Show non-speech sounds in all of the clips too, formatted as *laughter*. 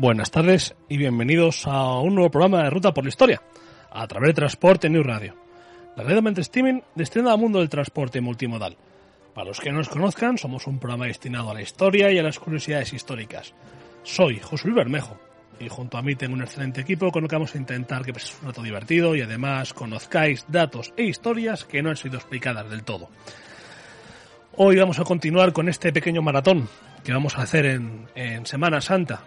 Buenas tardes y bienvenidos a un nuevo programa de Ruta por la Historia, a través de Transporte New Radio. La red de streaming destinada al mundo del transporte multimodal. Para los que no nos conozcan, somos un programa destinado a la historia y a las curiosidades históricas. Soy José Luis Bermejo y junto a mí tengo un excelente equipo con lo que vamos a intentar que sea un rato divertido y además conozcáis datos e historias que no han sido explicadas del todo. Hoy vamos a continuar con este pequeño maratón que vamos a hacer en, en Semana Santa,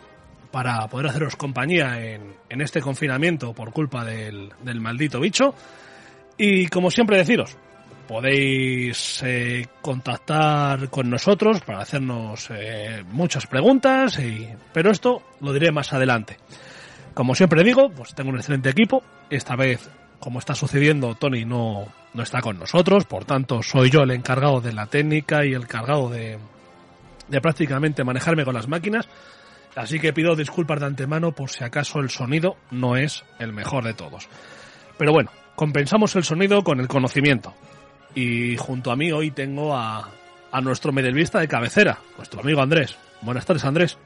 para poder haceros compañía en, en este confinamiento por culpa del, del, maldito bicho. Y como siempre deciros, podéis eh, contactar con nosotros para hacernos eh, muchas preguntas, pero esto lo diré más adelante. Como siempre digo, pues tengo un excelente equipo. Esta vez, como está sucediendo, Tony no, no está con nosotros, por tanto soy yo el encargado de la técnica y el encargado de, de prácticamente manejarme con las máquinas. Así que pido disculpas de antemano por si acaso el sonido no es el mejor de todos. Pero bueno, compensamos el sonido con el conocimiento. Y junto a mí hoy tengo a, a nuestro medialista de cabecera, nuestro amigo Andrés. Buenas tardes, Andrés.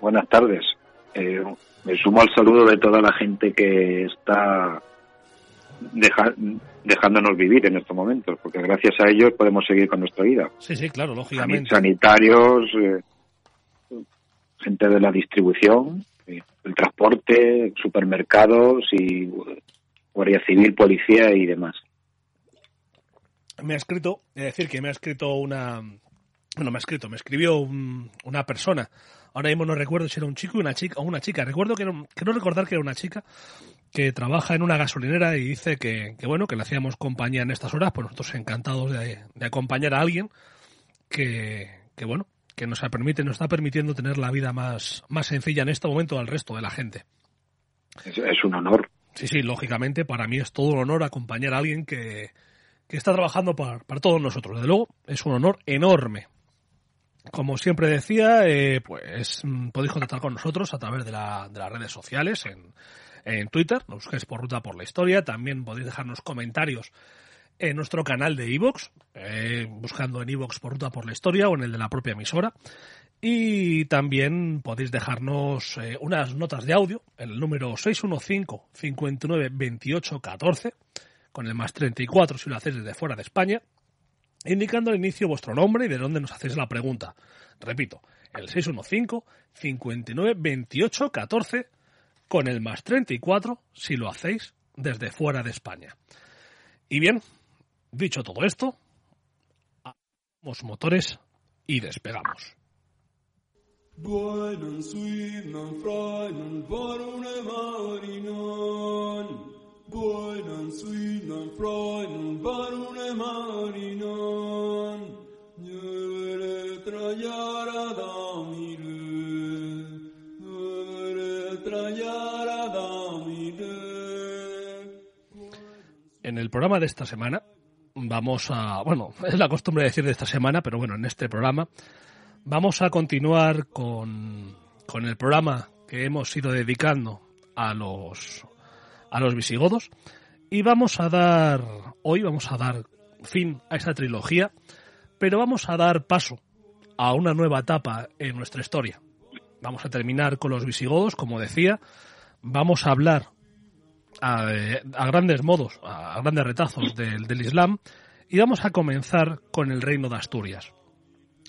Buenas tardes. Eh, me sumo al saludo de toda la gente que está deja, dejándonos vivir en estos momentos, porque gracias a ellos podemos seguir con nuestra vida. Sí, sí, claro, lógicamente. Sanitarios, eh, gente de la distribución, el transporte, supermercados y Guardia Civil, policía y demás. Me ha escrito, es decir, que me ha escrito una, bueno, me ha escrito, me escribió un, una persona. Ahora mismo no recuerdo si era un chico y una chica, o una chica. Recuerdo que era, quiero recordar que era una chica que trabaja en una gasolinera y dice que, que, bueno, que le hacíamos compañía en estas horas, pues nosotros encantados de, acompañar a alguien que, bueno, que nos permite, nos está permitiendo tener la vida más, más sencilla en este momento al resto de la gente. Es, es, un honor. Sí, sí, lógicamente para mí es todo un honor acompañar a alguien que, que está trabajando para, para, todos nosotros. Desde luego, es un honor enorme. Como siempre decía, eh, pues podéis contactar con nosotros a través de, la, de las redes sociales, en, en Twitter, nos busquéis por Ruta por la Historia, también podéis dejarnos comentarios en nuestro canal de iVoox, eh, buscando en iVoox por Ruta por la Historia o en el de la propia emisora. Y también podéis dejarnos eh, unas notas de audio en el número 615 59 28 14 con el más 34 si lo hacéis desde fuera de España, indicando al inicio vuestro nombre y de dónde nos hacéis la pregunta. Repito, el 615 59 28 14 con el más 34 si lo hacéis desde fuera de España. Y bien, dicho todo esto, apagamos motores y despegamos. Trajara damire trajara damire En el programa de esta semana vamos a, bueno, *laughs* es la costumbre decir de esta semana, pero bueno, en este programa vamos a continuar con, con el programa que hemos ido dedicando a los, a los visigodos y vamos a dar, hoy vamos a dar fin a esta trilogía, pero vamos a dar paso a una nueva etapa en nuestra historia. Vamos a terminar con los visigodos, como decía, vamos a hablar a, a, grandes modos, a grandes retazos del, del, Islam, y vamos a comenzar con el reino de Asturias.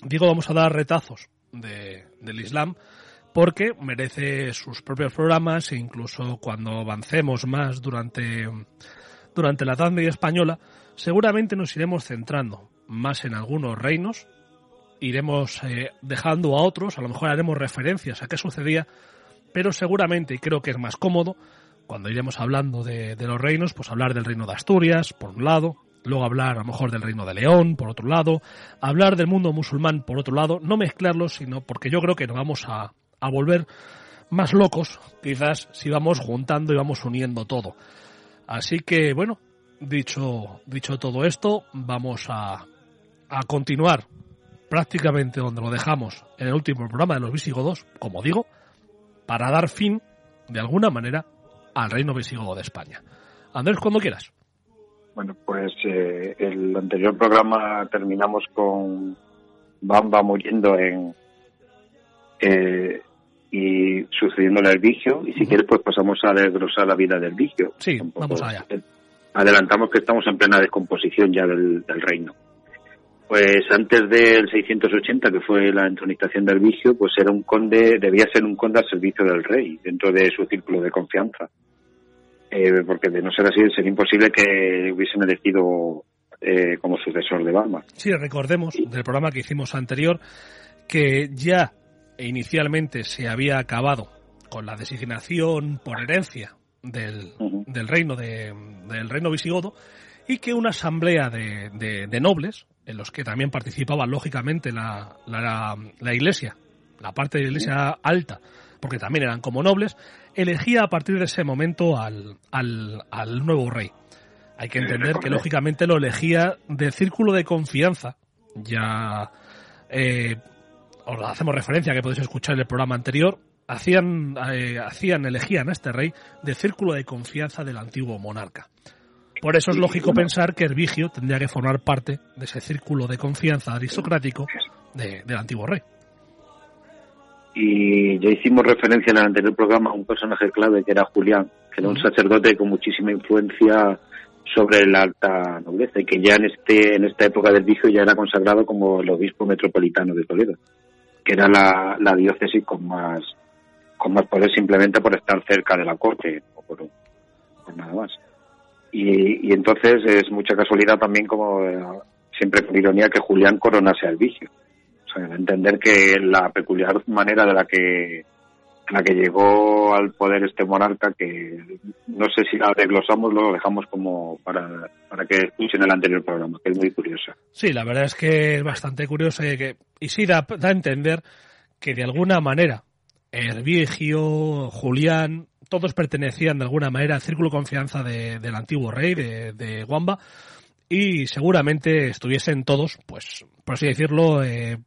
Digo, vamos a dar retazos de, del Islam porque merece sus propios programas e incluso cuando avancemos más durante, durante la Edad Media Española, seguramente nos iremos centrando más en algunos reinos, iremos eh, dejando a otros, a lo mejor haremos referencias a qué sucedía, pero seguramente, y creo que es más cómodo, cuando iremos hablando de, los reinos, pues hablar del reino de Asturias, por un lado, luego hablar a lo mejor del Reino de León, por otro lado, hablar del mundo musulmán, por otro lado, no mezclarlos, sino porque yo creo que nos vamos a, a volver más locos, quizás si vamos juntando y vamos uniendo todo. Así que, bueno, dicho, dicho todo esto, vamos a, a continuar prácticamente donde lo dejamos en el último programa de los visigodos, como digo, para dar fin, de alguna manera, al reino visigodo de España. Andrés, cuando quieras. Bueno, pues eh, el anterior programa terminamos con Bamba muriendo en eh, y sucediéndole al vigio y si quieres pues pasamos a desglosar la vida del vigio. Sí, vamos allá. Adelantamos que estamos en plena descomposición ya del, del reino. Pues antes del 680, que fue la entronización del vigio, pues era un conde, debía ser un conde al servicio del rey, dentro de su círculo de confianza. Eh, porque de no ser así, sería imposible que hubiesen elegido eh, como sucesor de Balma. Sí, recordemos del programa que hicimos anterior que ya inicialmente se había acabado con la designación por herencia del, del reino de, del reino visigodo y que una asamblea de, de, de nobles, en los que también participaba lógicamente la, la, la iglesia, la parte de la iglesia alta, porque también eran como nobles, elegía a partir de ese momento al, al, al nuevo rey. Hay que entender que lógicamente lo elegía del círculo de confianza. Ya eh, os hacemos referencia que podéis escuchar en el programa anterior. Hacían, eh, hacían, elegían a este rey del círculo de confianza del antiguo monarca. Por eso es lógico pensar que Hervigio tendría que formar parte de ese círculo de confianza aristocrático de, del antiguo rey. Y ya hicimos referencia en el anterior programa a un personaje clave que era Julián, que era un sacerdote con muchísima influencia sobre la alta nobleza y que ya en este en esta época del Vigio ya era consagrado como el obispo metropolitano de Toledo, que era la, la diócesis con más con más poder simplemente por estar cerca de la corte o por, por nada más. Y, y, entonces es mucha casualidad también, como eh, siempre con ironía, que Julián coronase al vigio. Sea, entender que la peculiar manera de la que la que llegó al poder este monarca, que no sé si la desglosamos, lo dejamos como para, para que escuchen el anterior programa, que es muy curiosa. Sí, la verdad es que es bastante curiosa y, que, y sí da, da a entender que de alguna manera Hervigio, Julián, todos pertenecían de alguna manera al círculo confianza de, del antiguo rey, de, de y seguramente estuviesen todos, pues, por así decirlo, eh,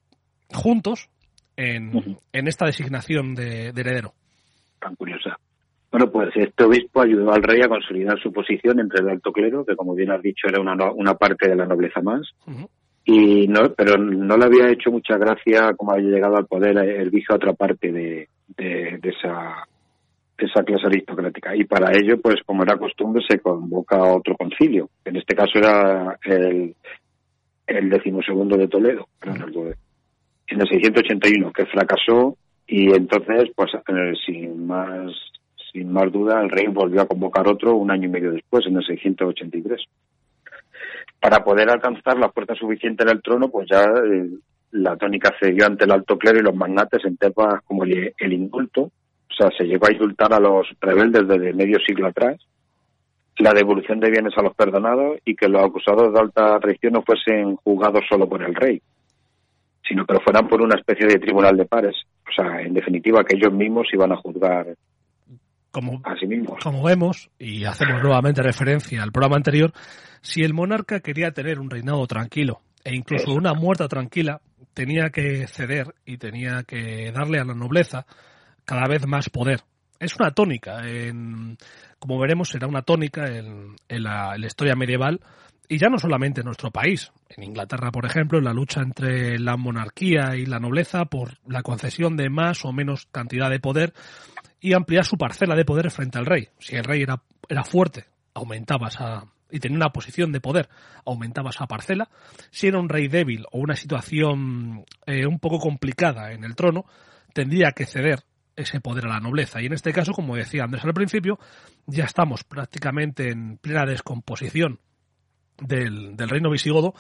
juntos en, uh -huh. en, esta designación de, de, heredero. Tan curiosa. Bueno, pues este obispo ayudó al rey a consolidar su posición entre el alto clero, que como bien has dicho era una, una parte de la nobleza más, uh -huh. y no, pero no le había hecho mucha gracia como había llegado al poder el vicio a otra parte de, de, de esa esa clase aristocrática. Y para ello, pues como era costumbre, se convoca otro concilio. En este caso era el, el decimosegundo de Toledo, en el 681, que fracasó y entonces, pues eh, sin más sin más duda, el rey volvió a convocar otro un año y medio después, en el 683. Para poder alcanzar la fuerza suficiente en el trono, pues ya eh, la tónica cedió ante el alto clero y los magnates en temas como el, indulto, o sea, se llegó a indultar a los rebeldes desde medio siglo atrás, la devolución de bienes a los perdonados y que los acusados de alta traición no fuesen juzgados solo por el rey, sino que lo fueran por una especie de tribunal de pares. O sea, en definitiva, que ellos mismos iban a juzgar como, a sí mismos. Como vemos, y hacemos nuevamente referencia al programa anterior, si el monarca quería tener un reinado tranquilo e incluso una muerta tranquila, tenía que ceder y tenía que darle a la nobleza cada vez más poder. Es una tónica, en, como veremos, será una tónica en, en, la, en, la, historia medieval y ya no solamente en nuestro país. En Inglaterra, por ejemplo, la lucha entre la monarquía y la nobleza por la concesión de más o menos cantidad de poder y ampliar su parcela de poder frente al rey. Si el rey era, era fuerte, aumentaba esa, y tenía una posición de poder, aumentaba esa parcela. Si era un rey débil o una situación eh, un poco complicada en el trono, tendría que ceder ese poder a la nobleza. Y en este caso, como decía Andrés al principio, ya estamos prácticamente en plena descomposición del, del reino visigodo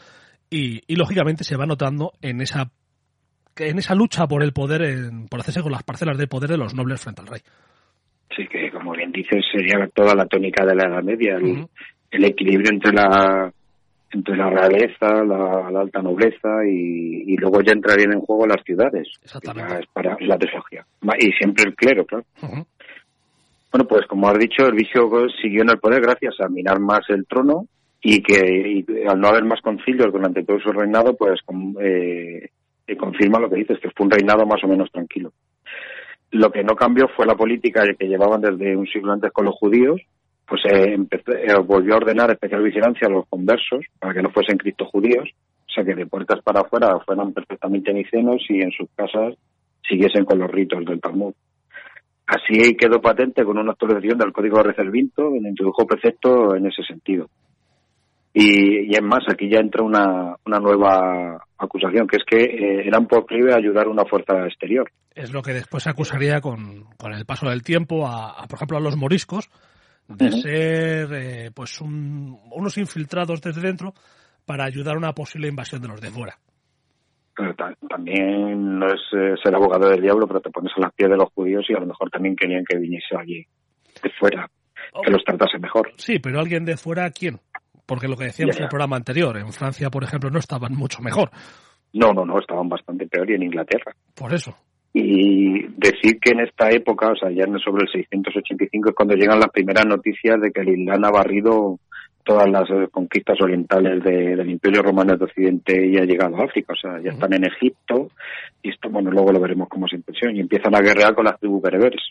y, y, lógicamente se va notando en esa en esa lucha por el poder, en, por hacerse con las parcelas de poder de los nobles frente al rey. Sí, que como bien dices, sería toda la tónica de la Edad Media, el, uh -huh. el equilibrio entre la entre la realeza, la, la alta nobleza y, y, luego ya entrarían en juego las ciudades. Exactamente. Es para la teología. Y siempre el clero, claro. Uh -huh. Bueno, pues como has dicho, el vicio siguió en el poder gracias a minar más el trono y que al no haber más concilios durante todo su reinado, pues eh, confirma lo que dices, que fue un reinado más o menos tranquilo. Lo que no cambió fue la política que llevaban desde un siglo antes con los judíos, pues eh, empezó, eh, volvió a ordenar especial vigilancia a los conversos para que no fuesen cristos judíos, o sea que de puertas para afuera fueran perfectamente nicenos y en sus casas siguiesen con los ritos del Talmud. Así quedó patente con una actualización del Código de Recervinto, donde introdujo preceptos en ese sentido. Y, y es más, aquí ya entra una, una nueva acusación, que es que eh, eran proclive a ayudar a una fuerza exterior. Es lo que después se acusaría con, con el paso del tiempo a, a, por ejemplo, a los moriscos, de uh -huh. ser eh, pues un, unos infiltrados desde dentro para ayudar a una posible invasión de los de fuera. Pero también no es eh, ser abogado del diablo, pero te pones a las pies de los judíos y a lo mejor también querían que viniese allí de fuera, oh. que los tratase mejor. Sí, pero alguien de fuera, ¿quién? Porque lo que decíamos en el programa anterior, en Francia, por ejemplo, no estaban mucho mejor. No, no, no, estaban bastante peor y en Inglaterra. Por eso. Y decir que en esta época, o sea, ya sobre el 685 es cuando llegan las primeras noticias de que el Islam ha barrido todas las conquistas orientales de, del Imperio Romano de Occidente y ha llegado a África. O sea, ya están en Egipto y esto, bueno, luego lo veremos como se impresión y empiezan a guerrear con las tribus bereberes.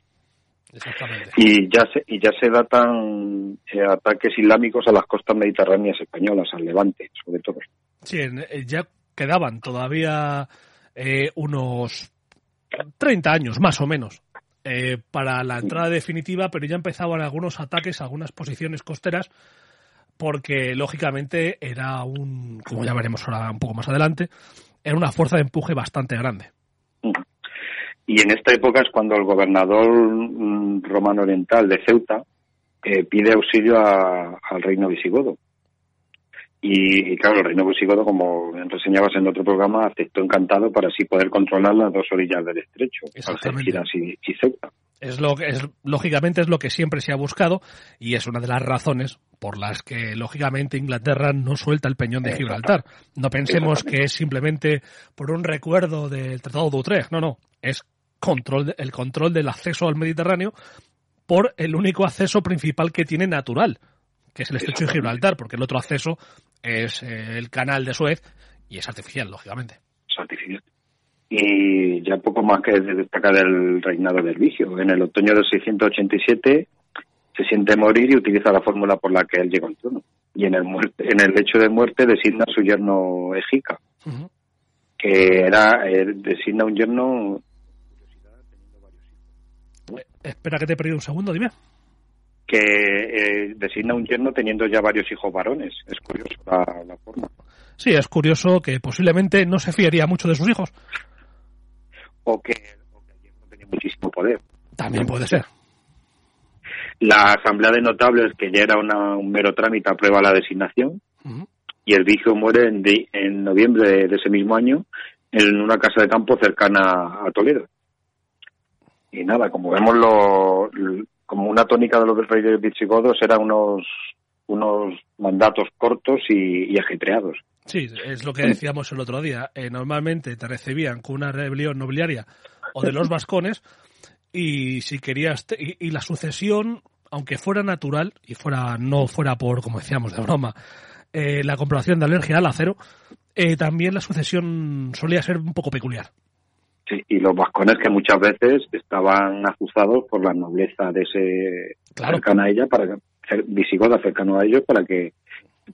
Exactamente. Y ya se, y ya se datan eh, ataques islámicos a las costas mediterráneas españolas, al Levante, sobre todo. Sí, eh, ya quedaban todavía eh, unos 30 años, más o menos, eh, para la entrada definitiva, pero ya empezaban algunos ataques, algunas posiciones costeras, porque lógicamente era un, como ya veremos ahora un poco más adelante, era una fuerza de empuje bastante grande. Y en esta época es cuando el gobernador romano oriental de Ceuta eh, pide auxilio a, al reino visigodo. Y, y, claro, el reino visigodo, como reseñabas en otro programa, aceptó encantado para así poder controlar las dos orillas del estrecho, Algeciras y, y Ceuta. Es lo que es lógicamente es lo que siempre se ha buscado y es una de las razones por las que lógicamente Inglaterra no suelta el peñón de Gibraltar. No pensemos que es simplemente por un recuerdo del Tratado de Utrecht, no, no, es control el control del acceso al Mediterráneo por el único acceso principal que tiene natural, que es el estrecho de Gibraltar, porque el otro acceso es el canal de Suez y es artificial, lógicamente. Es artificial y ya poco más que destacar del reinado del Vigio. En el otoño del 687 se siente morir y utiliza la fórmula por la que él llegó al trono. Y en el, muerte, en el lecho de muerte designa a su yerno Ejica, uh -huh. que era eh, designa un yerno. Espera que te he perdido un segundo, dime. Que eh, designa un yerno teniendo ya varios hijos varones. Es curioso la, la forma. Sí, es curioso que posiblemente no se fiaría mucho de sus hijos o que, o que no tenía muchísimo poder. También puede ser. La Asamblea de Notables, que ya era una, un mero trámite, aprueba la designación uh -huh. y el Vigio muere en, de, en noviembre de, de, ese mismo año en una casa de campo cercana a Toledo. Y nada, como vemos, lo, como una tónica de los reyes visigodos eran unos, unos mandatos cortos y, y ajetreados. Sí, es lo que decíamos el otro día. Eh, normalmente te recibían con una rebelión nobiliaria o de los vascones y si querías y, y, la sucesión, aunque fuera natural y fuera no fuera por como decíamos de broma, eh, la comprobación de alergia al acero, eh, también la sucesión solía ser un poco peculiar. Sí, y los vascones que muchas veces estaban ajustados por la nobleza de ese claro. cercana a ella para ser visigoda cercano a ellos para que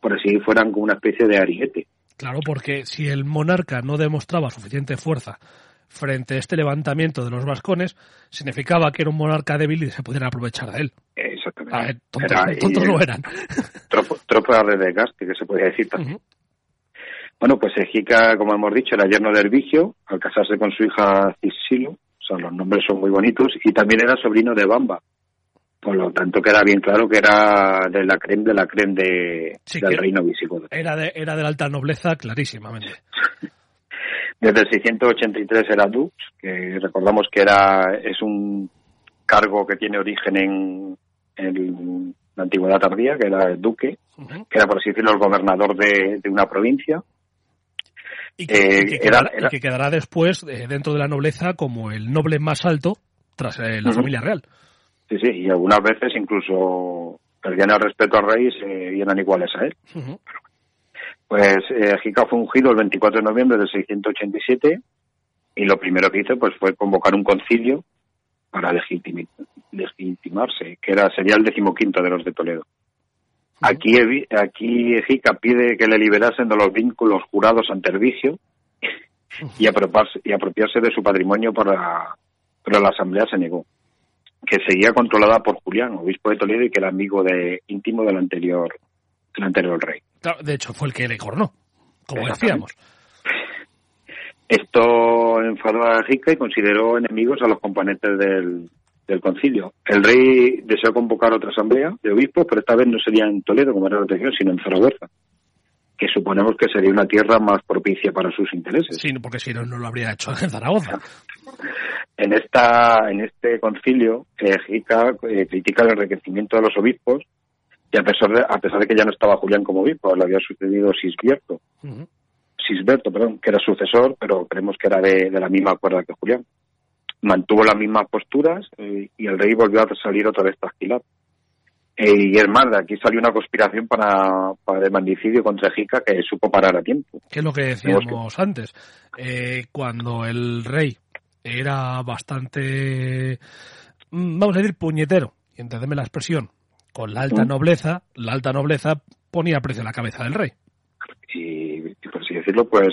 por así fueran como una especie de ariete. Claro, porque si el monarca no demostraba suficiente fuerza frente a este levantamiento de los vascones, significaba que era un monarca débil y se pudieran aprovechar de él. Exactamente. ver, tontos, era, tontos no eran. Tropa, tropa de desgaste, que se podía decir también. Uh -huh. Bueno, pues Ejica, como hemos dicho, era yerno del Vigio, al casarse con su hija Cisilo, o sea, los nombres son muy bonitos, y también era sobrino de Bamba, por lo tanto queda bien claro que era de la creme de la creme de, sí, del reino visigodo. Era de, era de la alta nobleza, clarísimamente. *laughs* Desde el 683 era dux, que recordamos que era es un cargo que tiene origen en, en, la antigüedad tardía, que era el duque, que era por así decirlo el gobernador de, de una provincia. Y que, Eh, y que era- quedará, y era- que quedará después eh, dentro de la nobleza como el noble más alto tras eh, la familia real. Sí, sí, y algunas veces incluso perdían el respeto al rey y se eran iguales a él. Pues Jica fue ungido el 24 de noviembre de 687 y lo primero que hizo pues fue convocar un concilio para legitimarse, que era sería el decimoquinto de los de Toledo. Aquí, aquí Jica pide que le liberasen de los vínculos jurados ante el vicio y apropiarse, y apropiarse de su patrimonio para, pero la asamblea se negó, que seguía controlada por Julián, obispo de Toledo y que era amigo de íntimo del anterior, del anterior rey. Claro, de hecho, fue el que le coronó, como decíamos. Esto enfadó a Jica y consideró enemigos a los componentes del, del concilio. El rey deseó convocar otra asamblea de obispos, pero esta vez no sería en Toledo, como era la anterior, sino en Zaragoza, que suponemos que sería una tierra más propicia para sus intereses. Sí, porque si no, no lo habría hecho en Zaragoza. *laughs* En esta en este concilio, eh, Jica eh, critica el enriquecimiento de los obispos y a pesar de, a pesar de que ya no estaba Julián como obispo, le había sucedido Sisberto. Sisberto, perdón, que era sucesor, pero creemos que era de, de la misma cuerda que Julián. Mantuvo las mismas posturas eh, y el rey volvió a salir otra vez trasquilado. Eh, y es más, de aquí salió una conspiración para, para el magnicidio contra Jica que supo parar a tiempo. que es lo que decíamos antes. Eh, cuando el rey era bastante, mm, vamos a decir, puñetero, y entendeme la expresión, con la alta Mm. nobleza, la alta nobleza ponía precio a la cabeza del rey. Y, y así decirlo, pues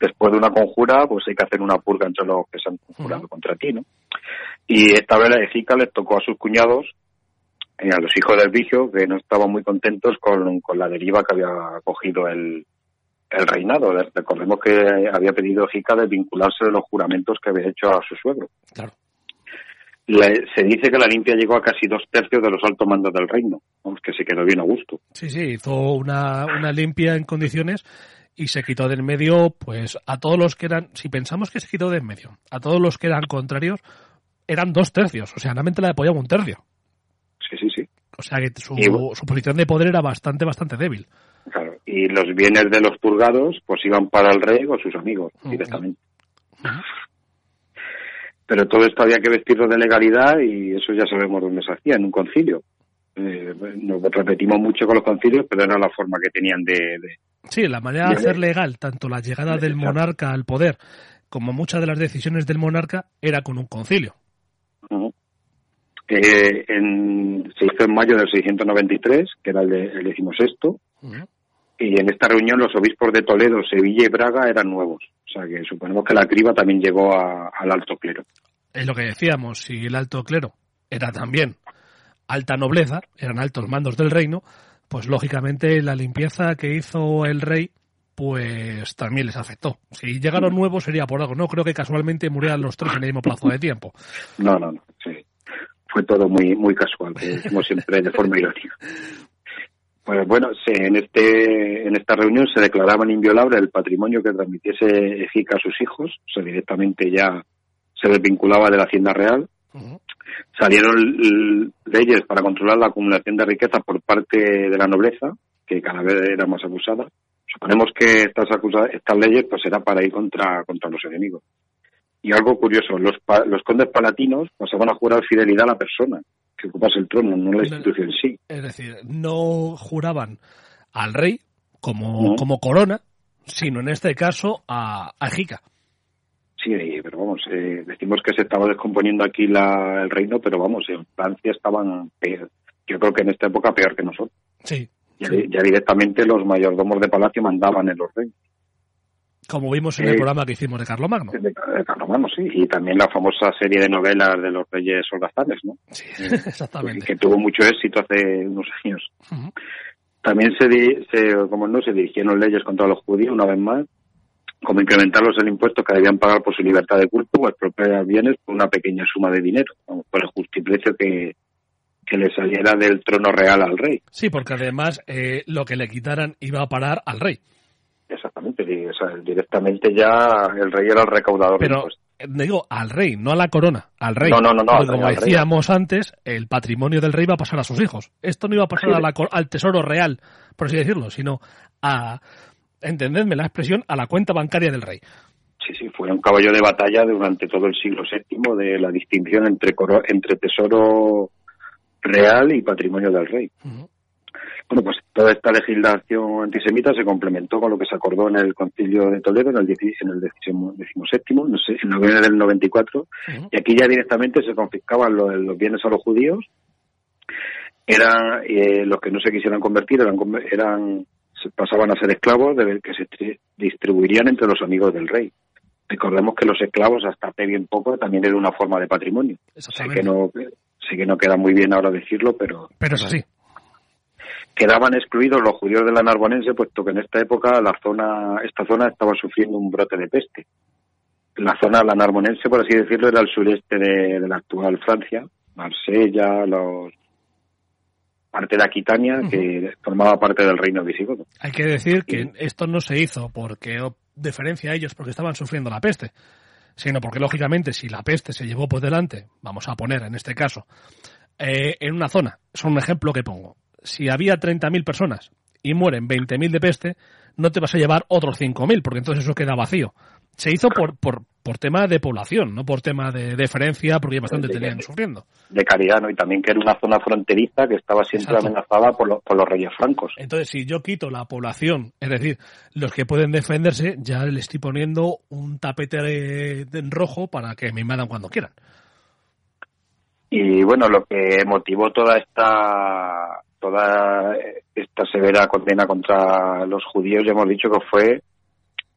después de una conjura, pues hay que hacer una purga entre los que se han conjurado Ujú. contra ti, ¿no? Y esta vez la de Jica les tocó a sus cuñados, eh, a los hijos del vicio, que no estaban muy contentos con, con la deriva que había cogido el, el reinado. Recordemos que había pedido Jica de vincularse de los juramentos que había hecho a su suegro. Claro. Le- se dice que la limpia llegó a casi dos tercios de los altos mandos del reino, vamos, que se quedó bien a gusto. Sí, sí, hizo una, una limpia en condiciones y se quitó del medio, pues a todos los que eran, si pensamos que se quitó del medio, a todos los que eran contrarios, eran dos tercios, o sea, realmente la apoyaba un tercio. Sí, sí, sí. O sea que su, Y su posición de poder era bastante, bastante débil. Claro, y los bienes de los purgados pues iban para el rey o sus amigos directamente. Pero todo esto había que vestirlo de legalidad y eso ya sabemos dónde se hacía, en un concilio. Eh, nos repetimos mucho con los concilios, pero era la forma que tenían de... de- Sí, la manera de hacer legal tanto la llegada del monarca al poder como muchas de las decisiones del monarca era con un concilio. Eh, en- se hizo en mayo del 693, que era el, de- el decimosexto, y en esta reunión los obispos de Toledo, Sevilla y Braga eran nuevos. O sea que suponemos que la criba también llegó a- al alto clero. Es lo que decíamos, si el alto clero era también alta nobleza, eran altos mandos del reino, pues lógicamente la limpieza que hizo el rey pues también les afectó. Si llegaron nuevos sería por algo, no creo que casualmente murieran los tres en el mismo plazo de tiempo. No, no, no. Fue todo muy muy casual, decimos siempre de forma irónica. Pues bueno, en este en esta reunión se declaraban inviolable el patrimonio que transmitiese Ejica a sus hijos, o sea, directamente ya se desvinculaba de la hacienda real. Salieron leyes para controlar la acumulación de riqueza por parte de la nobleza, que cada vez era más abusada. Suponemos que estas acusa- estas leyes pues era para ir contra contra los enemigos. Y algo curioso, los, los condes palatinos pasaban a jurar fidelidad a la persona que ocupase el trono, no la institución en sí. Es decir, no juraban al rey como, No. como corona, sino en este caso a, a Jica. Sí, eh, pero vamos, eh, decimos que se estaba descomponiendo aquí la, el reino, pero vamos, en Francia estaban peor. Yo creo que en esta época peor que nosotros. Sí, Ya, Sí. ya directamente los mayordomos de palacio mandaban en los reinos. como vimos en el programa que hicimos de Carlomagno. De, de Carlomagno, sí. Y también la famosa serie de novelas de los reyes holgazanes, ¿no? Sí, *laughs* Que, exactamente. que tuvo mucho éxito hace unos años. También se, se, como no, se dirigieron leyes contra los judíos una vez más, como incrementarlos el impuesto que debían pagar por su libertad de culto o expropiar bienes por una pequeña suma de dinero, por el justiprecio que, que le saliera del trono real al rey. Sí, porque además eh, lo que le quitaran iba a parar al rey. Exactamente, di- o sea, directamente ya el rey era el recaudador de Pero impuestos. digo al rey, no a la corona, al rey. No, no, no, no, Porque como rey. decíamos antes, el patrimonio del rey va a pasar a sus hijos. Esto no iba a pasar Sí. a la cor- al tesoro real, por así decirlo, sino a, entendedme la expresión, a la cuenta bancaria del rey. Sí, sí, fue un caballo de batalla durante todo el siglo VII de la distinción entre, entre tesoro real y patrimonio del rey. Bueno, pues toda esta legislación antisemita se complementó con lo que se acordó en el Concilio de Toledo en el, en el decimoséptimo, no sé, en noviembre del 94, Ujú. y aquí ya directamente se confiscaban los, los bienes a los judíos. Eran eh, los que no se quisieran convertir, eran, eran pasaban a ser esclavos de, que se tri- distribuirían entre los amigos del rey. Recordemos que los esclavos, hasta hace bien poco, también era una forma de patrimonio. Sé que no, sé que no queda muy bien ahora decirlo, pero Pero es así. quedaban excluidos los judíos de la Narbonense, puesto que en esta época la zona, esta zona estaba sufriendo un brote de peste. La zona, la Narbonense, por así decirlo, era el sureste de, de la actual Francia, Marsella, los parte de Aquitania, que formaba parte del reino visigodo. Hay que decir que esto no se hizo porque o- deferencia a ellos porque estaban sufriendo la peste, sino porque lógicamente si la peste se llevó por delante, vamos a poner en este caso, eh, en una zona, es un ejemplo que pongo, si había 30.000 personas y mueren 20.000 de peste, no te vas a llevar otros 5.000 porque entonces eso queda vacío. Se hizo por, por, por tema de población, no por tema de deferencia, porque bastante De- tenían sufriendo. de caridad, ¿no? Y también que era una zona fronteriza que estaba siempre Exacto. amenazada por, los- por los reyes francos. Entonces, si yo quito la población, es decir, los que pueden defenderse, ya le estoy poniendo un tapete en rojo para que me invadan cuando quieran. Y bueno, lo que motivó toda esta toda esta severa condena contra los judíos, ya hemos dicho que fue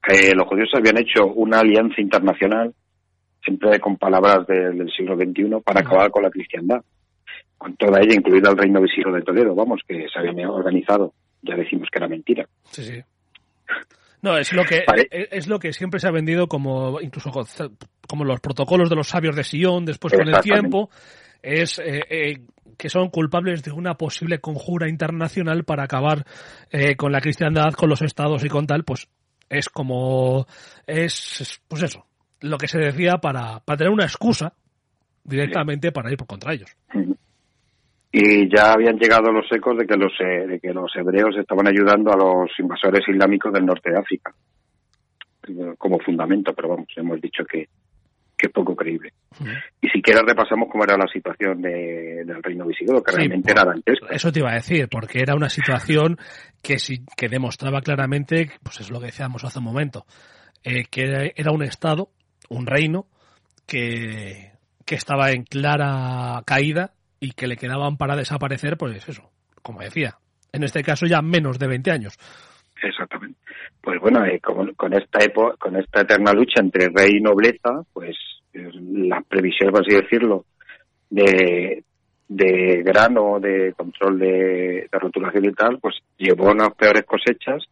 que los judíos habían hecho una alianza internacional, siempre con palabras de- del siglo XXI, para acabar con la cristiandad. Con toda ella, incluida el reino visigodo de Toledo, vamos, que se habían organizado. Ya decimos que era mentira. Sí, sí. No, es lo que Vale. es, lo que siempre se ha vendido como incluso co- como los protocolos de los sabios de Sion después con el tiempo es eh, eh, que son culpables de una posible conjura internacional para acabar eh, con la cristiandad, con los estados y con tal, pues es como es es, pues eso, lo que se decía para para tener una excusa directamente para ir por contra ellos. Y ya habían llegado los ecos de que los, eh, de que los hebreos estaban ayudando a los invasores islámicos del norte de África, como fundamento, pero vamos, hemos dicho que, que es poco creíble. Y si quieres repasamos cómo era la situación de- del reino visigodo, que Sí, realmente por- era dantesca. Eso te iba a decir, porque era una situación que sí, que demostraba claramente, pues es lo que decíamos hace un momento, eh, que era un estado, un reino, que, que estaba en clara caída y que le quedaban para desaparecer, pues eso, como decía, en este caso ya menos de 20 años. Exactamente. Pues bueno, eh, con, con esta epo- con esta eterna lucha entre rey y nobleza, pues eh, las previsiones, por así decirlo, de, de grano, de control de, de rotulación y tal, pues llevó a unas peores cosechas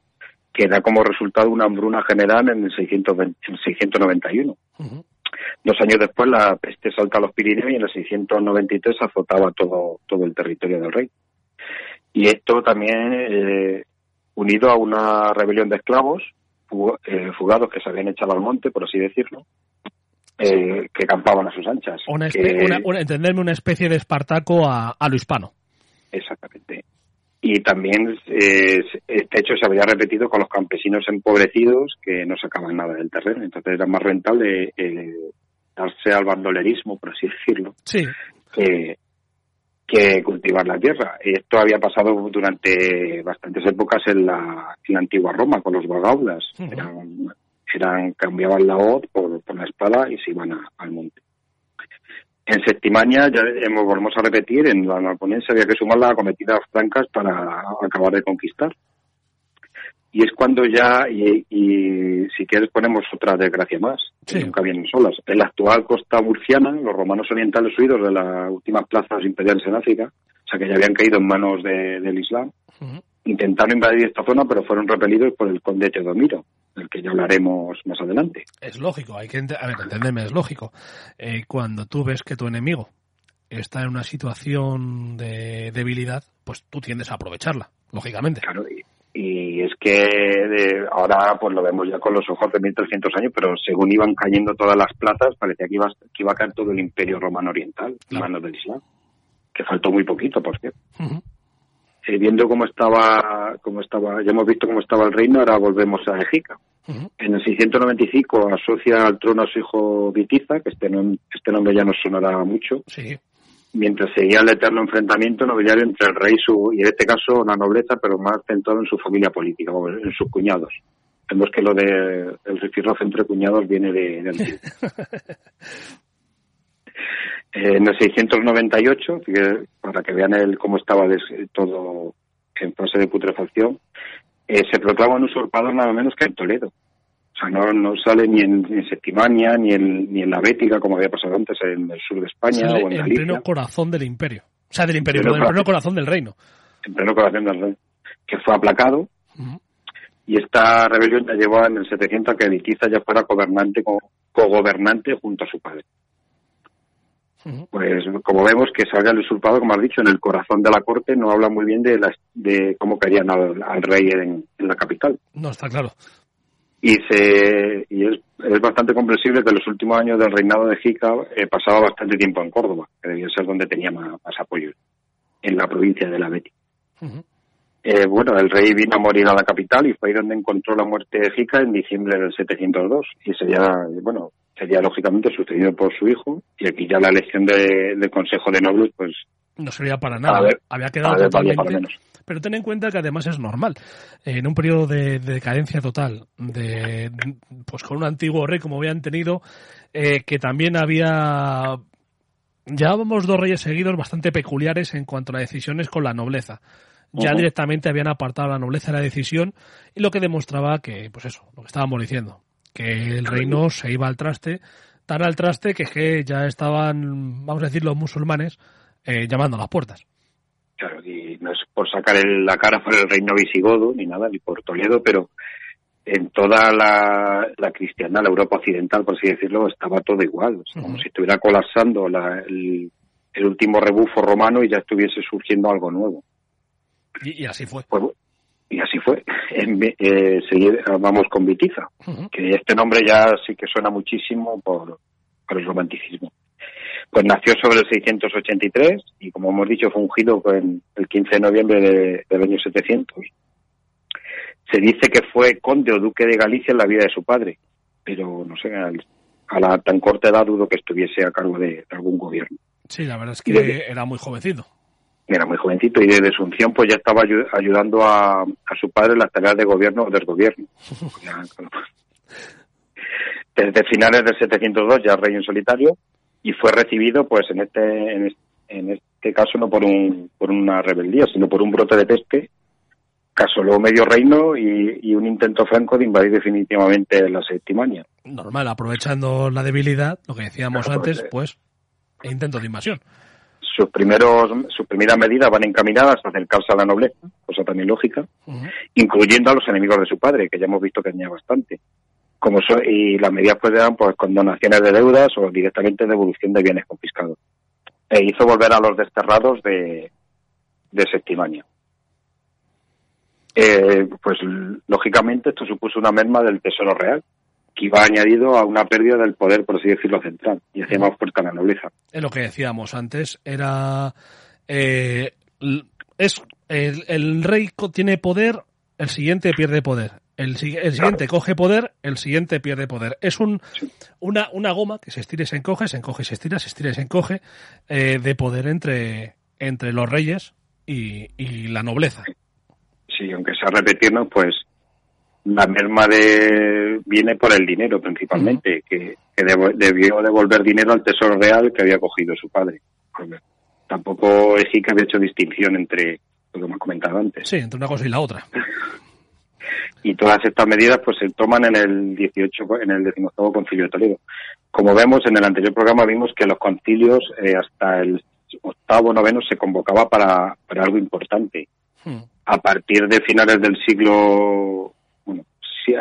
que da como resultado una hambruna general en el, 620 en el 691. Ujú. Dos años después la peste salta a los Pirineos y en el 693 azotaba todo, todo el territorio del rey. Y esto también eh, unido a una rebelión de esclavos eh, fugados que se habían echado al monte, por así decirlo, eh, que campaban a sus anchas. Una, que- espe- una- una- entenderme una especie de Espartaco a, a lo hispano. Exactamente. Y también eh, este hecho se había repetido con los campesinos empobrecidos que no sacaban nada del terreno. Entonces era más rentable eh, darse al bandolerismo, por así decirlo, Sí, que, que cultivar la tierra. Esto había pasado durante bastantes épocas en la, en la antigua Roma con los vagaudas. Eran, eran, cambiaban la hoz por, por la espada y se iban a- al monte. En Septimania, ya hemos, volvemos a repetir, en la Narbonense había que sumar las acometidas francas para acabar de conquistar. Y es cuando ya, y, y si quieres ponemos otra desgracia más, que nunca vienen solas. En la actual costa murciana, los romanos orientales huidos de las últimas plazas imperiales en África, o sea que ya habían caído en manos de- del Islam, Ujú. intentaron invadir esta zona, pero fueron repelidos por el conde Teodomiro, del que ya hablaremos más adelante. es lógico, hay que a ver, entenderme, es lógico. Eh, cuando tú ves que tu enemigo está en una situación de debilidad, pues tú tiendes a aprovecharla, lógicamente. Claro, y, que de- ahora pues lo vemos ya con los ojos de 1300 años, pero según iban cayendo todas las plazas, parecía que iba, que iba a caer todo el imperio romano oriental en manos del Islam, que faltó muy poquito, por cierto. Eh, viendo cómo estaba, cómo estaba, ya hemos visto cómo estaba el reino, ahora volvemos a Ejica. Ujú. En el 695 asocia al trono a su hijo Vitiza, que este, nom- este nombre ya nos sonará mucho, Sí. Mientras seguía el eterno enfrentamiento nobiliario entre el rey y, su, y en este caso la nobleza, pero más centrado en su familia política, o en sus cuñados. Vemos que lo de el rifirrafe entre cuñados viene de, de antiguo. *laughs* Eh, en el 698, que- para que vean el, cómo estaba todo en fase de putrefacción, eh, se proclama un usurpador nada menos que en Toledo. O sea, no, no sale ni en, ni en Septimania, ni en, ni en la Bética, como había pasado antes en el sur de España Sale o en en Galicia. pleno corazón del imperio. O sea, del imperio, Pleno en pleno corazón. del reino. en pleno corazón del rey, que fue aplacado y esta rebelión ya llevó en el 700 a que Vitiza ya fuera gobernante co- cogobernante junto a su padre. Pues como vemos que salga el usurpador, como has dicho, en el corazón de la corte, no habla muy bien de, las, de cómo querían al, al rey en, en la capital. No, está claro. Y, se, y es, es bastante comprensible que en los últimos años del reinado de Jica eh, pasaba bastante tiempo en Córdoba, que debía ser donde tenía más, más apoyo, en la provincia de la Beti. Ujú. Eh, bueno, el rey vino a morir a la capital y fue ahí donde encontró la muerte de Jica en diciembre del 702 y sería, bueno, sería lógicamente sucedido por su hijo y aquí ya la elección de- del Consejo de Nobles, pues No servía para nada. Ver, Había quedado totalmente. Pero ten en cuenta que además es normal. En un periodo de, de decadencia total, de pues con un antiguo rey como habían tenido, eh, que también había llevábamos dos reyes seguidos bastante peculiares en cuanto a las decisiones con la nobleza. Ya directamente habían apartado a la nobleza de la decisión y lo que demostraba que, pues eso, lo que estábamos diciendo, que el reino se iba al traste, tan al traste que, que ya estaban, vamos a decir, los musulmanes eh, llamando a las puertas. claro, y por sacar el- la cara por el reino visigodo ni nada, ni por Toledo, pero en toda la, la cristiana, la Europa occidental, por así decirlo, estaba todo igual, o sea, como si estuviera colapsando la- el, el último rebufo romano y ya estuviese surgiendo algo nuevo. Y, y así fue. Pues, y así fue. En eh, seguir- vamos con Vitiza, que este nombre ya sí que suena muchísimo por, por el romanticismo. Pues nació sobre el 683 y, como hemos dicho, fue ungido en el 15 de noviembre de- del año 700. Se dice que fue conde o duque de Galicia en la vida de su padre, pero no sé, al- a la tan corta edad dudo que estuviese a cargo de, de algún gobierno. Sí, la verdad es que Desde- era muy jovencito. era muy jovencito y desde su unción pues ya estaba ayu- ayudando a, a su padre en las tareas de gobierno o desgobierno. *laughs* *laughs* Desde finales del 702 ya rey en solitario y fue recibido pues en este en es- en este caso no por un por una rebeldía sino por un brote de peste que asoló medio reino y, y un intento franco de invadir definitivamente la Septimania. Normal, aprovechando la debilidad, lo que decíamos Claro, antes, pues, pues, intento de invasión. Sus primeros sus primeras medidas van encaminadas a acercarse a la nobleza, cosa también lógica, incluyendo a los enemigos de su padre, que ya hemos visto que tenía bastante. Como so- y las medidas pues eran pues condonaciones de deudas o directamente devolución de bienes confiscados. E hizo volver a los desterrados de, de Septimania. Eh, pues lógicamente esto supuso una merma del tesoro real, que iba añadido a una pérdida del poder, por así decirlo, central, y hacía más fuerte la nobleza. Es lo que decíamos antes, era... eh, es el, el rey tiene poder, el siguiente pierde poder. El, si- el siguiente coge poder, el siguiente pierde poder. Es un, una, una goma que se estira y se encoge, se encoge y se estira, se estira y se encoge, eh, de poder entre, entre los reyes y, y la nobleza. Sí, aunque sea repetirnos, pues la merma de viene por el dinero principalmente, que, que debió devolver dinero al tesoro real que había cogido su padre. Porque tampoco Ejica había hecho distinción entre lo que hemos comentado antes. Sí, entre una cosa y la otra. *laughs* Y todas estas medidas pues se toman en el 18, en el 18 concilio de Toledo. Como vemos en el anterior programa vimos que los concilios eh, hasta el octavo noveno se convocaba para, para algo importante Hmm. a partir de finales del siglo, bueno,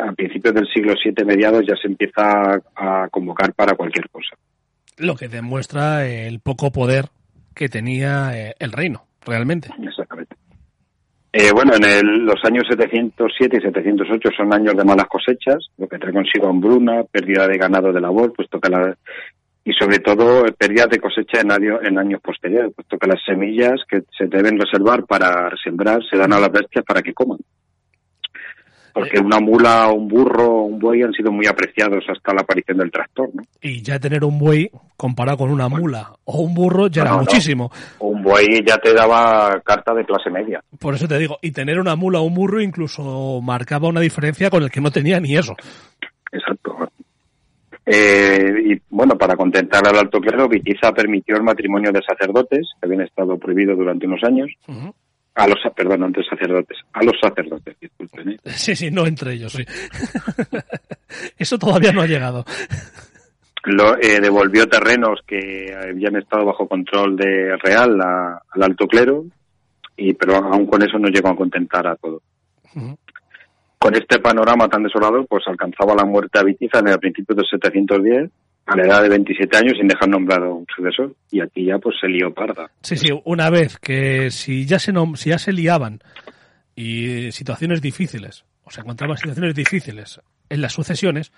a principios del siglo VII mediados ya se empieza a convocar para cualquier cosa. Lo que demuestra el poco poder que tenía eh, el reino, realmente. Exactamente. Eh, bueno, en el- los años 707 y 708 son años de malas cosechas, lo que trae consigo hambruna, pérdida de ganado de labor, puesto que la, y sobre todo eh, pérdida de cosecha en, año- en años posteriores, puesto que las semillas que se deben reservar para sembrar se dan a las bestias para que coman. Porque una mula, un burro un buey han sido muy apreciados hasta la aparición del tractor, ¿no? Y ya tener un buey comparado con una mula o un burro ya No, era no. muchísimo. Un buey ya te daba carta de clase media. Por eso te digo, y tener una mula o un burro incluso marcaba una diferencia con el que no tenía ni eso. Exacto. Eh, y bueno, para contentar al alto clero, Vitiza permitió el matrimonio de sacerdotes, que habían estado prohibido durante unos años. A los, perdón, entre sacerdotes, a los sacerdotes, disculpen, ¿eh? Sí, sí, no entre ellos, sí. *laughs* eso todavía no ha llegado. Lo, eh, devolvió terrenos que habían estado bajo control de real a- al alto clero, y pero aún con eso no llegó a contentar a todos. Ujú. Con este panorama tan desolador, pues alcanzaba la muerte a Vitiza en el principio de 710, a la edad de 27 años, sin dejar nombrado un sucesor. Y aquí ya pues se lió parda. Sí, sí, una vez que si ya se, nom- si ya se liaban y situaciones difíciles, o se encontraban situaciones difíciles en las sucesiones,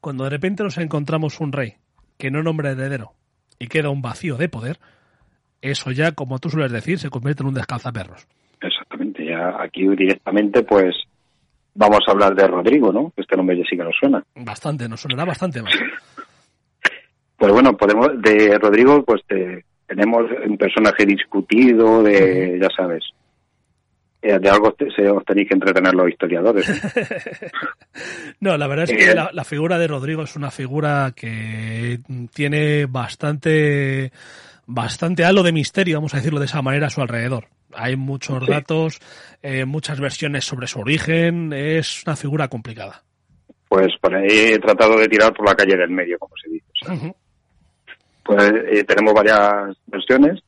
cuando de repente nos encontramos un rey que no nombra heredero y queda un vacío de poder, eso ya, como tú sueles decir, se convierte en un descalzaperros. Exactamente, ya aquí directamente pues vamos a hablar de Rodrigo, ¿no? Este nombre ya sí que nos suena. Bastante, nos sonará bastante más. *laughs* Pues bueno, podemos de Rodrigo pues te- tenemos un personaje discutido de, ya sabes, eh, de algo se os tenéis que entretener los historiadores. *laughs* No, la verdad es Eh, que la, la figura de Rodrigo es una figura que tiene bastante, bastante halo de misterio, vamos a decirlo de esa manera, a su alrededor. Hay muchos Sí. datos, eh, muchas versiones sobre su origen, es una figura complicada. Pues he tratado de tirar por la calle del medio, como se dice. o sea. Pues eh, tenemos varias versiones,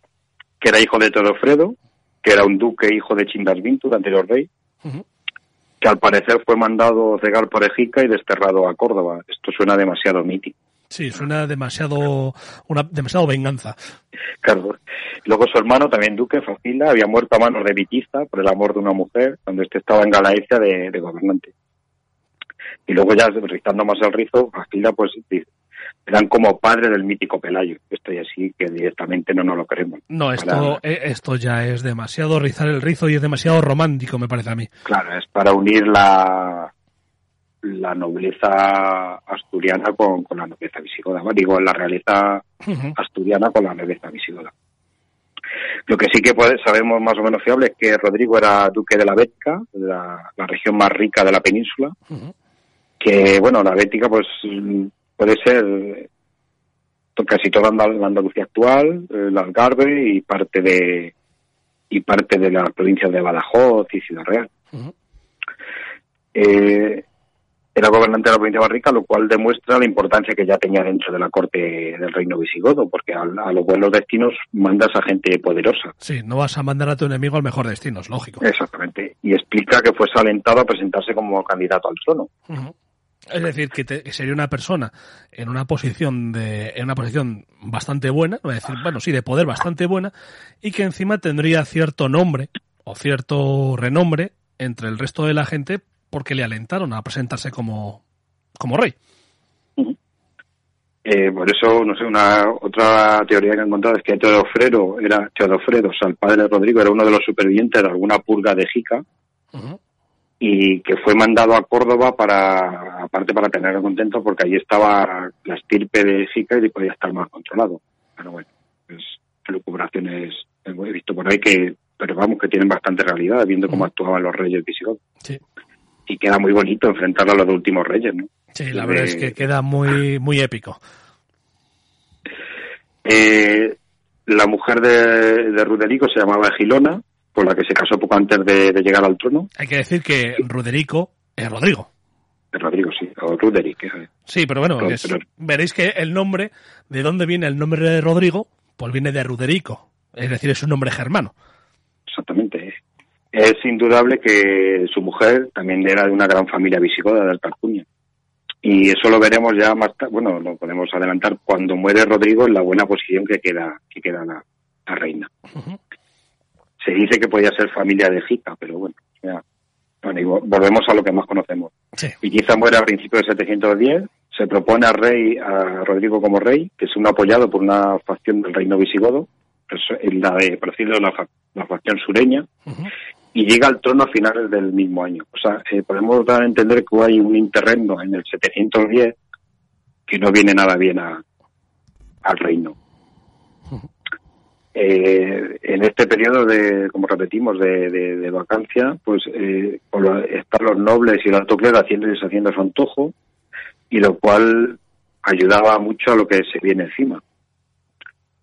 que era hijo de Teodofredo, que era un duque hijo de Chindasvinto, anterior rey, que al parecer fue mandado cegar por Ejica y desterrado a Córdoba. Esto suena demasiado mítico. Sí, suena demasiado, una, demasiado venganza. Claro. Luego su hermano, también duque, Facila, había muerto a manos de Vitiza por el amor de una mujer, cuando este estaba en Galaecia de, de gobernante. Y luego ya, rizando más el rizo, Facila, pues, eran como padre del mítico Pelayo. Esto ya sí que directamente no nos lo queremos. No, esto, Para- eh, esto ya es demasiado rizar el rizo y es demasiado romántico, me parece a mí. Claro, es para unir la, la nobleza asturiana con, con la nobleza visigoda. Digo, la realeza asturiana con la nobleza visigoda. Lo que sí que puede- sabemos más o menos fiable es que Rodrigo era duque de la Bética, la, la región más rica de la península, que, bueno, la Bética pues puede ser eh, casi toda la Andalucía actual, eh, el Algarve y parte de y parte de las provincias de Badajoz y Ciudad Real. Eh, era gobernante de la provincia más rica, lo cual demuestra la importancia que ya tenía dentro de la corte del reino visigodo, porque a, a los buenos destinos mandas a gente poderosa. Sí, no vas a mandar a tu enemigo al mejor destino, es lógico. Exactamente. Y explica que fuese alentado a presentarse como candidato al trono. Es decir, que, te- que sería una persona en una posición de, en una posición bastante buena, no voy a decir, bueno, sí, de poder bastante buena, y que encima tendría cierto nombre o cierto renombre entre el resto de la gente porque le alentaron a presentarse como, como rey. Eh, por eso, no sé, una otra teoría que he encontrado es que Teodofredo era Teodofredo, o sea, el padre de Rodrigo era uno de los supervivientes de alguna purga de Jica. Y que fue mandado a Córdoba para, aparte para tenerlo contento porque allí estaba la estirpe de Jica y podía estar más controlado. Pero bueno, pues lucubraciones he visto por ahí que, pero vamos, que tienen bastante realidad viendo cómo actuaban los reyes visigodos. Sí. Y queda muy bonito enfrentar a los dos últimos reyes, ¿no? Sí, la De- verdad es que queda muy, muy épico. Eh, la mujer de, de Ruderico se llamaba Gilona, con la que se casó poco antes de, de llegar al trono. Hay que decir que Ruderico es Rodrigo. De Rodrigo, sí, o Ruderick. eh. Sí, pero bueno, es- veréis que el nombre, de dónde viene el nombre de Rodrigo, pues viene de Ruderico. Es decir, es un nombre germano. Exactamente. Es indudable que su mujer también era de una gran familia visigoda de Alcarcuña. Y eso lo veremos ya más tarde, bueno, lo podemos adelantar cuando muere Rodrigo en la buena posición que queda, que queda la, la reina. Ujú. Se dice que podía ser familia de Jica, pero bueno, ya, bueno y volvemos a lo que más conocemos. Sí. Iquiza muere a principios de 710, se propone a rey a Rodrigo como rey, que es un apoyado por una facción del reino visigodo, la de, por decirlo, la, la facción sureña, y llega al trono a finales del mismo año. O sea, eh, podemos dar a entender que hay un interregno en el 710 que no viene nada bien a, al reino. Eh, en este periodo de, como repetimos, de, de, de vacancia, pues eh, están los nobles y el alto clero haciendo y deshaciendo su antojo, y lo cual ayudaba mucho a lo que se viene encima.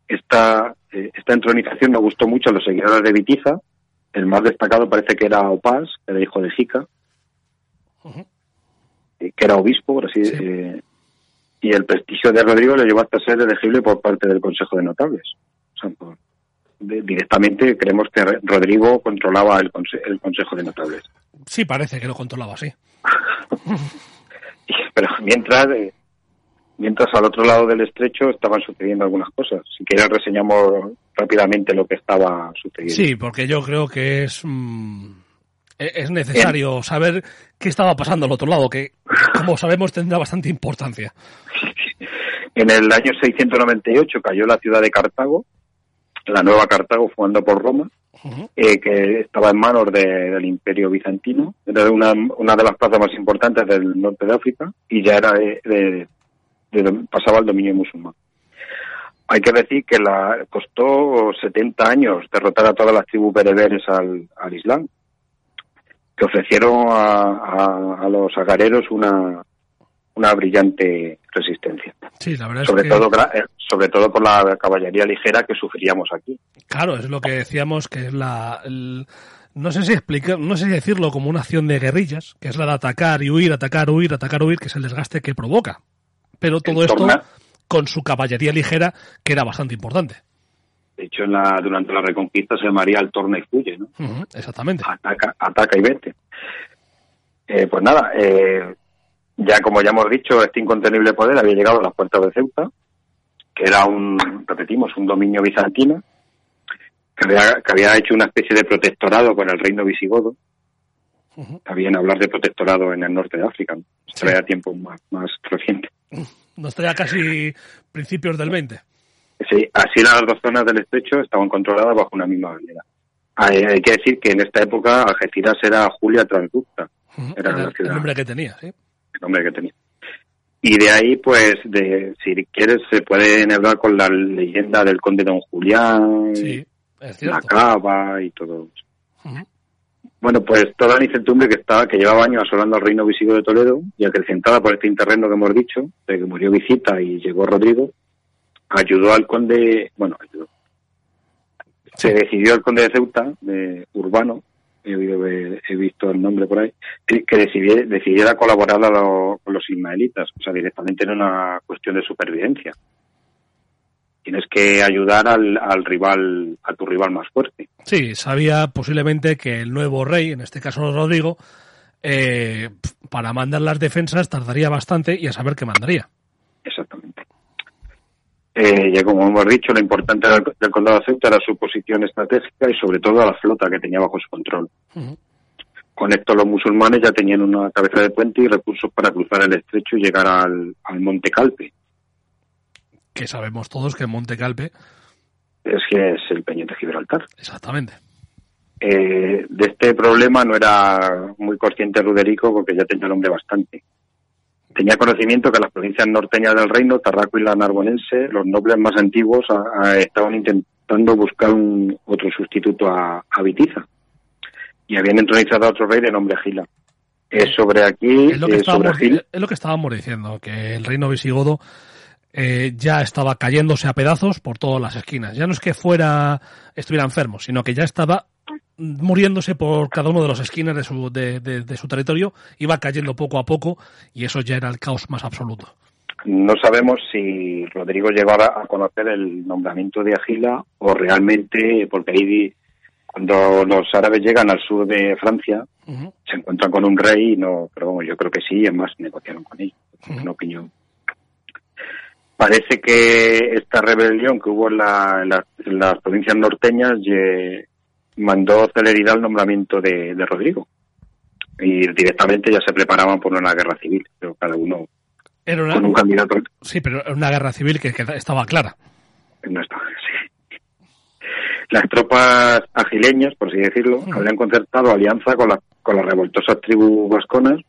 Esta, eh, esta entronización me gustó mucho a los seguidores de Vitiza. El más destacado parece que era Opás, que era hijo de Jica, eh, que era obispo, por así Sí. eh, y el prestigio de Rodrigo le llevó hasta ser elegible por parte del Consejo de Notables. O sea, por- de- directamente creemos que Rodrigo controlaba el, conse- el Consejo de Notables. Sí, parece que lo controlaba, sí. *laughs* Pero mientras, eh, mientras al otro lado del estrecho estaban sucediendo algunas cosas. Si quieres reseñamos rápidamente lo que estaba sucediendo. Sí, porque yo creo que es mm, e- es necesario saber qué estaba pasando al otro lado, que como sabemos tendrá bastante importancia. *laughs* En el año 698 cayó la ciudad de Cartago, la nueva Cartago fundada por Roma, eh, que estaba en manos de- del Imperio Bizantino. Era una, una de las plazas más importantes del norte de África y ya era de, de- de- pasaba al dominio musulmán. Hay que decir que la costó 70 años derrotar a todas las tribus bereberes al, al Islam, que ofrecieron a, a- a los agareros una, una brillante resistencia. Sí, la verdad es Sobre que, todo, eh, sobre todo por la caballería ligera que sufríamos aquí. claro, es lo que decíamos que es la... el- no sé si explicar, no sé si decirlo como una acción de guerrillas, que es la de atacar y huir, atacar, huir, atacar, huir, que es el desgaste que provoca. Pero todo esto con su caballería ligera, que era bastante importante. De hecho, en la, durante la Reconquista se llamaría el torna y fuye, ¿no? Exactamente. Ataca, ataca y vete. Eh, pues nada, eh, ya como ya hemos dicho, este incontenible poder había llegado a las puertas de Ceuta, que era un, repetimos, un dominio bizantino, que había, que había hecho una especie de protectorado con el reino visigodo. Ujú. Está bien hablar de protectorado en el norte de África, ¿no? Sí. era tiempo más, más reciente. Nos traía casi principios del 20. Sí, así las dos zonas del estrecho estaban controladas bajo una misma bandera. Hay, hay que decir que en esta época Algeciras era Julia Transducta, Era Era la el ciudad. nombre que tenía, sí. Nombre que tenía. Y de ahí, pues, de, si quieres, se puede enhebrar con la leyenda del conde Don Julián, Sí, la cava y todo eso. Bueno, pues toda la incertidumbre que estaba, que llevaba años asolando al reino visigodo de Toledo y acrecentada por este interreno que hemos dicho, de que murió Visita y llegó Rodrigo, ayudó al conde, bueno, ayudó. Se decidió el conde de Ceuta, de Urbano, he, oído- he- visto el nombre por ahí, que que decidiera, decidiera colaborar a lo- con los ismaelitas. O sea, directamente era una cuestión de supervivencia. Tienes que ayudar al, al rival, a tu rival más fuerte. Sí, sabía posiblemente que el nuevo rey, en este caso Rodrigo, eh, para mandar las defensas tardaría bastante y a saber qué mandaría. Eh, ya como hemos dicho, lo importante del, del condado de Ceuta era su posición estratégica y sobre todo la flota que tenía bajo su control. Con esto los musulmanes ya tenían una cabeza de puente y recursos para cruzar el estrecho y llegar al, al Monte Calpe, Que sabemos todos que Monte Calpe, es que es el Peñón de Gibraltar. exactamente. Eh, de este problema no era muy consciente Ruderico porque ya tenía nombre bastante. Tenía conocimiento que las provincias norteñas del reino, Tarraco y la Narbonense, los nobles más antiguos, a- a- estaban intentando buscar un, otro sustituto a, a Vitiza. Y habían entronizado a otro rey de nombre Gila. Eh, sobre aquí, Es lo, que eh, sobre estábamos, Gil, es lo que estábamos diciendo, que el reino visigodo eh, ya estaba cayéndose a pedazos por todas las esquinas. Ya no es que fuera estuviera enfermo, sino que ya estaba muriéndose por cada uno de las esquinas de su, de, de- de su territorio, iba cayendo poco a poco y eso ya era el caos más absoluto. no sabemos si Rodrigo llegó a, conocer el nombramiento de Agila o realmente, porque ahí cuando los árabes llegan al sur de Francia, se encuentran con un rey y no, pero vamos, yo creo que sí, además negociaron con él, Ujú. una opinión. Parece que esta rebelión que hubo en, la- en la- en las provincias norteñas mandó celeridad el nombramiento de, de Rodrigo. Y directamente ya se preparaban por una guerra civil, pero cada uno Era una, con un candidato sí, pero era una guerra civil que, que estaba clara. no estaba. sí. Las tropas agileñas, por así decirlo, Ujú. habrían concertado alianza con, la- con las revoltosas tribus vasconas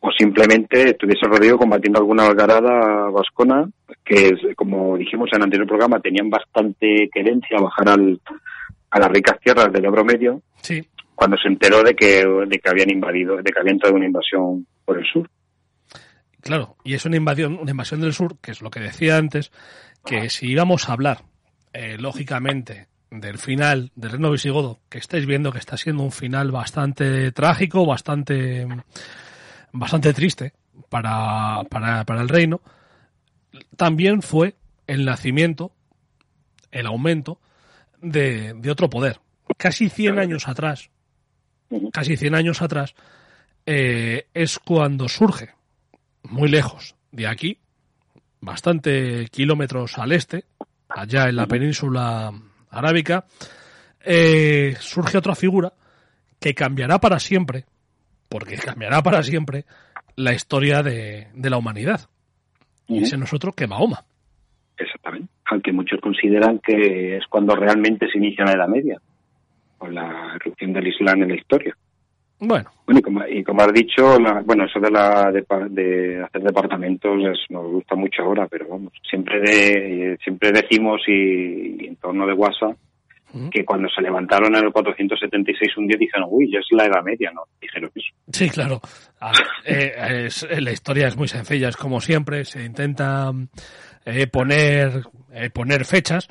o simplemente estuviese Rodrigo combatiendo alguna algarada vascona que, como dijimos en el anterior programa, tenían bastante querencia a bajar al, a las ricas tierras del Ebro Medio Sí, cuando se enteró de que, de que habían invadido, de que había entrado una invasión por el sur. claro. Y es una invasión, una invasión del sur, que es lo que decía antes, que si íbamos a hablar, eh, lógicamente, del final del reino visigodo, que estáis viendo que está siendo un final bastante trágico, bastante, bastante triste para, para, para el reino, también fue el nacimiento, el aumento de, de otro poder. Casi 100 años atrás, casi 100 años atrás, eh, es cuando surge, muy lejos de aquí, bastante kilómetros al este, allá en la península arábica, eh, surge otra figura que cambiará para siempre, porque cambiará para siempre la historia de, de la humanidad. Y ese no es otro que Mahoma. Exactamente. Aunque muchos consideran que es cuando realmente se inicia la Edad Media, con la erupción del Islam en la historia. Bueno, Bueno, y como, y como has dicho, la- bueno, eso de, la, de, de hacer departamentos es- nos gusta mucho ahora, pero vamos, siempre de, siempre decimos y, y en torno de WhatsApp que cuando se levantaron en el 476 un día dijeron, uy, ya es la Edad Media, ¿no? Dijeron eso. Sí, claro. A- eh, es- la historia es muy sencilla, es como siempre, se intenta eh, poner, eh, poner fechas,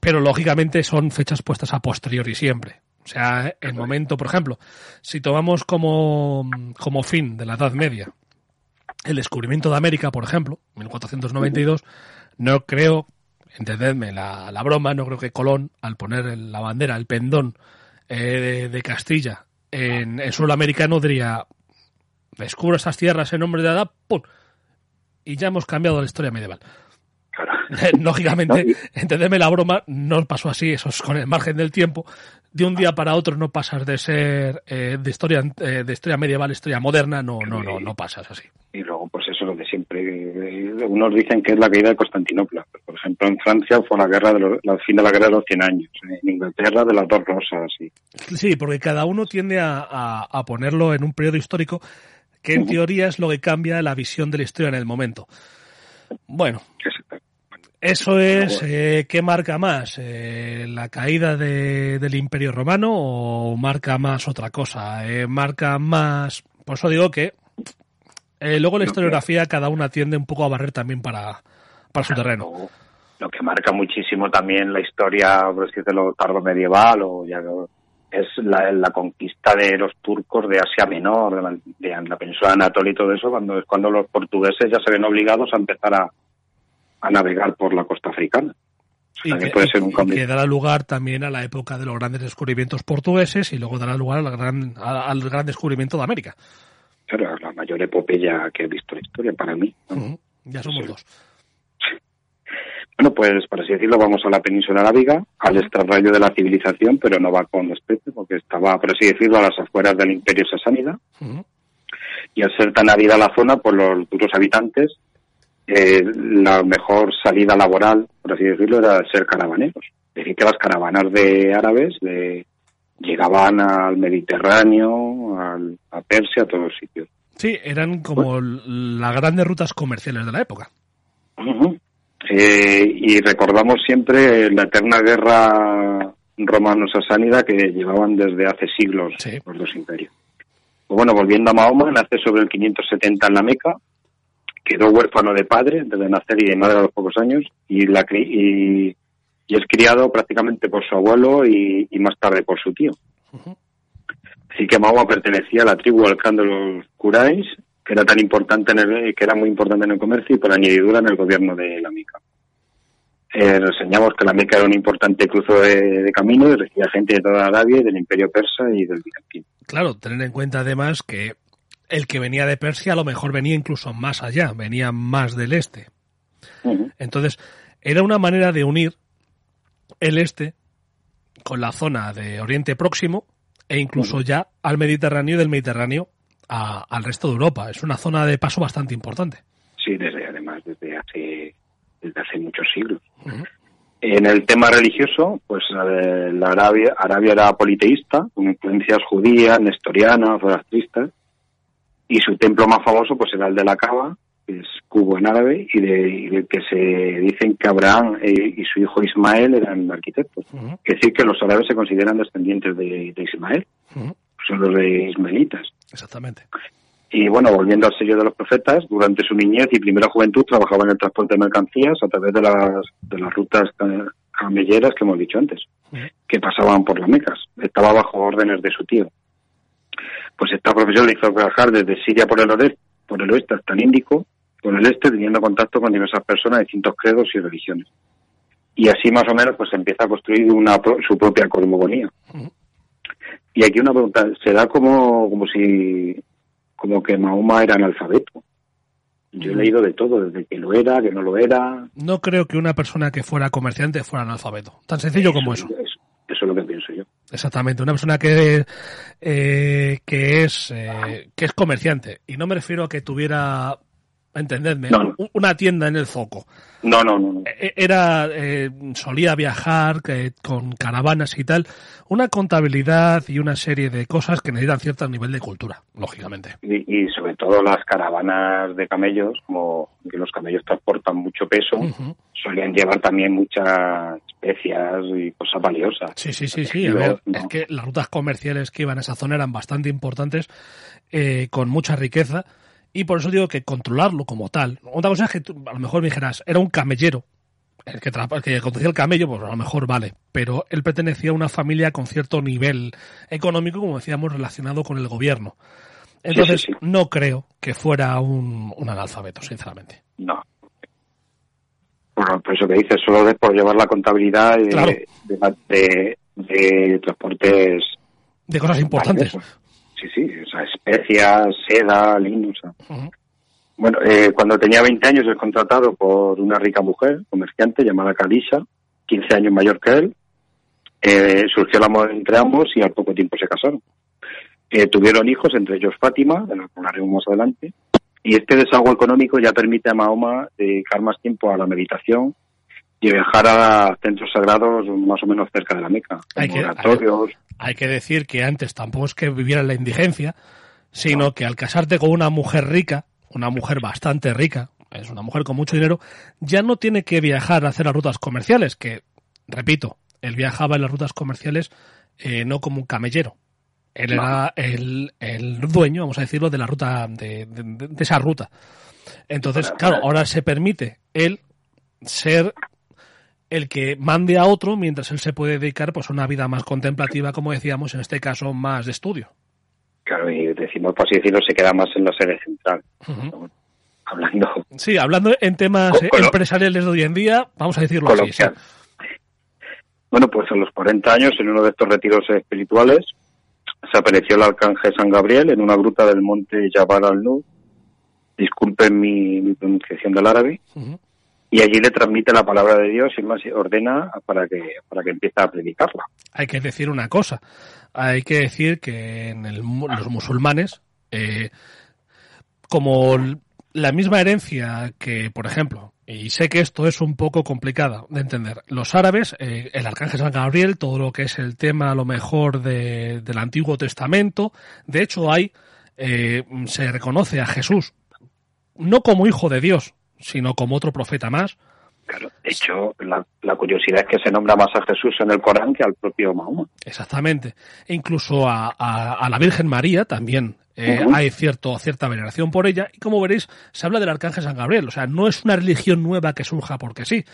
pero lógicamente son fechas puestas a posteriori siempre. O sea, el momento, por ejemplo, si tomamos como, como fin de la Edad Media el descubrimiento de América, por ejemplo, 1492, no creo, entendedme la, la broma, no creo que Colón, al poner el- la bandera, el pendón eh, de, Castilla en, en suelo americano, diría, descubro estas tierras en nombre de Adán, ¡pum! Y ya hemos cambiado la historia medieval. *laughs* Lógicamente, No, entendedme la broma, no pasó así, eso es con el margen del tiempo. De un día para otro no pasas de ser eh, de historia eh, de historia medieval a historia moderna, no, no, no, no pasas así. Y luego, pues eso lo de siempre. eh, Unos dicen que es la caída de Constantinopla. Por ejemplo, en Francia fue la guerra de los, la fin de la guerra de los 100 años. En Inglaterra de las dos rosas. Y, Sí, porque cada uno tiende a, a- a ponerlo en un periodo histórico que en teoría es lo que cambia la visión de la historia en el momento. Bueno, eso es, eh, ¿qué marca más? Eh, ¿La caída de- del Imperio Romano o marca más otra cosa? Eh, ¿Marca más...? Por eso digo que eh, luego la historiografía cada una tiende un poco a barrer también para, para su terreno. Lo, lo que marca muchísimo también la historia, por así decirlo, tardo medieval o ya es la, la conquista de los turcos de Asia Menor, de la, de la península de Anatolia y todo eso, cuando es cuando los portugueses ya se ven obligados a empezar a, a navegar por la costa africana. O Y sea, que que, puede ser un cambio. que dará lugar también a la época de los grandes descubrimientos portugueses y luego dará lugar a la gran- al gran descubrimiento de América. Claro, la mayor epopeya que he visto en la historia para mí. ¿no? Ya somos Sí. dos. *laughs* Bueno, pues por así decirlo, vamos a la península arábiga, al extrarrayo de la civilización, pero no va con desprecio, porque estaba, por así decirlo, a las afueras del imperio sasánida, y al ser tan árida la zona, por los duros habitantes, eh, la mejor salida laboral, por así decirlo, era ser caravaneros. Es decir, que las caravanas de árabes de, llegaban al Mediterráneo, al- a Persia, a todos los sitios. Sí, eran como l- las grandes rutas comerciales de la época. Eh, y recordamos siempre la eterna guerra romano-sasánida que llevaban desde hace siglos Sí. los dos imperios. Pues bueno, volviendo a Mahoma, nace sobre el 570 en la Meca, quedó huérfano de padre desde nacer y de madre a los pocos años, y, la, cri- y, y es criado prácticamente por su abuelo y, y más tarde por su tío. Así que Mahoma pertenecía a la tribu al clan de los Quraysh, que era tan importante en el, que era muy importante en el comercio y por añadidura en el gobierno de la Meca. Eh, nos enseñamos que la Meca era un importante cruce de, de camino y recibía gente de toda Arabia del Imperio Persa y del Bizantino. Claro, tener en cuenta además que el que venía de Persia a lo mejor venía incluso más allá, venía más del este. Entonces, era una manera de unir el este con la zona de Oriente Próximo e incluso ya al Mediterráneo y del Mediterráneo a- al resto de Europa. Es una zona de paso bastante importante. Sí, desde además desde hace desde hace muchos siglos. En el tema religioso, pues la Arabia, Arabia era politeísta, con influencias judías, nestorianas, zoroastristas, y su templo más famoso pues era el de la Cava, que es cubo en árabe, y de, y del que se dicen que Abraham eh, y su hijo Ismael eran arquitectos. Es decir, que los árabes se consideran descendientes de, de Ismael, Ujú. son los de ismaelitas. Exactamente. Y bueno, volviendo al sello de los profetas, durante su niñez y primera juventud trabajaba en el transporte de mercancías a través de las, de las rutas ca- camelleras que hemos dicho antes, que pasaban por las Mecas. Estaba bajo órdenes de su tío. Pues esta profesión le hizo viajar desde Siria por el oeste, por el oeste hasta el Índico, por el este, teniendo contacto con diversas personas de distintos credos y religiones. Y así más o menos pues empieza a construir una pro- su propia cosmogonía. Y aquí una pregunta, ¿se da como, como si, como que Mahoma era analfabeto? Yo he leído de todo, desde que lo era, que no lo era. No creo que una persona que fuera comerciante fuera analfabeto. Tan sencillo como eso. Eso, eso es lo que pienso yo. Exactamente, una persona que, eh, que, es, eh, que es comerciante. Y no me refiero a que tuviera, entendedme, No, no. una tienda en el zoco. No, no, no. no. E- Era, eh, solía viajar que- con caravanas y tal. Una contabilidad y una serie de cosas que necesitan cierto nivel de cultura, lógicamente. Y, y sobre todo las caravanas de camellos, como que los camellos transportan mucho peso, solían llevar también muchas especias y cosas valiosas. Sí, sí, sí, sí. A ver, es que las rutas comerciales que iban a esa zona eran bastante importantes, eh, con mucha riqueza, y por eso digo que controlarlo como tal. Otra cosa es que tú, a lo mejor me dijeras, era un camellero, el que, el que conducía el camello, pues a lo mejor vale, pero él pertenecía a una familia con cierto nivel económico, como decíamos, relacionado con el gobierno. Entonces, sí, sí. no creo que fuera un, un analfabeto, sinceramente. No. Por, por eso que dices, solo es por llevar la contabilidad de, Claro. de, de- de transportes De cosas importantes. valiosos. Sí, sí, o sea, especias, seda. Ujú. Bueno, eh, cuando tenía 20 años es contratado por una rica mujer, comerciante, llamada Kalisa, 15 años mayor que él. Eh, surgió el amor entre ambos y al poco tiempo se casaron. Eh, tuvieron hijos, entre ellos Fátima, de la que hablaremos más adelante. Y este desahogo económico ya permite a Mahoma dedicar más tiempo a la meditación y viajar a centros sagrados más o menos cerca de la Meca, Hay que-. Hay que decir que antes tampoco es que viviera en la indigencia, sino que al casarte con una mujer rica, una mujer bastante rica, es una mujer con mucho dinero, ya no tiene que viajar a hacer las rutas comerciales, que, repito, él viajaba en las rutas comerciales eh, no como un camellero. Él No. era el, el dueño, vamos a decirlo, de la ruta, de, de- de esa ruta. Entonces, claro. ahora se permite él ser el que mande a otro mientras él se puede dedicar pues a una vida más contemplativa, como decíamos, en este caso más de estudio. Claro, y decimos, por así decirlo, se queda más en la sede central, hablando Sí, hablando en temas empresariales de hoy en día, vamos a decirlo así. sí. Bueno, pues a los 40 años, en uno de estos retiros espirituales, se apareció el arcángel San Gabriel en una gruta del monte Jabal al-Nur. Disculpen mi, mi pronunciación del árabe. Ujú. Y allí le transmite la palabra de Dios y más ordena para que, para que empiece a predicarla. Hay que decir una cosa. Hay que decir que en el los musulmanes, eh, como la misma herencia que, por ejemplo, y sé que esto es un poco complicada de entender, los árabes, eh, el arcángel San Gabriel, todo lo que es el tema a lo mejor de- del Antiguo Testamento, de hecho hay, eh, se reconoce a Jesús no como hijo de Dios, sino como otro profeta más, Claro. De hecho, la, la curiosidad es que se nombra más a Jesús en el Corán que al propio Mahoma. Exactamente. E incluso a, a- a la Virgen María también eh, hay cierto, cierta veneración por ella. Y como veréis, se habla del Arcángel San Gabriel. O sea, no es una religión nueva que surja porque sí.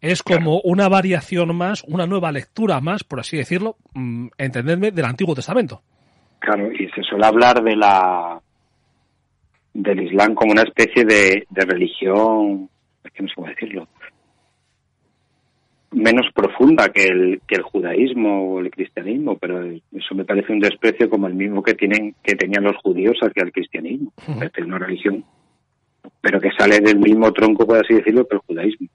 Es como una variación más, una nueva lectura más, por así decirlo, mm, entendedme, del Antiguo Testamento. Claro, y se suele hablar de la del Islam como una especie de, de religión, es que no sé cómo decirlo, menos profunda que el, que el judaísmo o el cristianismo, pero eso me parece un desprecio como el mismo que tienen que tenían los judíos hacia el cristianismo. Ujú. Es una religión, pero que sale del mismo tronco, por así decirlo, que el judaísmo,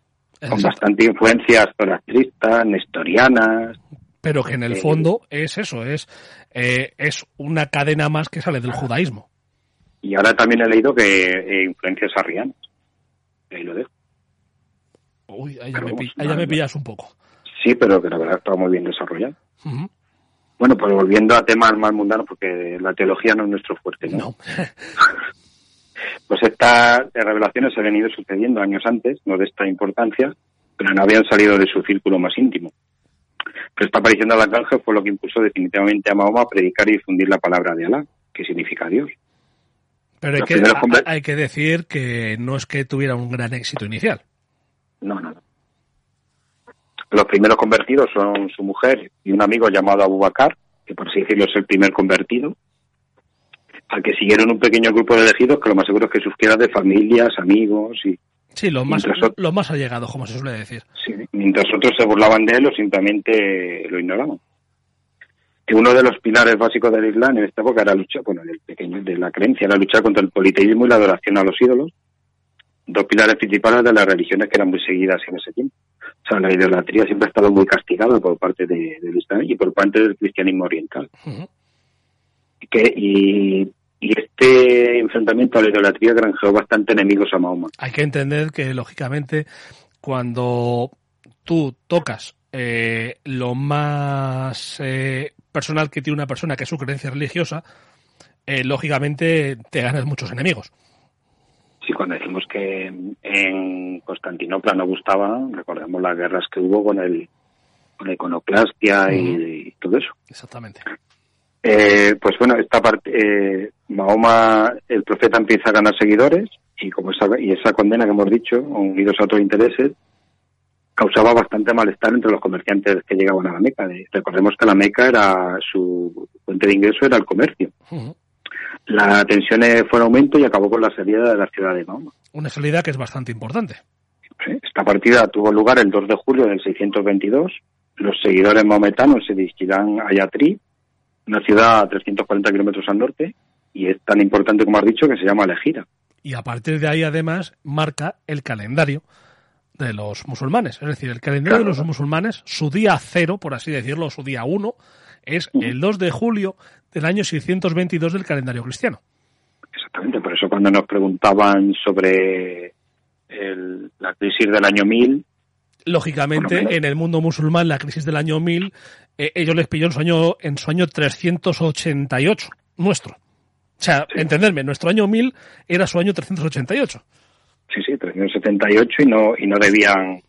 con bastante influencias zoroastristas, nestorianas, Pero que en el Eh, fondo es eso, es, eh, es una cadena más que sale del judaísmo. Y ahora también he leído que eh, influencias arrianas. Ahí lo dejo. Uy, ahí ya, me, vamos, pi- ahí ya nada, me no. pillas un poco. Sí, pero que la verdad está muy bien desarrollado. Bueno, pues volviendo a temas más mundanos, porque la teología no es nuestro fuerte, ¿no? No. *laughs* *laughs* Pues estas revelaciones se habían ido sucediendo años antes, no de esta importancia, pero no habían salido de su círculo más íntimo. Pero esta aparición del arcángel fue lo que impulsó definitivamente a Mahoma a predicar y difundir la palabra de Alá, que significa Dios. Pero hay que, hay que decir que no es que tuviera un gran éxito inicial. No, no. Los primeros convertidos son su mujer y un amigo llamado Abu Bakr, que por así decirlo es el primer convertido, al que siguieron un pequeño grupo de elegidos que lo más seguro es que surgiera de familias, amigos y Sí, los más, los más allegados, como se suele decir. Sí, mientras otros se burlaban de él o simplemente lo ignoraban. Y uno de los pilares básicos del Islam en esta época era luchar, bueno, del pequeño, de la creencia, era luchar contra el politeísmo y la adoración a los ídolos, dos pilares principales de las religiones que eran muy seguidas en ese tiempo. O sea, la idolatría siempre ha estado muy castigada por parte de- del Islam y por parte del cristianismo oriental. Que, y este enfrentamiento a la idolatría granjeó bastante enemigos a Mahoma. Hay que entender que, lógicamente, cuando tú tocas eh, lo más eh, personal que tiene una persona, que es su creencia religiosa, eh, lógicamente te ganas muchos enemigos. Sí, cuando decimos que en- Constantinopla no gustaba, recordemos las guerras que hubo con el con la iconoclastia y, y todo eso. Exactamente. Eh, pues bueno, esta parte, eh, Mahoma, el profeta empieza a ganar seguidores y como esa, y esa condena que hemos dicho, unidos a otros intereses, causaba bastante malestar entre los comerciantes que llegaban a la Meca. De- recordemos que la Meca era su fuente de ingreso era el comercio. Ujú. La tensión fue en aumento y acabó con la salida de la ciudad de Mahoma. Una salida que es bastante importante. Sí, Esta partida tuvo lugar el 2 de julio del 622. Los seguidores maometanos se dirigirán a Yatri, una ciudad a 340 kilómetros al norte, y es tan importante como has dicho que se llama Lejira. Y a partir de ahí, además, marca el calendario de los musulmanes. Es decir, el calendario de los musulmanes, su día cero, por así decirlo, su día uno, es el 2 de julio del año 622 del calendario cristiano. Exactamente, por eso cuando nos preguntaban sobre el- la crisis del año 1000, Lógicamente, en el mundo musulmán, la crisis del año 1000, eh, ellos les pilló en su año, en su año 388, nuestro. O sea, entenderme, nuestro año 1000 era su año 388. Sí, sí, 378 y no, y no debían...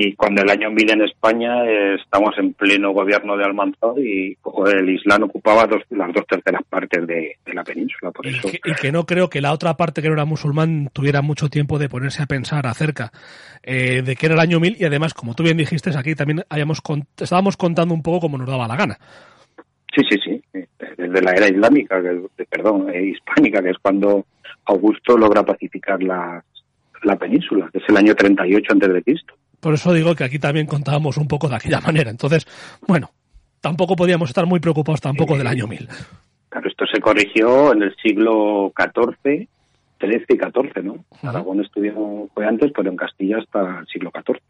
Y cuando el año 1000 en España eh, estamos en pleno gobierno de Almanzor y el Islam ocupaba dos, las dos terceras partes de, de la península, por Y eso... que, y que no creo que la otra parte que no era musulmán tuviera mucho tiempo de ponerse a pensar acerca eh, de que era el año 1000 y además, como tú bien dijiste, aquí también habíamos con- estábamos contando un poco como nos daba la gana. Sí, sí, sí. eh, Desde la era islámica, perdón, eh, hispánica, que es cuando Augusto logra pacificar la, la península, que es el año 38 antes de Cristo. Por eso digo que aquí también contábamos un poco de aquella *laughs* manera. Entonces, bueno, tampoco podíamos estar muy preocupados tampoco del año 1000. Claro, esto se corrigió en el siglo XIV, XIII y XIV, ¿no? Aragón estudió, fue antes, pero en Castilla hasta el siglo XIV.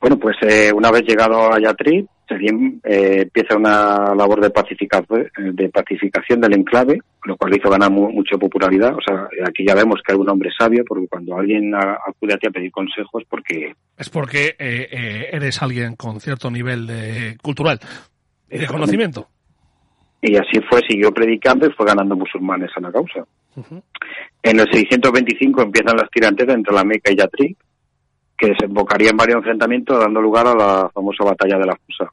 Bueno, pues eh, una vez llegado a Yatri, Selim eh, empieza una labor de, pacifica- de pacificación del enclave, lo cual le hizo ganar mu- mucha popularidad. O sea, aquí ya vemos que hay un hombre sabio, porque cuando alguien a- acude a ti a pedir consejos, porque Es porque eh, eh, eres alguien con cierto nivel de cultural y de conocimiento. y así fue, siguió predicando y fue ganando musulmanes a la causa. En el 625 empiezan las tiranteras entre la Meca y Yatri, que desembocaría en varios enfrentamientos, dando lugar a la famosa batalla de la Fusa.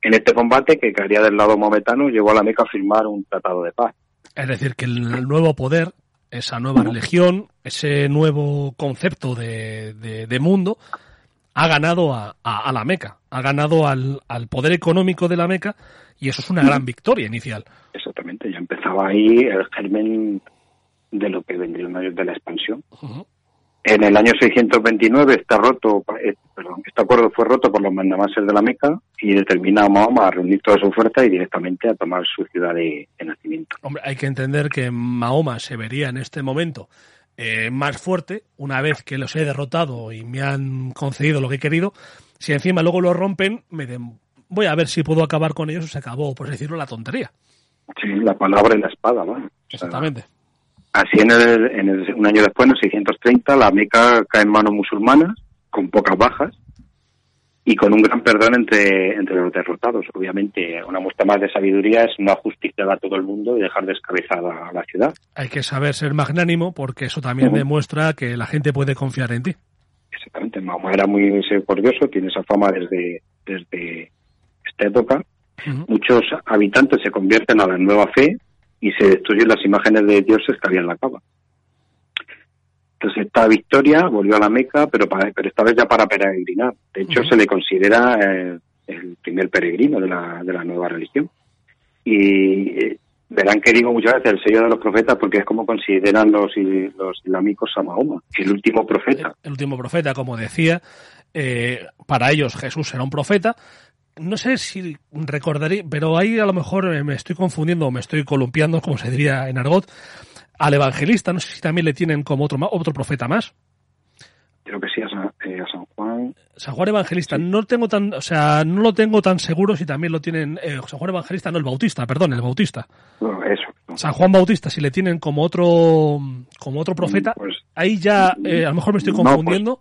En este combate, que caería del lado maometano, llevó a la Meca a firmar un tratado de paz. Es decir, que el nuevo poder, esa nueva religión, ese nuevo concepto de, de- de mundo, ha ganado a, a- a la Meca, ha ganado al, al poder económico de la Meca y eso es una gran victoria inicial. Exactamente, ya empezaba ahí el germen de lo que vendría de la expansión. En el año 629 está roto, eh, perdón, este acuerdo fue roto por los mandamases de la Meca y determina a Mahoma a reunir toda su fuerza y directamente a tomar su ciudad de, de nacimiento. Hombre, hay que entender que Mahoma se vería en este momento eh, más fuerte una vez que los he derrotado y me han concedido lo que he querido. Si encima luego lo rompen, me den, voy a ver si puedo acabar con ellos o se acabó, por decirlo, la tontería. Sí, la palabra y la espada, ¿no? O sea, Exactamente. Así en el, en el- un año después, en el 630, la Meca cae en manos musulmanas, con pocas bajas, y con un gran perdón entre, entre los derrotados. Obviamente, una muestra más de sabiduría es no ajusticiar a todo el mundo y dejar descabezada a la ciudad. Hay que saber ser magnánimo porque eso también demuestra que la gente puede confiar en ti. Exactamente, Mahoma era muy misericordioso, tiene esa fama desde, desde esta época. Muchos habitantes se convierten a la nueva fe y se destruyen las imágenes de dioses que había en la cava. Entonces esta victoria volvió a la Meca, pero, para, pero esta vez ya para peregrinar. De hecho, se le considera eh, el primer peregrino de la, de la nueva religión. Y eh, verán que digo muchas veces el sello de los profetas porque es como consideran los, los islámicos a Mahoma, el último profeta. El último profeta, como decía, eh, para ellos Jesús era un profeta. No sé si recordaré, pero ahí a lo mejor eh, me estoy confundiendo o me estoy columpiando, como se diría en argot, al evangelista. No sé si también le tienen como otro, otro profeta más. Creo que sí, a San, eh, a San Juan. San Juan Evangelista, no tengo tan, o sea, no lo tengo tan seguro si también lo tienen, eh, San Juan Evangelista, no, el Bautista, perdón, el Bautista. Eso. ¿no? San Juan Bautista, si le tienen como otro, como otro profeta, Pues, ahí ya, eh, a lo mejor me estoy No, pues- confundiendo.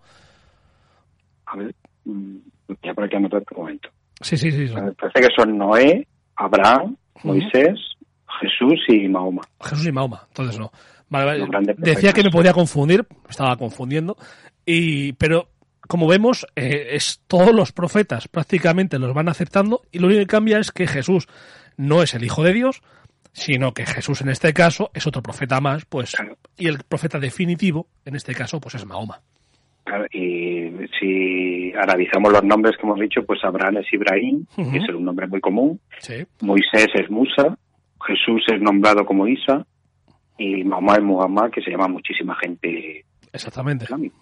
a ver, mm, ya por aquí anotar un momento. Sí, sí, sí. Me parece que son Noé, Abraham. Moisés, Jesús y Mahoma. Jesús y Mahoma, entonces no. Vale, vale. Decía que me podía confundir, estaba confundiendo, y, pero como vemos, eh, es todos los profetas prácticamente los van aceptando y lo único que cambia es que Jesús no es el Hijo de Dios, sino que Jesús en este caso es otro profeta más, pues, Claro. y el profeta definitivo en este caso pues es Mahoma. Y si analizamos los nombres que hemos dicho, pues Abraham es Ibrahim, que es un nombre muy común. Sí, Moisés es Musa, Jesús es nombrado como Isa y Mahoma es Muhammad, que se llama muchísima gente exactamente. islámica.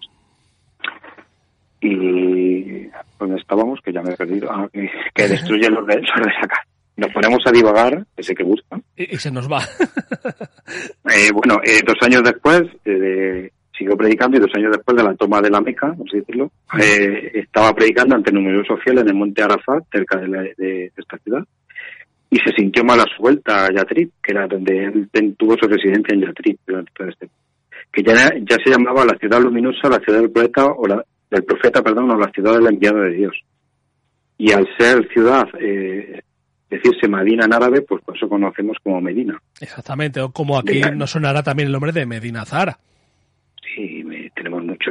Y donde estábamos, que ya me he perdido, Ah, que, *laughs* destruye los de, los de. Nos ponemos a divagar, ese que busca. Y, y se nos va. *laughs* Eh, bueno, eh, dos años después, eh, siguió predicando y dos años después de la toma de la Meca, vamos a decirlo, eh, estaba predicando ante numerosos fieles en el monte Arafat, cerca de, la- de- de esta ciudad, y se sintió mal a su vuelta a Yatrib, que era donde él tuvo su residencia en Yatrib durante todo este que ya, ya se llamaba la ciudad luminosa, la ciudad del profeta, o la, del profeta, perdón, o la ciudad del enviado de Dios. Y al ser ciudad, eh, decirse Madina en árabe, pues por eso conocemos como Medina. Exactamente, o como aquí nos sonará también el nombre de Medina Zahara.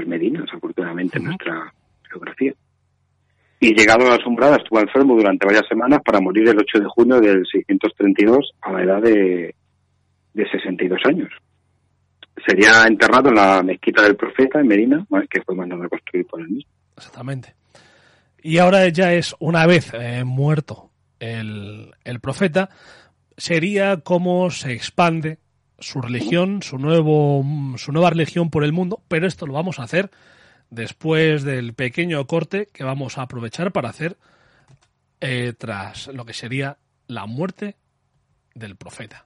Sí, me- tenemos muchos Medinas, afortunadamente, en Ujú. nuestra geografía. Y llegado a las umbradas, estuvo enfermo durante varias semanas para morir el 8 de junio del 632 a la edad de, de 62 años. Sería enterrado en la mezquita del profeta en Medina, que fue mandado a construir por él mismo. Exactamente. Y ahora ya es, una vez eh, muerto el, el profeta, sería como se expande su religión, su, nuevo, su nueva religión por el mundo, pero esto lo vamos a hacer después del pequeño corte que vamos a aprovechar para hacer eh, tras lo que sería la muerte del profeta.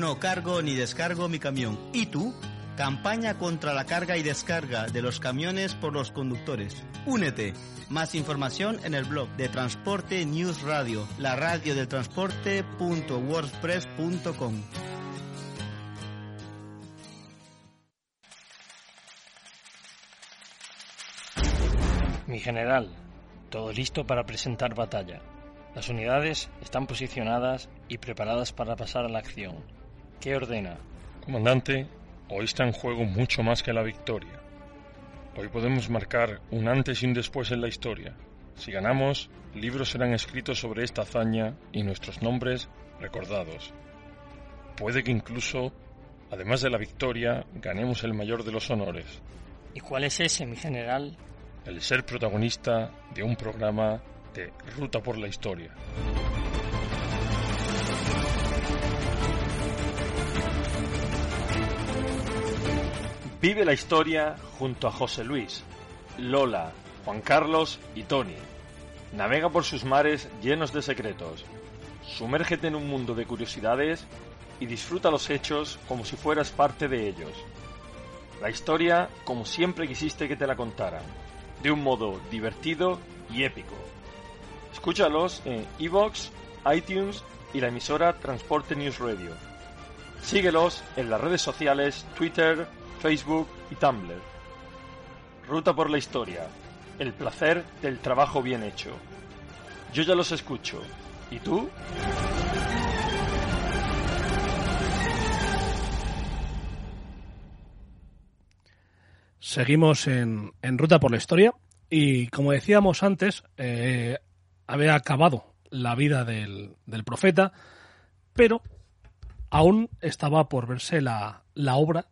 No cargo ni descargo mi camión. ¿Y tú? Campaña contra la carga y descarga de los camiones por los conductores. Únete. Más información en el blog de Transporte News Radio, la radio del transporte.wordpress.com. Mi general, todo listo para presentar batalla. Las unidades están posicionadas y preparadas para pasar a la acción. ¿Qué ordena? Comandante, hoy está en juego mucho más que la victoria. Hoy podemos marcar un antes y un después en la historia. Si ganamos, libros serán escritos sobre esta hazaña y nuestros nombres recordados. Puede que incluso, además de la victoria, ganemos el mayor de los honores. ¿Y cuál es ese, mi general? El ser protagonista de un programa de Ruta por la Historia. Vive la historia junto a José Luis, Lola, Juan Carlos y Tony. Navega por sus mares llenos de secretos. Sumérgete en un mundo de curiosidades y disfruta los hechos como si fueras parte de ellos. La historia como siempre quisiste que te la contaran, de un modo divertido y épico. Escúchalos en iVoox, iTunes y la emisora Transporte News Radio. Síguelos en las redes sociales Twitter, Facebook y Tumblr. Ruta por la historia. El placer del trabajo bien hecho. Yo ya los escucho. ¿Y tú? Seguimos en, en Ruta por la Historia y como decíamos antes, eh, había acabado la vida del, del, profeta, pero aún estaba por verse la, la obra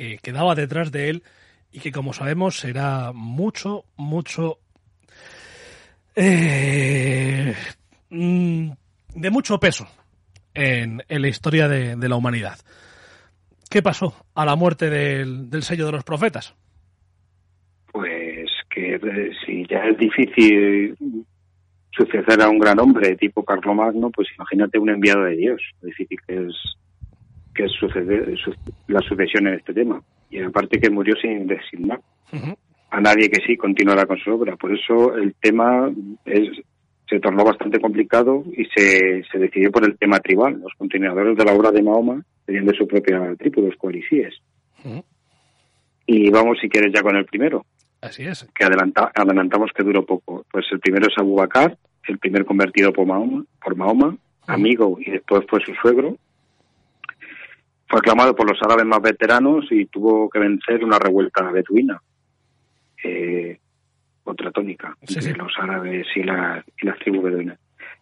que quedaba detrás de él y que como sabemos será mucho, mucho... Eh, de mucho peso en, en la historia de, la humanidad. ¿Qué pasó a la muerte del, del sello de los profetas? Pues que eh, si ya es difícil suceder a un gran hombre tipo Carlomagno, pues imagínate un enviado de Dios, lo difícil que es que es suceder, su, la sucesión en este tema. Y aparte que murió sin designar uh -huh. a nadie que sí continuara con su obra. Por eso el tema es, se tornó bastante complicado y se, se decidió por el tema tribal. Los continuadores de la obra de Mahoma tenían de su propia tribu, los coalisíes. Uh -huh. Y vamos, si quieres, ya con el primero. Así es. Que adelanta, adelantamos que duró poco. Pues el primero es Abu Bakr, el primer convertido por Mahoma, por Mahoma uh -huh. amigo, y después fue su suegro. Fue aclamado por los árabes más veteranos y tuvo que vencer una revuelta beduina eh, contra tónica Sí, entre sí. los árabes y, la, y las tribus beduinas.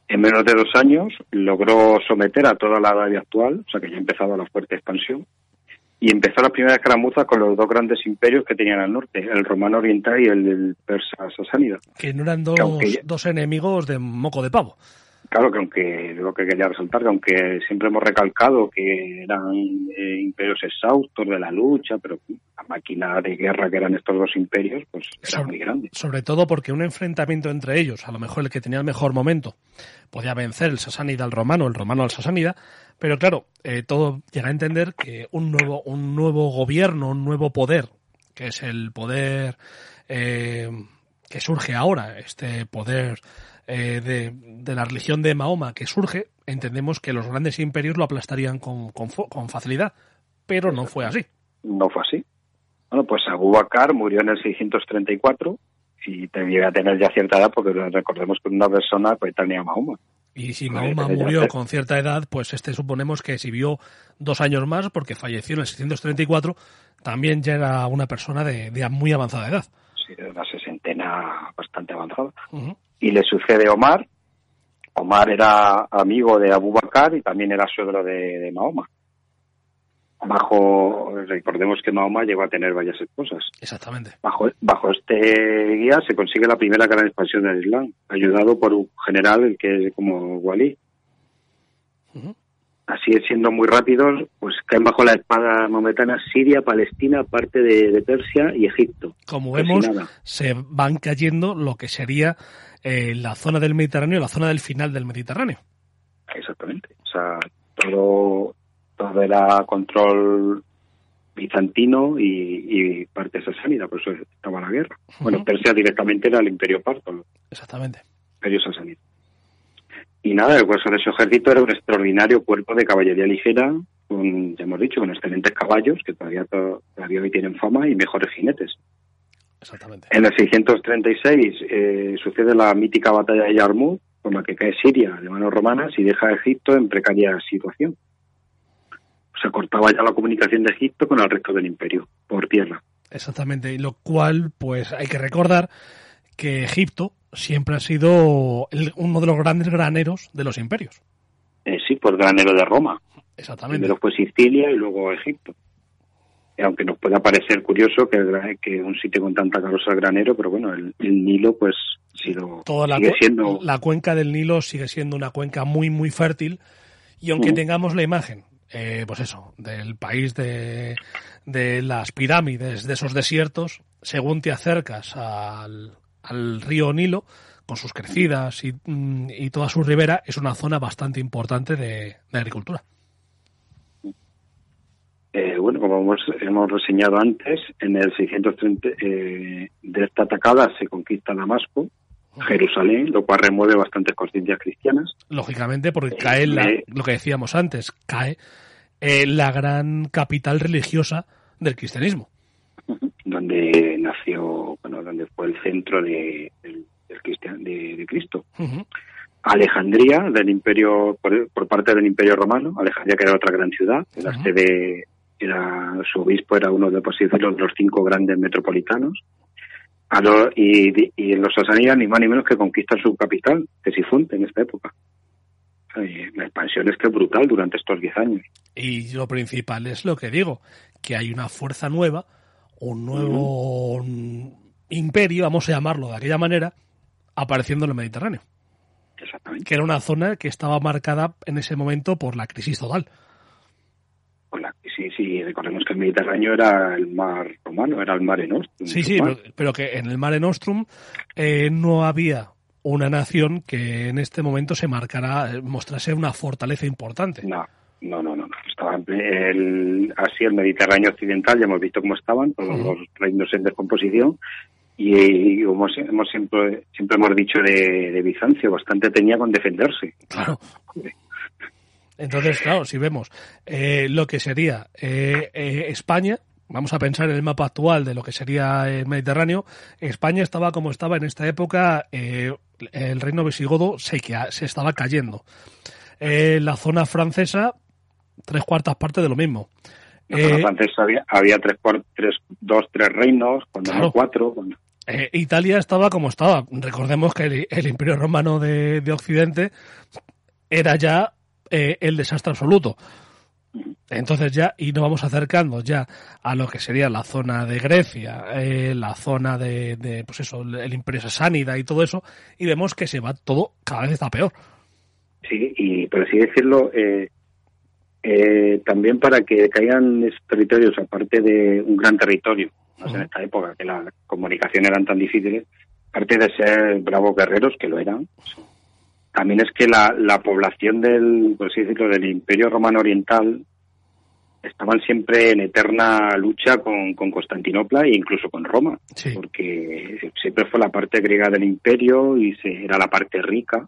En menos de dos años logró someter a toda la Arabia actual, o sea que ya empezaba la fuerte expansión, y empezó las primeras escaramuzas con los dos grandes imperios que tenían al norte, el romano oriental y el persa sasánida. Que no eran dos, Que aunque ya- dos enemigos de moco de pavo. Claro que aunque lo que quería resaltar que aunque siempre hemos recalcado que eran eh, imperios exhaustos de la lucha, pero la máquina de guerra que eran estos dos imperios, pues era sobre, muy grande. Sobre todo porque un enfrentamiento entre ellos, a lo mejor el que tenía el mejor momento, podía vencer el sasánida al romano, el romano al sasánida, pero claro, eh, todo llega a entender que un nuevo, un nuevo gobierno, un nuevo poder, que es el poder eh, que surge ahora, este poder eh, de, de, la religión de Mahoma que surge, entendemos que los grandes imperios lo aplastarían con, con, con, facilidad, pero no fue así. No fue así. Bueno, pues Abu Bakr murió en el 634 y debía tener ya cierta edad, porque recordemos que una persona pues tenía Mahoma. Y si Mahoma murió con cierta edad, pues este suponemos que si vivió dos años más, porque falleció en el 634, también ya era una persona de, de muy avanzada edad. Sí, de una sesentena bastante avanzada. Uh -huh y le sucede Omar. Omar era amigo de Abu Bakr y también era suegro de, de, Mahoma. Bajo, recordemos que Mahoma llegó a tener varias esposas. Exactamente. Bajo, bajo este guía se consigue la primera gran expansión del Islam, ayudado por un general, el que es como Walí. Uh -huh. Así es, siendo muy rápidos, pues caen bajo la espada maometana Siria, Palestina, parte de, de Persia y Egipto. Como vemos, se van cayendo lo que sería eh, la zona del Mediterráneo, la zona del final del Mediterráneo. Exactamente. O sea, todo, todo era control bizantino y, y parte sasánida, por eso estaba la guerra. Uh -huh. Bueno, Persia directamente era el imperio parto. Exactamente. Imperio sasánida. Y nada, el hueso de su ejército era un extraordinario cuerpo de caballería ligera, con, ya hemos dicho, con excelentes caballos, que todavía, todavía hoy tienen fama, y mejores jinetes. Exactamente. En el 636 eh, sucede la mítica batalla de Yarmouk, con la que cae Siria de manos romanas y deja a Egipto en precaria situación. Se cortaba ya la comunicación de Egipto con el resto del imperio, por tierra. Exactamente, y lo cual, pues hay que recordar que Egipto siempre ha sido el, uno de los grandes graneros de los imperios. Eh, sí, pues granero de Roma. Exactamente. Primero fue Sicilia y luego Egipto aunque nos pueda parecer curioso que, que un sitio con tanta carosa granero, pero bueno, el, el Nilo pues sido, Toda la, sigue siendo... La cuenca del Nilo sigue siendo una cuenca muy, muy fértil y aunque uh -huh. tengamos la imagen, eh, pues eso, del país de, de las pirámides, de esos desiertos, según te acercas al, al río Nilo, con sus crecidas y, y, toda su ribera, es una zona bastante importante de, de agricultura. Eh, bueno, como hemos, hemos, reseñado antes, en el 630 eh, de esta atacada se conquista Damasco, Jerusalén, lo cual remueve bastantes conciencias cristianas. Lógicamente, porque cae la, eh, lo que decíamos antes, cae eh, la gran capital religiosa del cristianismo. Donde nació, bueno, donde fue el centro de, del, del cristian, de, de Cristo. Uh -huh. Alejandría, del imperio, por, por, parte del imperio romano, Alejandría que era otra gran ciudad, uh -huh. sede era su obispo era uno de, por así decirlo, los cinco grandes metropolitanos. A lo, y, y los sasánidas ni más ni menos que conquistan su capital, que Sifonte, en esta época. La expansión es que es brutal durante estos diez años. Y lo principal es lo que digo, que hay una fuerza nueva, un nuevo uh -huh. Imperio, vamos a llamarlo de aquella manera, apareciendo en el Mediterráneo. Exactamente. Que era una zona que estaba marcada en ese momento por la crisis total sí, sí, recordemos que el Mediterráneo era el mar romano, era el Mare Nostrum. Sí, sí, pero, pero, que en el Mare Nostrum eh, no había una nación que en este momento se marcara, mostrase una fortaleza importante. No, no, no, no. Estaba el, así el Mediterráneo occidental, ya hemos visto cómo estaban, todos uh -huh. los reinos en descomposición, y, y como hemos siempre, siempre hemos dicho de, de Bizancio, bastante tenía con defenderse. Claro. Entonces, claro, si vemos eh, lo que sería eh, eh, España, vamos a pensar en el mapa actual de lo que sería el Mediterráneo, España estaba como estaba en esta época, eh, el reino visigodo se, se estaba cayendo. Eh, la zona francesa, tres cuartas partes de lo mismo. La zona francesa había, había tres, tres, dos, tres reinos, cuando claro. no cuatro. Cuando... Eh, Italia estaba como estaba. Recordemos que el, Imperio Romano de, de Occidente era ya eh, el desastre absoluto. Entonces ya, y nos vamos acercando ya a lo que sería la zona de Grecia, eh, la zona de, pues eso, el, imperio sasánida y todo eso, y vemos que se va todo, cada vez está peor. Sí, y por así decirlo, eh, también para que caigan esos territorios, aparte de un gran territorio, más en esta época que las comunicaciones eran tan difíciles, aparte de ser bravos guerreros, que lo eran, también es que la, la población del, por así decirlo, del Imperio Romano Oriental estaban siempre en eterna lucha con, con Constantinopla e incluso con Roma, Sí. porque siempre fue la parte griega del imperio y se, era la parte rica,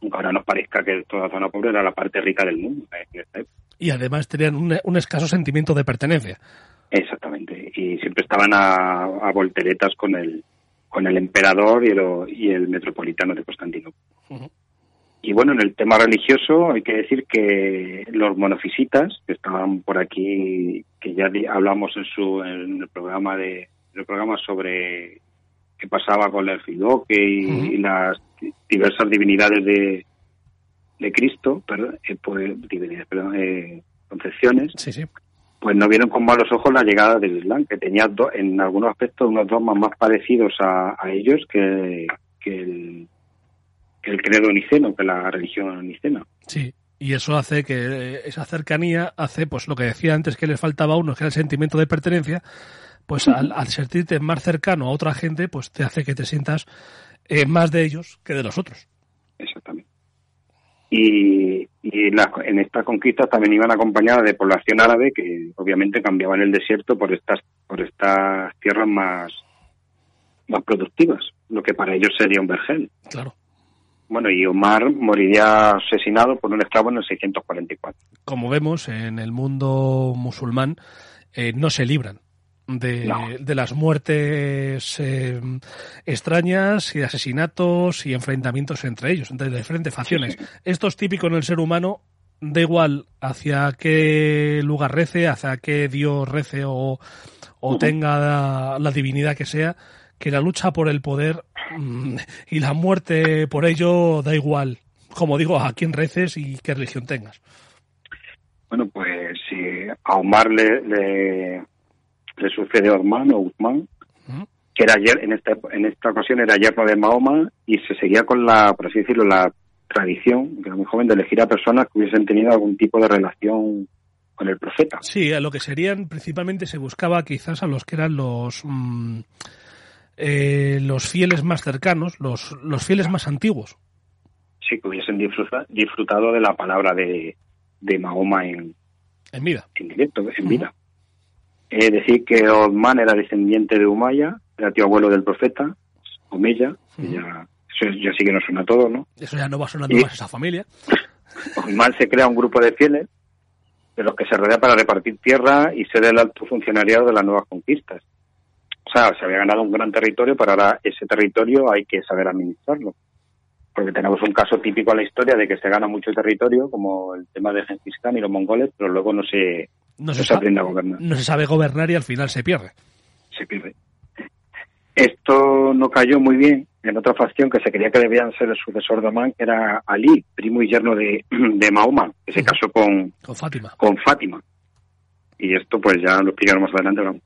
aunque ahora nos parezca que toda zona pobre era la parte rica del mundo. ¿eh? Y además tenían un, un escaso sentimiento de pertenencia. Exactamente, y siempre estaban a, a volteretas con el, con el emperador y el, y el metropolitano de Constantinopla. Y bueno, en el tema religioso hay que decir que los monofisitas, que estaban por aquí, que ya hablamos en su en el programa de en el programa sobre qué pasaba con el Fidoque y, Ujú. y las diversas divinidades de, de Cristo, perdón, eh, pues, divinidades, perdón, eh, concepciones, Sí, sí. Pues no vieron con malos ojos la llegada del Islam, que tenía do- en algunos aspectos unos dogmas más parecidos a, a ellos que, que el, que el credo niceno, que la religión nicena. Sí. Y eso hace que eh, esa cercanía hace, pues lo que decía antes que les faltaba a uno, que era el sentimiento de pertenencia, pues al, al sentirte más cercano a otra gente, pues te hace que te sientas eh, más de ellos que de los otros. Exactamente. Y, y las- en estas conquistas también iban acompañadas de población árabe que obviamente cambiaban el desierto por estas por estas tierras más más productivas, lo que para ellos sería un vergel. Claro. Bueno, y Omar moriría asesinado por un esclavo en el 644. Como vemos, en el mundo musulmán eh, no se libran de, No. de las muertes eh, extrañas y de asesinatos y enfrentamientos entre ellos, entre diferentes facciones. Esto es típico en el ser humano, da igual hacia qué lugar rece, hacia qué Dios rece o, o tenga la, la divinidad que sea, que la lucha por el poder mm, y la muerte por ello da igual, como digo, a quién reces y qué religión tengas. Bueno, pues si a Omar le, le, le sucede Orman o Ujú. que era ayer, en esta, en esta ocasión era yerno de Mahoma y se seguía con la, por así decirlo, la tradición, que era muy joven, de elegir a personas que hubiesen tenido algún tipo de relación con el profeta. Sí, a lo que serían principalmente se buscaba quizás a los que eran los mm, eh, los fieles más cercanos, los, los fieles más antiguos. Sí, que hubiesen disfruta- disfrutado de la palabra de, de Mahoma en, En vida. en directo, en vida. Es decir, que Osman era descendiente de Umaya, era tío abuelo del profeta, Omeya, que ya, eso ya sí que nos suena todo, ¿no? Eso ya no va sonando Y- más esa familia. *laughs* Osman se crea un grupo de fieles de los que se rodea para repartir tierra y ser el alto funcionariado de las nuevas conquistas. O sea, se había ganado un gran territorio, pero ahora ese territorio hay que saber administrarlo. Porque tenemos un caso típico en la historia de que se gana mucho territorio, como el tema de Gengis Khan y los mongoles, pero luego no se, No se, se sa- aprende a gobernar. no se sabe gobernar y al final se pierde. se pierde. Esto no cayó muy bien en otra facción que se creía que debían ser el sucesor de Omán, que era Ali, primo y yerno de, *clears throat* de Mahoma, que se casó con, Con Fátima. con Fátima. Y esto pues ya lo explicaremos más adelante.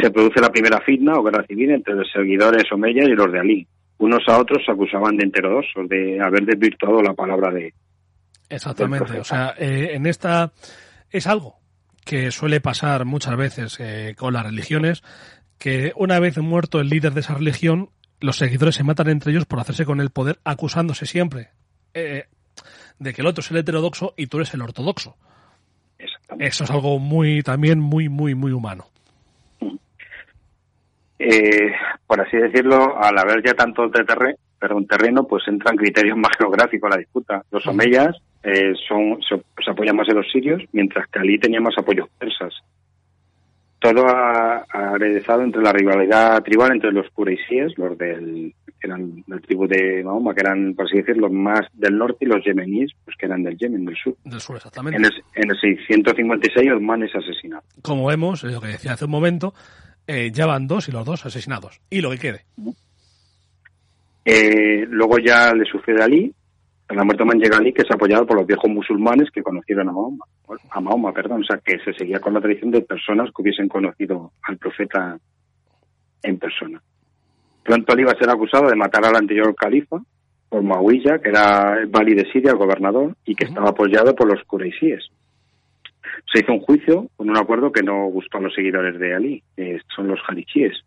Se produce la primera fitna o guerra civil entre los seguidores Omeya y los de Ali. Unos a otros se acusaban de enterodosos, de haber desvirtuado la palabra de... Exactamente. O sea, eh, en esta es algo que suele pasar muchas veces eh, con las religiones, que una vez muerto el líder de esa religión, los seguidores se matan entre ellos por hacerse con el poder, acusándose siempre eh, de que el otro es el heterodoxo y tú eres el ortodoxo. Eso es algo muy, también muy, muy, muy humano. eh, por así decirlo, al haber ya tanto de terre- perdón, terreno, pues entran criterios *laughs* más geográficos a la disputa. Los omeyas eh, son, se, se apoyan más en los sirios, mientras que Ali tenía más apoyos persas. Todo ha, ha entre la rivalidad tribal entre los kureisíes, los del, que eran la tribu de Mahoma, que eran, por así decirlo, más del norte, y los yemeníes, pues que eran del Yemen, del sur. Del sur, exactamente. En el, en el 656 Osman es asesinado. Como vemos, es lo que decía hace un momento, eh, ya van dos y los dos asesinados. Y lo que quede. Eh, luego ya le sucede a Ali, a la muerte de Man llega Ali, que es apoyado por los viejos musulmanes que conocieron a Mahoma, a Mahoma, perdón, o sea, que se seguía con la tradición de personas que hubiesen conocido al profeta en persona. Pronto Ali va a ser acusado de matar al anterior califa, por Muawiyah, que era el Bali de Siria, el gobernador, y que estaba apoyado por los Quraisíes. Se hizo un juicio con un acuerdo que no gustó a los seguidores de Ali, que son los Jalichíes.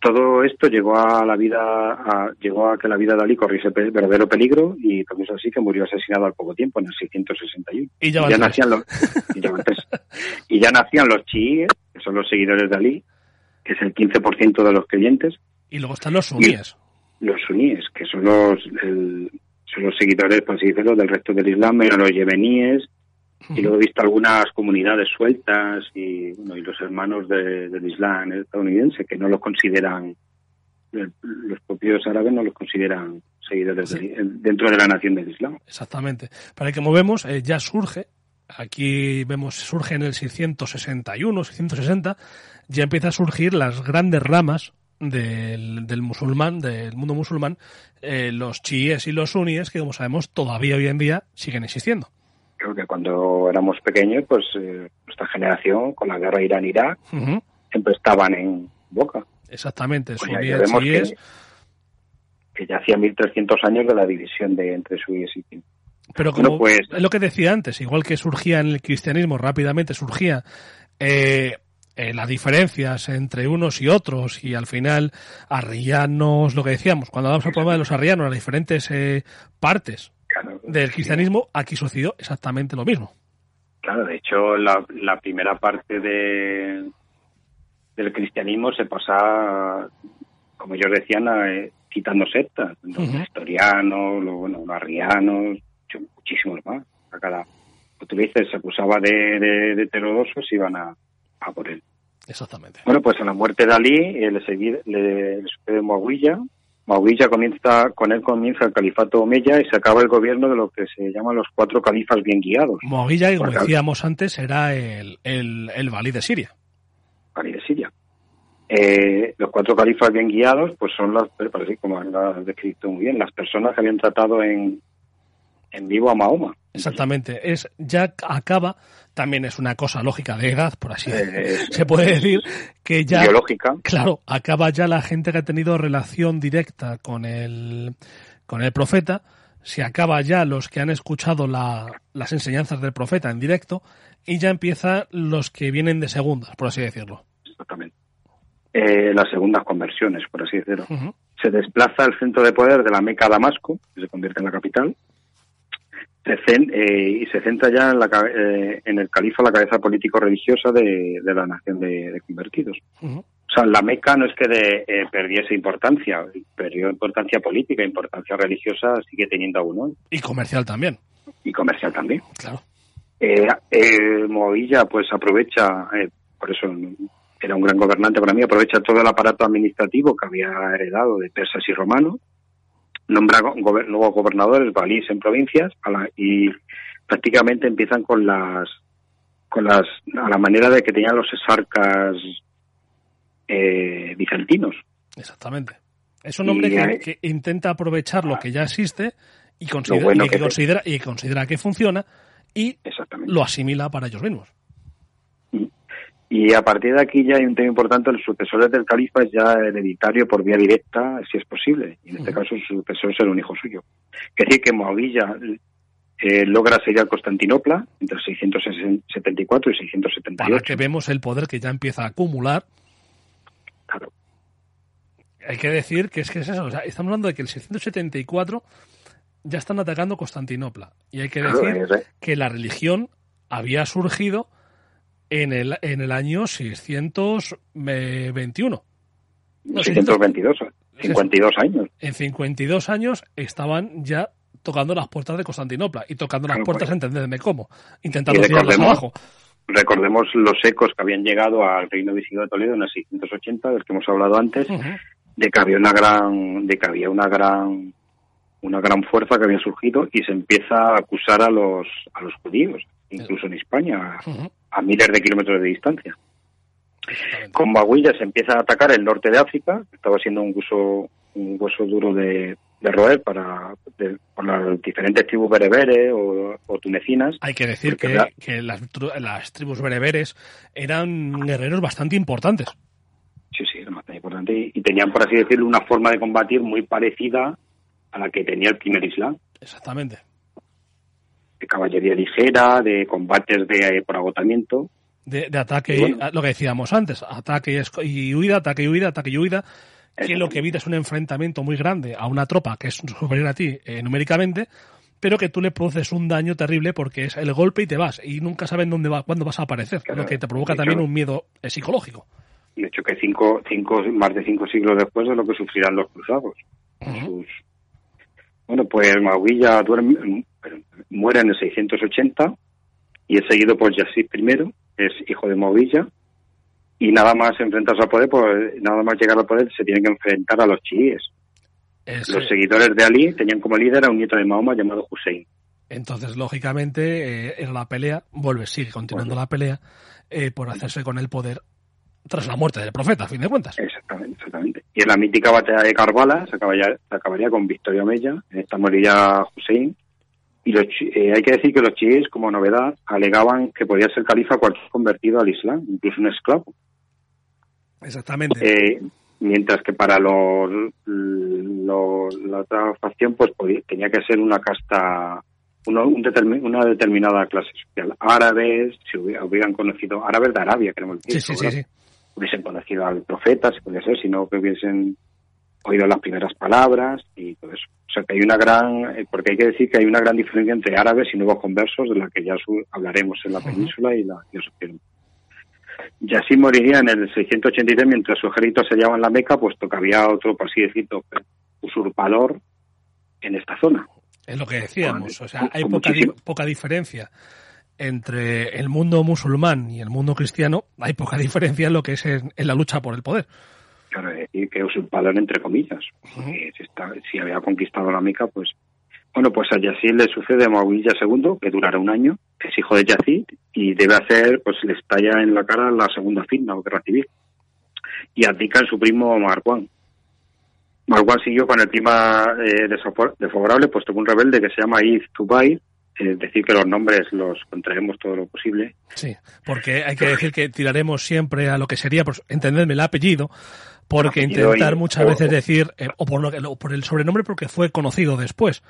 Todo esto llegó a la vida, a, llegó a que la vida de Ali corriese pe- verdadero peligro y también es así que murió asesinado al poco tiempo, en el 661. Y ya van tres. nacían los, y ya. Y ya nacían los chiíes, que son los seguidores de Ali, que es el 15% de los creyentes, Y luego están los suníes. los suníes, que son los, el- son los seguidores, por así decirlo, del resto del Islam, eran los yemeníes, y luego he visto algunas comunidades sueltas y, bueno, y los hermanos de- del Islam estadounidense que no los consideran, el- los propios árabes no los consideran seguidores Sí. dentro de la nación del Islam. Exactamente. Para que movemos, eh, ya surge, aquí vemos, surge en el 661, 660, ya empieza a surgir las grandes ramas del, del musulmán, del mundo musulmán, eh, los chiíes y los suníes, que como sabemos todavía hoy en día siguen existiendo. Creo que cuando éramos pequeños, pues eh, nuestra generación, con la guerra Irán-Irak, siempre estaban en boca. Exactamente, Pues ya vemos que, que ya hacía 1300 años de la división de entre suníes y chiíes. Pero Bueno, como pues- es lo que decía antes, igual que surgía en el cristianismo rápidamente, surgía eh, eh, las diferencias entre unos y otros y al final arrianos, lo que decíamos, cuando hablamos del problema de los arrianos, las diferentes eh, partes del cristianismo, aquí sucedió exactamente lo mismo. Claro, de hecho, la, la primera parte de, del cristianismo se pasa, como ellos decían, eh, quitando sectas. Los Ujú. nestorianos, los, bueno, los arrianos, muchísimos más. A cada, como tú dices, se acusaba de, de, de heterodoxos y iban a, a por él. Exactamente. Bueno, pues a la muerte de Ali eh, le, seguí, le, le sucede Muawiyah. Muawiyah comienza, con él comienza el califato Omeya y se acaba el gobierno de lo que se llaman los cuatro califas bien guiados. Moavilla, como decíamos antes, era el, el, el valí de Siria. Ali de Siria. Eh, los cuatro califas bien guiados, pues son las, parece como lo has descrito muy bien, las personas que habían tratado en, en vivo a Mahoma. Exactamente. Es, ya acaba, también es una cosa lógica de edad, por así Eh, se puede decir, que ya Biológica. Claro, acaba ya la gente que ha tenido relación directa con el, con el profeta, se acaba ya los que han escuchado la- las enseñanzas del profeta en directo y ya empiezan los que vienen de segundas, por así decirlo. Exactamente. Eh, las segundas conversiones, por así decirlo. Se desplaza el centro de poder de la Meca a Damasco, que se convierte en la capital, eh, y se centra ya en, la, eh, en el califa, la cabeza político-religiosa de, de la nación de, de convertidos. O sea, la Meca no es que de- eh, perdiese importancia, perdió importancia política, importancia religiosa sigue teniendo aún hoy, Y comercial también, y comercial también. claro. Eh, eh, Movilla pues aprovecha, eh, por eso era un gran gobernante para mí, aprovecha todo el aparato administrativo que había heredado de persas y romanos, nombra go- gober- nuevos gobernadores, valís en provincias, a la- y prácticamente empiezan con las, con las, a la manera de que tenían los exarcas eh, bizantinos. Exactamente. Es un hombre Y que, intenta aprovechar lo que ya existe y considera, bueno y que considera, y considera que funciona y lo asimila para ellos mismos. Y a partir de aquí ya hay un tema importante, los sucesores del califa es ya hereditario por vía directa, si es posible. Y en este caso su sucesor será un hijo suyo. Es decir, que Moavilla eh, logra sellar Constantinopla entre 674 y Para 678. que vemos el poder que ya empieza a acumular Claro. Hay que decir que es que es eso. o sea, estamos hablando de que el 674 ya están atacando Constantinopla. Y hay que Claro, decir que la religión había surgido en el, en el año 621. No, 622, 52 años. En 52 años estaban ya tocando las puertas de Constantinopla. Y tocando las Claro, puertas, pues. entendedme cómo. Intentando tirarlas abajo. Recordemos los ecos que habían llegado al reino visigodo de Toledo en el 680, del que hemos hablado antes, de que había una gran, de que había una gran, una gran fuerza que había surgido y se empieza a acusar a los, a los judíos, incluso en España, a, miles de kilómetros de distancia. Con Baguilla se empieza a atacar el norte de África, estaba siendo un hueso, un hueso duro de, de roer para de- por las diferentes tribus bereberes o, o tunecinas. Hay que decir que, la- que las, tribus bereberes eran guerreros bastante importantes. Sí, sí, era bastante importante. Y, y tenían, por así decirlo, una forma de combatir muy parecida a la que tenía el primer Islam. Exactamente. De caballería ligera, de combates de por agotamiento. De, de ataque, y, lo que decíamos antes, ataque y huida, ataque y huida, ataque y huida, que lo que evita es un enfrentamiento muy grande a una tropa que es *laughs* superior a ti eh, numéricamente, pero que tú le produces un daño terrible porque es el golpe y te vas, y nunca saben dónde va, cuándo vas a aparecer, lo que te provoca también un miedo eh, psicológico. De hecho, que cinco, cinco, más de cinco siglos después de lo que sufrirán los cruzados. Sus... Bueno, pues Maguilla duerme, muere en el 680 y es seguido por Yazid I, es hijo de Maguilla, y nada más enfrentarse al poder, pues nada más llegar al poder se tiene que enfrentar a los chiíes. Los seguidores de Ali tenían como líder a un nieto de Mahoma llamado Hussein. Entonces, lógicamente, eh, en la pelea, vuelve, sigue continuando la pelea eh, por hacerse con el poder tras la muerte del profeta, a fin de cuentas. Exactamente, exactamente. Y en la mítica batalla de Karbala se acabaría, se acabaría con Victoria Mella, en esta moriría Hussein. Y los, eh, hay que decir que los chiíes, como novedad, alegaban que podía ser califa cualquier convertido al Islam, incluso un esclavo. Exactamente. Eh, mientras que para los, la otra facción, pues tenía que ser una casta una, una determinada clase social. Árabes, si hubieran conocido, árabes de Arabia, queremos decir. Sí, sí, sí, Hubiesen conocido al profeta, si podía ser, sino que hubiesen oído las primeras palabras y todo eso. O sea que hay una gran, eh, porque hay que decir que hay una gran diferencia entre árabes y nuevos conversos, de la que ya hablaremos en la península y la y y así moriría en el 683 mientras su ejército se hallaba en la Meca, puesto que había otro, por así decirlo, usurpador en esta zona. Es lo que decíamos, o sea, hay poca, poca diferencia entre el mundo musulmán y el mundo cristiano, hay poca *laughs* diferencia en lo que es en, la lucha por el poder. Claro, decir que usurpador entre comillas. si, si, había conquistado la Meca, pues bueno, pues a Yazid le sucede a Muawiyah II, que durará un año, que es hijo de Yazid, y debe hacer, pues le estalla en la cara la segunda fitna o guerra civil. Y abdica en su primo Marwan. Marwan siguió con el clima eh, desfavorable, puesto que un rebelde que se llama Iz Tubai, es decir, que los nombres los contraemos todo lo posible. Sí, porque hay que decir que tiraremos siempre a lo que sería, por, entendedme, el apellido, porque intentar muchas veces decir, eh, o, por lo que, por el sobrenombre porque fue conocido después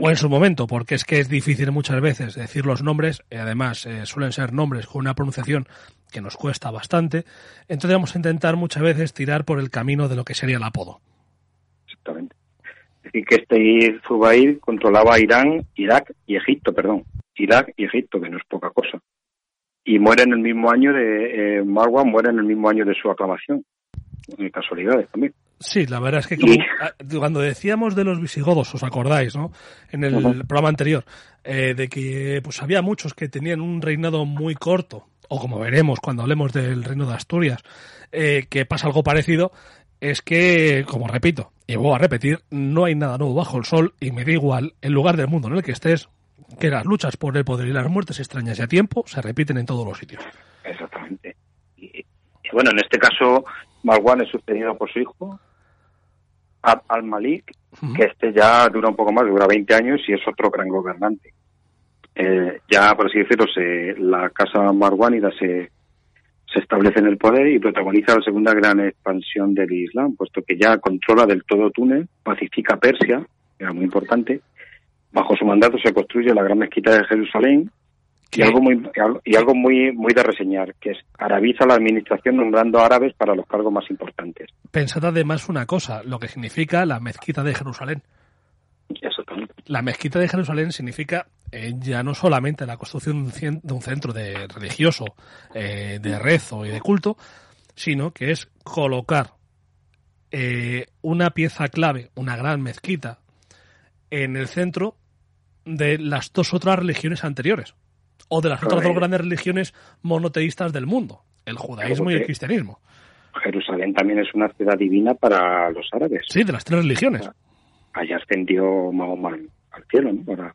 o en su momento, porque es que es difícil muchas veces decir los nombres, y además eh, suelen ser nombres con una pronunciación que nos cuesta bastante, entonces vamos a intentar muchas veces tirar por el camino de lo que sería el apodo. Exactamente. Decir, que este Zubair controlaba Irán, Irak y Egipto, perdón. Irak y Egipto, que no es poca cosa. Y muere en el mismo año de, eh, Marwan muere en el mismo año de su aclamación. En casualidades también. Sí, la verdad es que ah, cuando decíamos de los visigodos, os acordáis, ¿no? En el programa anterior, eh, de que pues había muchos que tenían un reinado muy corto, o como veremos cuando hablemos del reino de Asturias, eh, que pasa algo parecido, es que, como repito, y voy a repetir, no hay nada nuevo bajo el sol y me da igual el lugar del mundo en el que estés, que las luchas por el poder y las muertes extrañas y a tiempo se repiten en todos los sitios. Exactamente. Y, bueno, en este caso, Marwan es sucedido por su hijo, al-Malik, que este ya dura un poco más, dura 20 años y es otro gran gobernante. Eh, ya, por así decirlo, se, la casa marwánida se, se establece en el poder y protagoniza la segunda gran expansión del Islam, puesto que ya controla del todo Túnez, pacifica Persia, que era muy importante. Bajo su mandato se construye la gran mezquita de Jerusalén, y algo muy y algo muy muy de reseñar, que es arabiza la administración nombrando árabes para los cargos más importantes. Pensad además una cosa, lo que significa la mezquita de Jerusalén. La mezquita de Jerusalén significa eh, ya no solamente la construcción de un centro de religioso, eh, de rezo y de culto, sino que es colocar eh, una pieza clave, una gran mezquita, en el centro de las dos otras religiones anteriores o de las otras dos grandes religiones monoteístas del mundo, el judaísmo y el cristianismo. Jerusalén también es una ciudad divina para los árabes. Sí, de las tres religiones. Allá ascendió Mahoma al cielo, ¿no? Ah,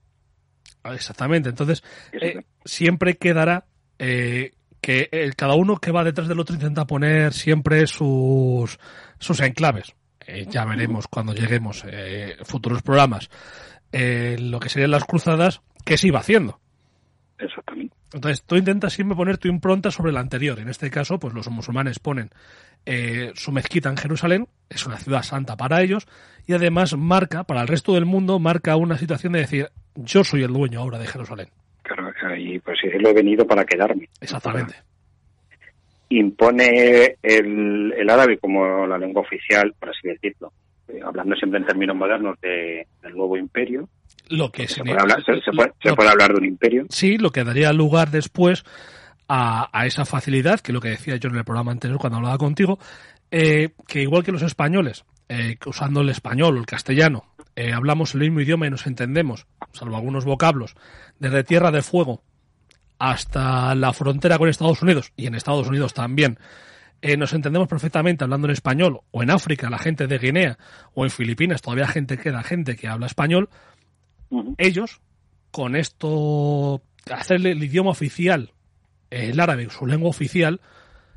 exactamente, entonces eh, siempre quedará eh, que cada uno que va detrás del otro intenta poner siempre sus, sus enclaves. Eh, ya veremos cuando lleguemos futuros programas lo que serían las cruzadas, que se iba haciendo Exactamente. Entonces, tú intentas siempre poner tu impronta sobre la anterior. En este caso, pues los musulmanes ponen eh, su mezquita en Jerusalén, es una ciudad santa para ellos, y además marca, para el resto del mundo, marca una situación de decir, yo soy el dueño ahora de Jerusalén. Claro, y pues lo he venido para quedarme. Exactamente. Impone el, el árabe como la lengua oficial, por así decirlo, eh, hablando siempre en términos modernos de, del nuevo imperio. Lo que se, puede hablar, se, puede, se puede hablar de un imperio. Sí, lo que daría lugar después a, a, esa facilidad, que lo que decía yo en el programa anterior cuando hablaba contigo, eh, que igual que los españoles, eh, usando el español o el castellano, eh, hablamos el mismo idioma y nos entendemos, salvo algunos vocablos, desde Tierra de Fuego hasta la frontera con Estados Unidos, y en Estados Unidos también, eh, nos entendemos perfectamente hablando en español, o en África, la gente de Guinea, o en Filipinas, todavía gente queda gente que habla español, uh -huh. ellos, con esto, hacerle el idioma oficial, el árabe, su lengua oficial,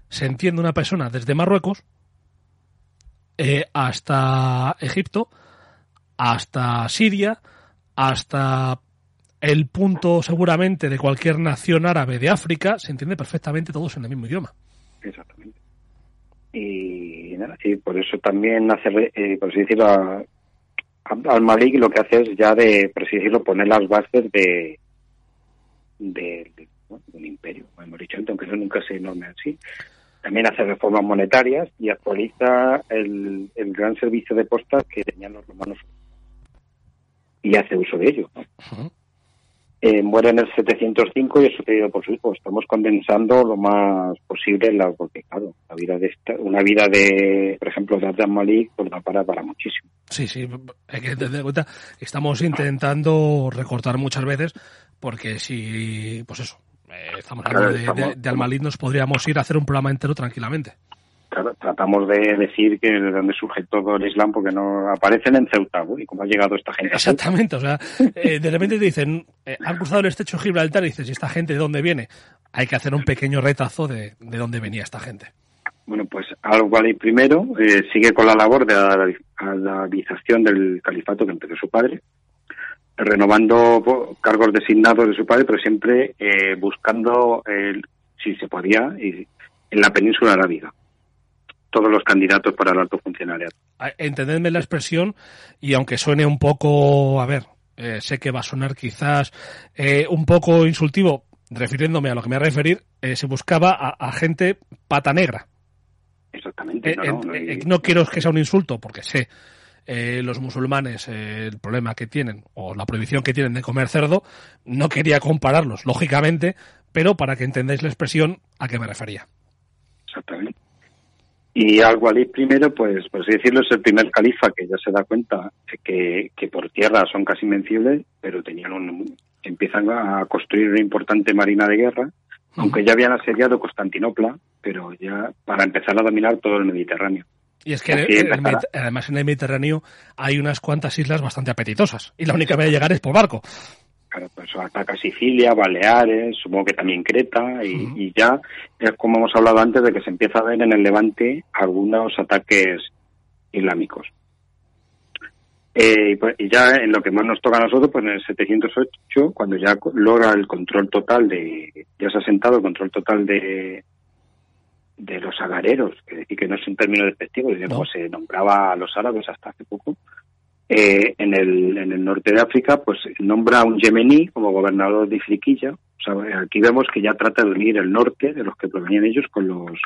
se entiende una persona desde Marruecos eh, hasta Egipto, hasta Siria, hasta el punto seguramente de cualquier nación árabe de África, se entiende perfectamente todos en el mismo idioma. Exactamente. Y sí, por eso también hace, eh, por así decirlo, al Malik lo que hace es ya de, por así decirlo, poner las bases de, de, un imperio, hemos dicho antes, aunque eso nunca se enorme así. También hace reformas monetarias y actualiza el gran servicio de postas que tenían los romanos y hace uso de ello. ¿no? Uh -huh. eh, muere en el 705 y es sucedido por su hijo. Estamos condensando lo más posible, la, porque claro, la vida de esta, una vida de, por ejemplo, de Abdel Malik, pues da para, para muchísimo. Sí, sí, hay que tener en cuenta, estamos intentando recortar muchas veces, porque si, pues eso, eh, estamos hablando claro, de, de, de Al-Malik, nos podríamos ir a hacer un programa entero tranquilamente. Claro, tratamos de decir que de dónde surge todo el Islam porque no aparecen en Ceuta y cómo ha llegado esta gente. Exactamente, o sea, eh, de repente te dicen, eh, han cruzado el estrecho Gibraltar y dices, ¿y esta gente de dónde viene? Hay que hacer un pequeño retazo de, de dónde venía esta gente. Bueno, pues Al-Wali primero eh, sigue con la labor de la arabización del califato que empezó su padre, renovando cargos designados de su padre, pero siempre eh, buscando, el, si se podía, y, en la península arábiga todos los candidatos para el alto funcionariado. Entendedme la expresión y aunque suene un poco, a ver, eh, sé que va a sonar quizás eh, un poco insultivo, refiriéndome a lo que me voy a referir, eh, se buscaba a, a, gente pata negra. Exactamente. No, no, no, quiero que sea un insulto, porque sé eh, los musulmanes eh, el problema que tienen o la prohibición que tienen de comer cerdo, no quería compararlos, lógicamente, pero para que entendáis la expresión a qué me refería. Exactamente. Y Al-Walid primero, pues por así decirlo, es el primer califa que ya se da cuenta que, que por tierra son casi invencibles, pero tenían un, empiezan a construir una importante marina de guerra, aunque ya habían asediado Constantinopla, pero ya para empezar a dominar todo el Mediterráneo. Y es que el, el, además en el Mediterráneo hay unas cuantas islas bastante apetitosas y la única manera de llegar es por barco. Claro, pues ataca Sicilia, Baleares, supongo que también Creta, y, uh -huh. y ya, es como hemos hablado antes, de que se empieza a ver en el Levante algunos ataques islámicos. Eh, y, pues, y, ya en lo que más nos toca a nosotros, pues en el 708, cuando ya logra el control total de, ya se ha sentado el control total de, de los agareros, que, y que no es un término despectivo, no. se nombraba a los árabes hasta hace poco, eh, en, el, en el norte de África, pues nombra a un yemení como gobernador de. O sea, aquí vemos que ya trata de unir el norte, de los que provenían ellos, con los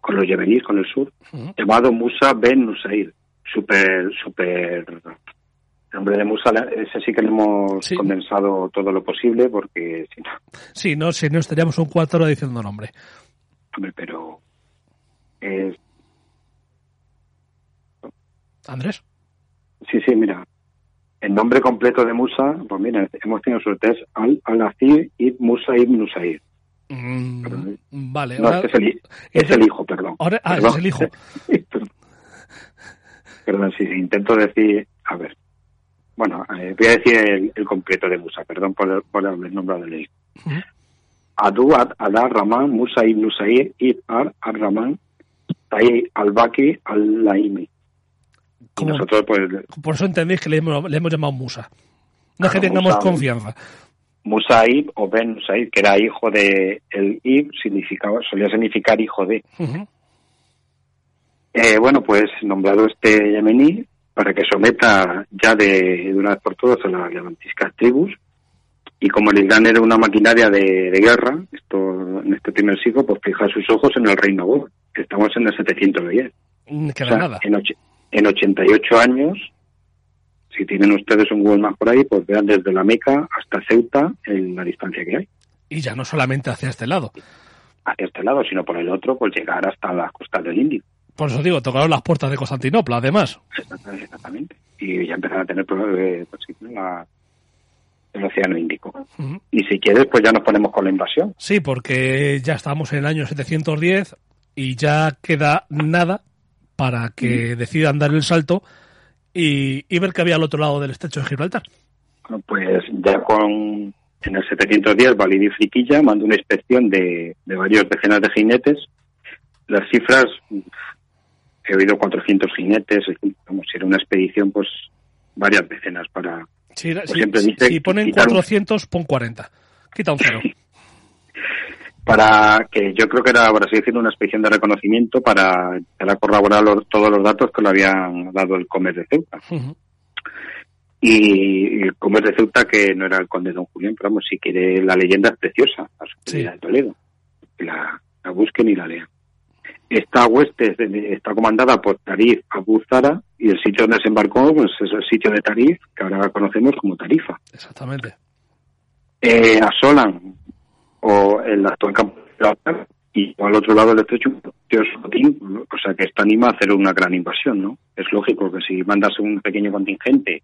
con los yemeníes, con el sur, uh -huh. llamado Musa ben Nusair. Súper, súper... El nombre de Musa, ese sí que le hemos sí. condensado todo lo posible, porque si no... Sí, no, si no estaríamos un cuatro diciendo nombre. Hombre, pero... Es... Andrés. Sí, sí, mira. El nombre completo de Musa, pues mira, hemos tenido suerte, es Al-Azir ibn Musa ibn Nusair. Mm, vale. No, ahora, es, el, es el, hijo, perdón. Ahora, ah, perdón. es el hijo. *laughs* perdón, sí, intento decir, a ver. Bueno, eh, voy a decir el, el, completo de Musa, perdón por, por el nombre del hijo. Uh -huh. Adu al-Rahman Musa ibn Nusair ibn al-Rahman Ta'i al-Baki al-Laimi. Nosotros, pues, por eso entendéis que le hemos, le hemos llamado Musa. No es que tengamos Musa, confianza. Musaib o Ben Musaib, que era hijo de el Ib, significaba, solía significar hijo de. Eh, bueno, pues nombrado este yemení para que someta ya de, una vez por todas a las levantiscas tribus. Y como el Islam era una maquinaria de, guerra, esto en este primer siglo, pues fija sus ojos en el reino que estamos en el 710. Mm, que nada. En, en 88 años, si tienen ustedes un Google Maps por ahí, pues vean desde la Meca hasta Ceuta en la distancia que hay. Y ya no solamente hacia este lado. Hacia este lado, sino por el otro, pues llegar hasta las costas del Índico. Por eso digo, tocaron las puertas de Constantinopla, además. Exactamente. Y ya empezaron a tener eh, pues, el Océano Índico. Y si quieres, pues ya nos ponemos con la invasión. Sí, porque ya estamos en el año 710 y ya queda nada para que decidan dar el salto y, ver qué había al otro lado del estrecho de Gibraltar. pues ya con en el 710 Validi Friquilla mandó una inspección de, de varios decenas de jinetes. Las cifras he oído 400 jinetes, como si era una expedición, pues varias decenas para... Si, pues siempre si ponen 400, pon 40. Quita un cero. *laughs* para que yo creo que era, por así decirlo, una expedición de reconocimiento para, para corroborar todos los datos que le habían dado el Comer de Ceuta. Y el Comer de Ceuta, que no era el conde Don Julián, pero vamos, si quiere, la leyenda es preciosa, la de Toledo. La, la busquen y la lean. Esta hueste está comandada por Tarif Abu Zara y el sitio donde se embarcó pues, es el sitio de Tarif, que ahora conocemos como Tarifa. Exactamente. Eh, asolan o el actual campo y al otro lado del estrecho o sea que esto anima a hacer una gran invasión, ¿no? Es lógico que si mandas un pequeño contingente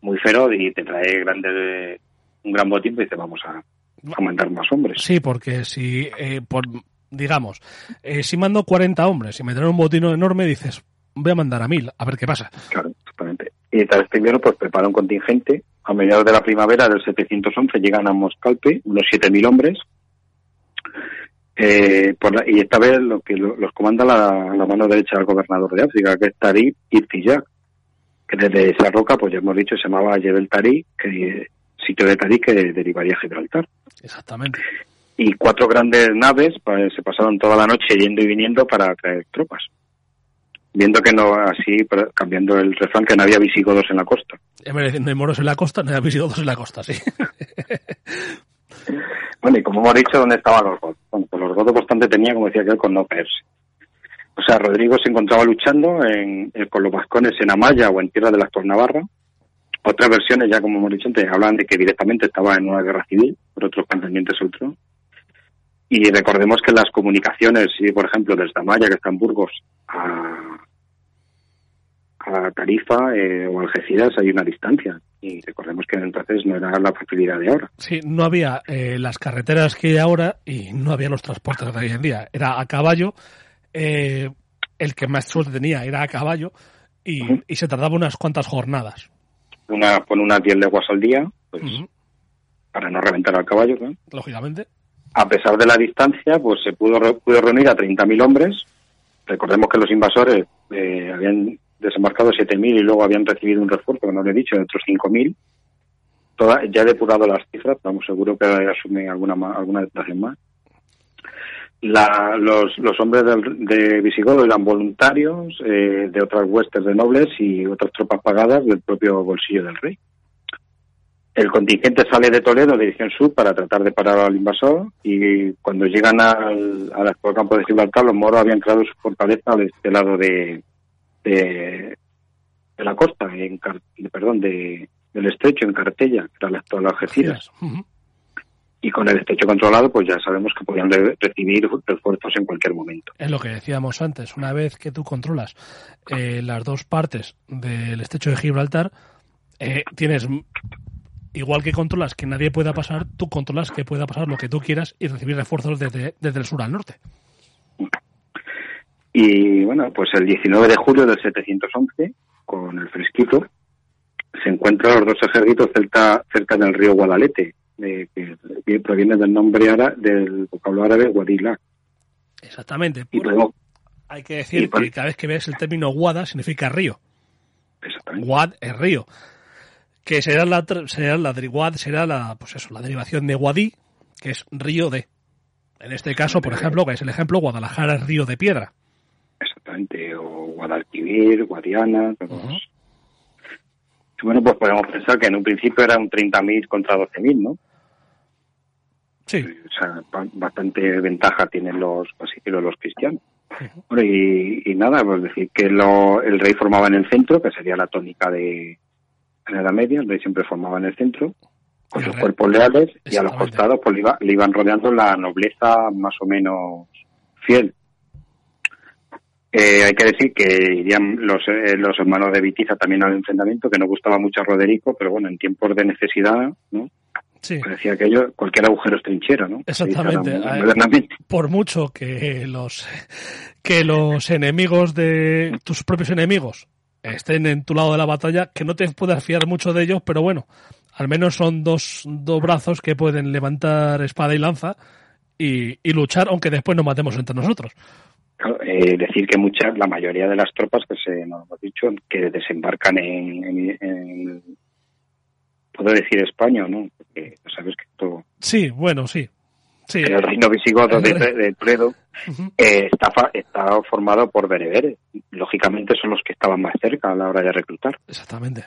muy feroz y te trae grande, un gran botín, pues te vamos a, a mandar más hombres. Sí, porque si eh, por digamos, eh, si mando 40 hombres y me traen un botín enorme, dices, voy a mandar a mil, a ver qué pasa. Claro. Y tras primero, pues prepara un contingente. A mediados de la primavera del 711 llegan a Moscalpe, unos 7.000 hombres. Eh, y esta vez lo que los comanda la, la, mano derecha del gobernador de África, que es Tariq Irtijak, que desde esa roca, pues ya hemos dicho, se llamaba Yebel Tariq, que sitio de Tariq que derivaría a Gibraltar. Exactamente y cuatro grandes naves pues, se pasaron toda la noche yendo y viniendo para traer tropas. Viendo que no, así, cambiando el refrán, que no había visigodos en la costa. No hay moros en la costa, no hay visigodos en la costa, sí. *laughs* bueno, y como hemos dicho, ¿dónde estaban los godos? Bueno, pues los godos bastante tenía, como decía aquel, con no perse. O sea, Rodrigo se encontraba luchando en, con los vascones en Amaya o en tierra de la actual Navarra. Otras versiones, ya como hemos dicho antes, hablan de que directamente estaba en una guerra civil por otros contendientes otros. Y recordemos que las comunicaciones, por ejemplo desde Amaya, que está en Burgos, a, a Tarifa eh, o Algeciras hay una distancia. Y recordemos que entonces no era la facilidad de ahora. Sí, no había eh, las carreteras que hay ahora y no había los transportes de hoy en día. Era a caballo, eh, el que más suerte tenía era a caballo y, y se tardaba unas cuantas jornadas. Una, con unas 10 leguas al día, pues, para no reventar al caballo. Lógicamente a pesar de la distancia, pues se pudo, pudo reunir a 30.000 hombres. Recordemos que los invasores eh, habían desembarcado 7.000 y luego habían recibido un refuerzo, que no he dicho, de otros 5.000. Toda, ya he depurado las cifras, estamos seguros que asumen alguna alguna detalle más. La, los, los hombres de, de Visigodo eran voluntarios eh, de otras huestes de nobles y otras tropas pagadas del propio bolsillo del rey. El contingente sale de Toledo, dirección sur, para tratar de parar al invasor y cuando llegan al, al campo de Gibraltar, los moros habían creado su fortaleza al este lado de, de, la costa, en, perdón, de, del estrecho, en Cartella, que era la actual Algeciras. Y con el estrecho controlado, pues ya sabemos que podían recibir refuerzos en cualquier momento. Es lo que decíamos antes, una vez que tú controlas eh, las dos partes del estrecho de Gibraltar, eh, tienes igual que controlas que nadie pueda pasar, tú controlas que pueda pasar lo que tú quieras y recibir refuerzos desde, desde el sur al norte. Y bueno, pues el 19 de julio del 711, con el fresquito, se encuentran los dos ejércitos cerca, cerca del río Guadalete, que proviene del nombre árabe, del vocablo árabe Guadilá. Exactamente. hay que decir que cada vez que ves el término Guada significa río. Guad es río que será la, será la, será la, pues eso, la derivación de Guadí, que es río de. En este caso, por ejemplo, que es el ejemplo, Guadalajara es río de piedra. Exactamente, o Guadalquivir, Guadiana. Bueno, pues podemos pensar que en un principio eran 30.000 contra 12.000, ¿no? Sí. O sea, bastante ventaja tienen los, así los cristianos. Bueno, y, nada, pues decir que lo, el rey formaba en el centro, que sería la tónica de la Edad Media, el rey siempre formaba en el centro, con sus cuerpos leales, y a los costados pues le, iban rodeando la nobleza más o menos fiel. Eh, hay que decir que irían los, eh, los hermanos de Vitiza también al enfrentamiento, que no gustaba mucho a Roderico, pero bueno, en tiempos de necesidad, ¿no? Sí. Parecía que ello, cualquier agujero es trinchera, ¿no? Exactamente. Por mucho que los, que los enemigos de tus propios enemigos estén en tu lado de la batalla, que no te puedas fiar mucho de ellos, pero bueno, al menos son dos, dos brazos que pueden levantar espada y lanza y, y luchar, aunque después nos matemos entre nosotros. Eh, decir que muchas, la mayoría de las tropas que se nos hemos dicho que desembarcan en, en, puedo decir España o no, porque sabes que todo. Sí, bueno, sí. sí. El reino visigodo de, de Toledo eh, está, está formado por bereberes. Lógicamente son los que estaban más cerca a la hora de reclutar. Exactamente.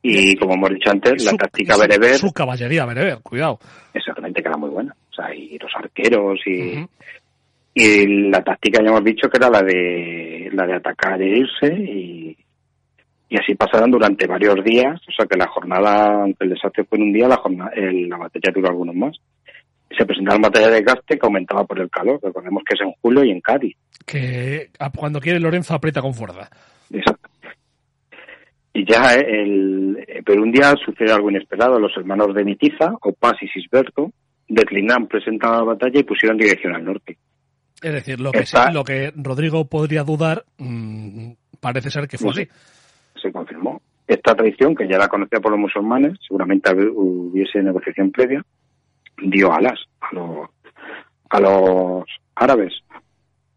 Y como hemos dicho antes, la táctica bereber. Su caballería bereber, cuidado. Exactamente, que era muy buena. O sea, y los arqueros y. Y la táctica ya hemos dicho que era la de la de atacar e irse y, y así pasaron durante varios días, o sea que la jornada, aunque el desastre fue en un día, la jornada, la batalla duró algunos más. Se presentaron batallas de gaste que aumentaba por el calor, recordemos que es en julio y en Cádiz. Que cuando quiere Lorenzo aprieta con fuerza. Exacto. Y ya el, pero un día sucede algo inesperado. Los hermanos de Mitiza, Opas y Sisberto, declinan presentar la batalla y pusieron dirección al norte. Es decir, lo que, lo que Rodrigo podría dudar mm, parece ser que fue así. Se confirmó. Esta traición, que ya la conocía por los musulmanes, seguramente hubiese negociación previa, dio alas a los, a los árabes.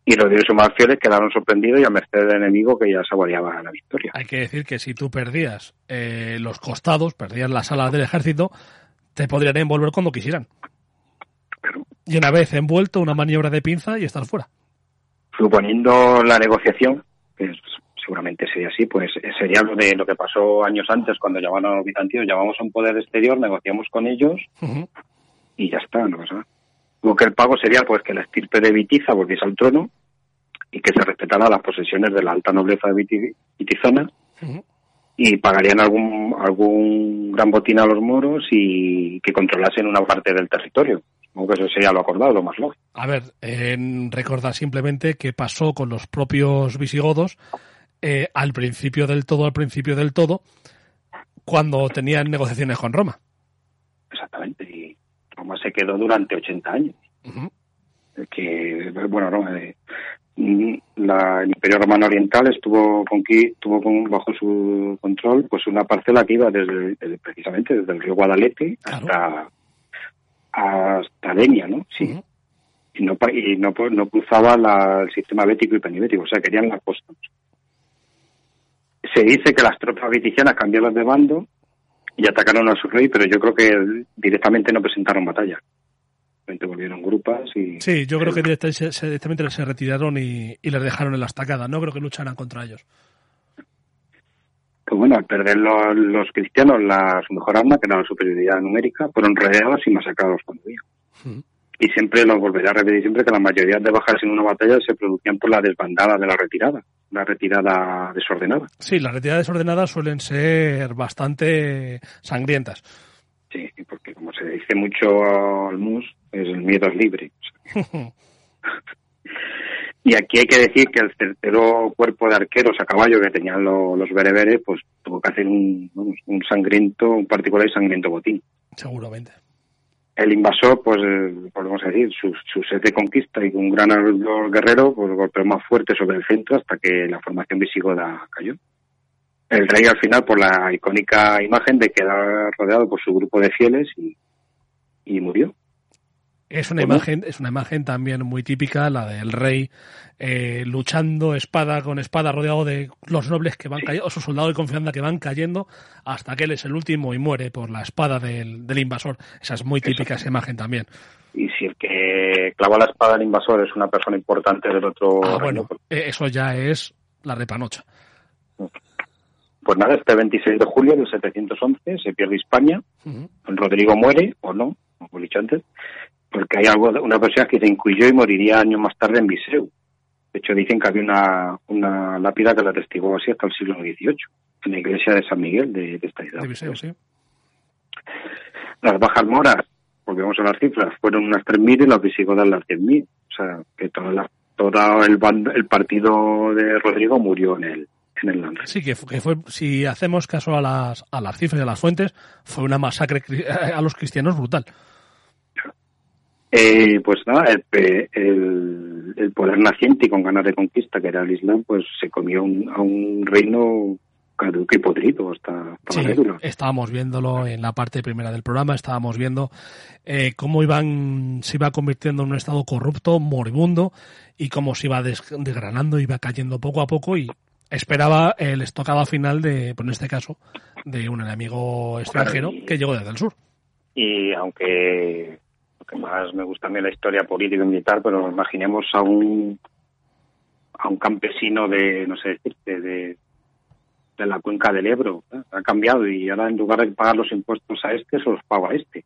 Y los dioses más fieles quedaron sorprendidos y a merced del enemigo que ya saboreaba la victoria. Hay que decir que si tú perdías eh, los costados, perdías las alas del ejército, te podrían envolver cuando quisieran y una vez envuelto, una maniobra de pinza y estar fuera. Suponiendo la negociación, que seguramente sería así, pues sería lo de lo que pasó años antes cuando llamaban a los bizantinos, llamamos a un poder exterior, negociamos con ellos y ya está, ¿no? O que el pago sería pues que la estirpe de Vitiza volviese al trono y que se respetara las posesiones de la alta nobleza de Vitizana y pagarían algún algún gran botín a los moros y que controlasen una parte del territorio. Aunque eso sería lo acordado, lo más lógico. A ver, eh, recordar simplemente que pasó con los propios visigodos eh, al principio del todo, al principio del todo, cuando tenían negociaciones con Roma. Exactamente, y Roma se quedó durante 80 años. Que, bueno, no, eh, la, el Imperio Romano Oriental estuvo con, tuvo con, bajo su control pues una parcela que iba desde, precisamente desde el río Guadalete hasta hasta Denia, ¿no? Sí. Y no, y no, no cruzaba la, el sistema bético y penibético, o sea, querían la costa. Se dice que las tropas viticianas cambiaron de bando y atacaron a su rey, pero yo creo que directamente no presentaron batalla. Volvieron grupas y... Sí, yo creo que directamente se, directamente se retiraron y, y les dejaron en la estacada. No creo que lucharan contra ellos bueno, al perder los, cristianos la, su mejor arma, que era la superioridad numérica, fueron rodeados y masacrados cuando huían. Y siempre lo volveré a repetir siempre que la mayoría de bajas en una batalla se producían por la desbandada de la retirada, la retirada desordenada. Sí, las retiradas desordenadas suelen ser bastante sangrientas. Sí, porque como se dice mucho al mus, el miedo es libre. *laughs* Y aquí hay que decir que el tercero cuerpo de arqueros a caballo que tenían los bereberes, pues tuvo que hacer un, un sangriento, un particular y sangriento botín. Seguramente. El invasor, pues eh, podemos decir, su, su sed de conquista y un gran guerrero, pues golpeó más fuerte sobre el centro hasta que la formación visigoda cayó. El rey al final, por la icónica imagen de quedar rodeado por su grupo de fieles y, y murió. Es una imagen, es una imagen también muy típica, la del rey eh, luchando espada con espada, rodeado de los nobles que van cayendo, o sus soldados de confianza que van cayendo, hasta que él es el último y muere por la espada del, del invasor. Esa es muy típica esa imagen también. Y si el que clava la espada al invasor es una persona importante del otro Ah, bueno, pues, eh, eso ya es la repanocha. pues nada, este 26 de julio de 711 se pierde España, Ujú. Rodrigo muere, o no, como he dicho antes, porque hay algo, una persona que dicen que huyó y moriría años más tarde en Viseu. De hecho, dicen que había una, una lápida que la atestiguó así hasta el siglo XVIII, en la iglesia de San Miguel de, de esta ciudad. De Viseu, sí. Las bajas moras, volvemos a las cifras, fueron unas 3.000 y las visigodas las 10.000. O sea, que toda la, todo el, bando- el partido de Rodrigo murió en el, en el Lanre. Sí, que, que fue, si hacemos caso a las, a las cifras y a las fuentes, fue una masacre *laughs* a los cristianos brutal. Eh, pues nada, el, el, el poder naciente y con ganas de conquista, que era el Islam, pues se comió un- a un reino caduco y podrido hasta, hasta Sí, la estábamos viéndolo en la parte primera del programa, estábamos viendo eh, cómo iban, se iba convirtiendo en un estado corrupto, moribundo, y cómo se iba des- desgranando, iba cayendo poco a poco y esperaba el estocado final de, pues en este caso, de un enemigo extranjero y- que llegó desde el sur. Y aunque que más me gusta a mí la historia política y militar, pero imaginemos a un a un campesino de, no sé decirte, de, de la cuenca del Ebro. ¿eh? Ha cambiado y ahora en lugar de pagar los impuestos a este, se los pago a este.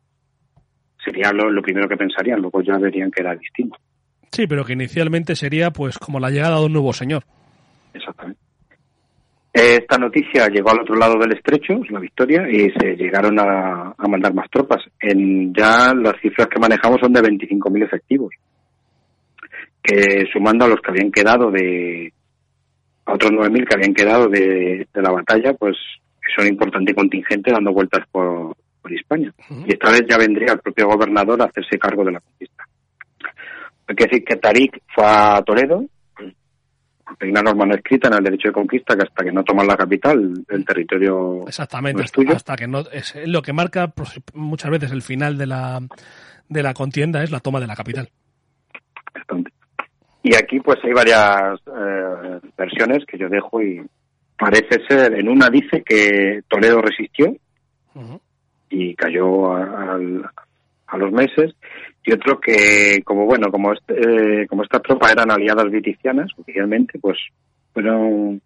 Sería lo, lo primero que pensarían, luego ya verían que era distinto. Sí, pero que inicialmente sería pues como la llegada de un nuevo señor. Exactamente. Esta noticia llegó al otro lado del estrecho, es la victoria, y se llegaron a, a mandar más tropas. En ya las cifras que manejamos son de 25.000 efectivos, que sumando a los que habían quedado de, a otros 9.000 que habían quedado de, de la batalla, pues es un importante contingente dando vueltas por, por España. Y esta vez ya vendría el propio gobernador a hacerse cargo de la conquista. Hay que decir que Tarik fue a Toledo, hay una norma no escrita en el derecho de conquista que hasta que no toman la capital, el territorio Exactamente, no es tuyo. hasta que no es lo que marca pues, muchas veces el final de la de la contienda es la toma de la capital. Y aquí pues hay varias eh, versiones que yo dejo y parece ser, en una dice que Toledo resistió y cayó a, al- a los meses y otro que como bueno como este, eh, como estas tropas eran aliadas viticianas oficialmente pues fueron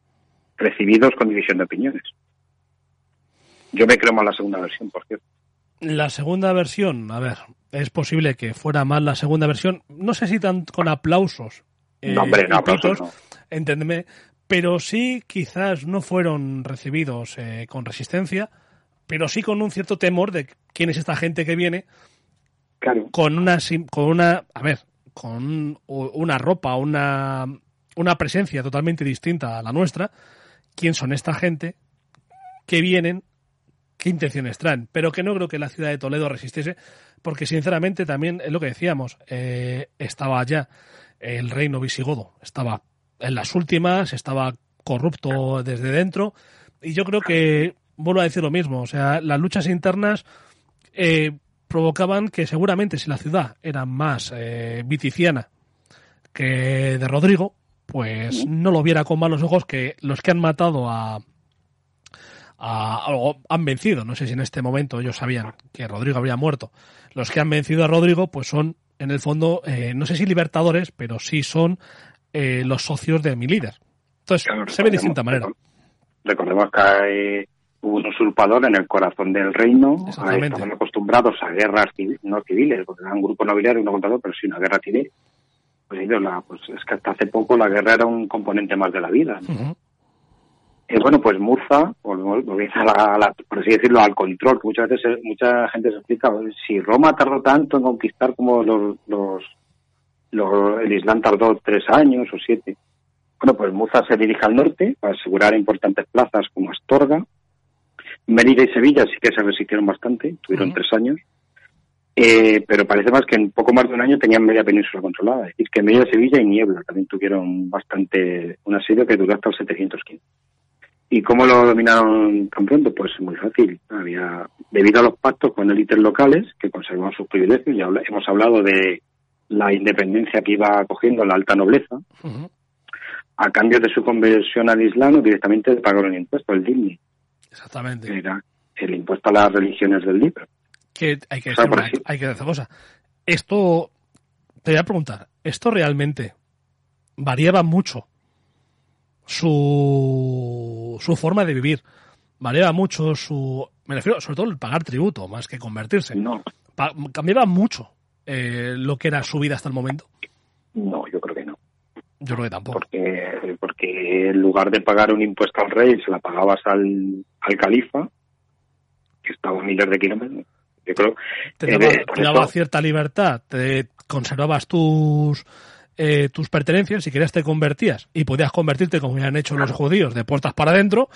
recibidos con división de opiniones yo me creo más la segunda versión por cierto La segunda versión, a ver, es posible que fuera más la segunda versión, no sé si tan con aplausos. eh, no hombre no aplausos pitos, no. Enténdeme, pero sí quizás no fueron recibidos eh, con resistencia, pero sí con un cierto temor de quién es esta gente que viene con una con una a ver con una ropa una una presencia totalmente distinta a la nuestra quién son esta gente que vienen qué intenciones traen pero que no creo que la ciudad de Toledo resistiese porque sinceramente también es lo que decíamos eh, estaba ya el reino visigodo estaba en las últimas estaba corrupto desde dentro y yo creo que vuelvo a decir lo mismo o sea las luchas internas eh, provocaban que seguramente si la ciudad era más eh, viticiana que de Rodrigo, pues no lo viera con malos ojos que los que han matado a, a- o han vencido, no sé si en este momento ellos sabían que Rodrigo habría muerto, los que han vencido a Rodrigo pues son en el fondo, eh, no sé si libertadores, pero sí son eh, los socios de mi líder. Entonces Claro, se ve de distinta manera. Recordemos que hay- hubo un usurpador en el corazón del reino. Estaban acostumbrados a guerras civi- no civiles, porque era un grupo nobiliario uno contra otro, pero sí una guerra civil. Pues, ellos la- pues es que hasta hace poco la guerra era un componente más de la vida. ¿no? Eh, bueno, pues Murza, volvemos a la, a la- por así decirlo, al control, que muchas veces mucha gente se explica, si Roma tardó tanto en conquistar como los, los, los- el Islam tardó tres años o siete. Bueno, pues Murza se dirige al norte para asegurar importantes plazas como Astorga. Mérida y Sevilla sí que se resistieron bastante, tuvieron tres años. Eh, pero parece más que en poco más de un año tenían media península controlada. Es decir, que Mérida, Sevilla y Niebla también tuvieron bastante un asedio que duró hasta el 715. ¿Y cómo lo dominaron tan pronto? Pues muy fácil. Había, debido a los pactos con élites locales que conservaban sus privilegios, ya hemos hablado de la independencia que iba cogiendo la alta nobleza, a cambio de su conversión al Islam, directamente de pagar un impuesto, el dhimmi. Exactamente. Era el impuesto a las religiones del libro. Que hay que decir, hay que decir cosa. Esto, te voy a preguntar, ¿esto realmente variaba mucho su, su forma de vivir? ¿Variaba mucho su... Me refiero sobre todo el pagar tributo, más que convertirse. No. ¿Cambiaba mucho eh, lo que era su vida hasta el momento? No. Yo creo que tampoco. Porque, porque en lugar de pagar un impuesto al rey, se la pagabas al, al califa, que estaba a miles de kilómetros. Yo creo te daba, eh, te daba cierta libertad, te conservabas tus eh, tus pertenencias, si querías te convertías y podías convertirte como han hecho los judíos, de puertas para adentro,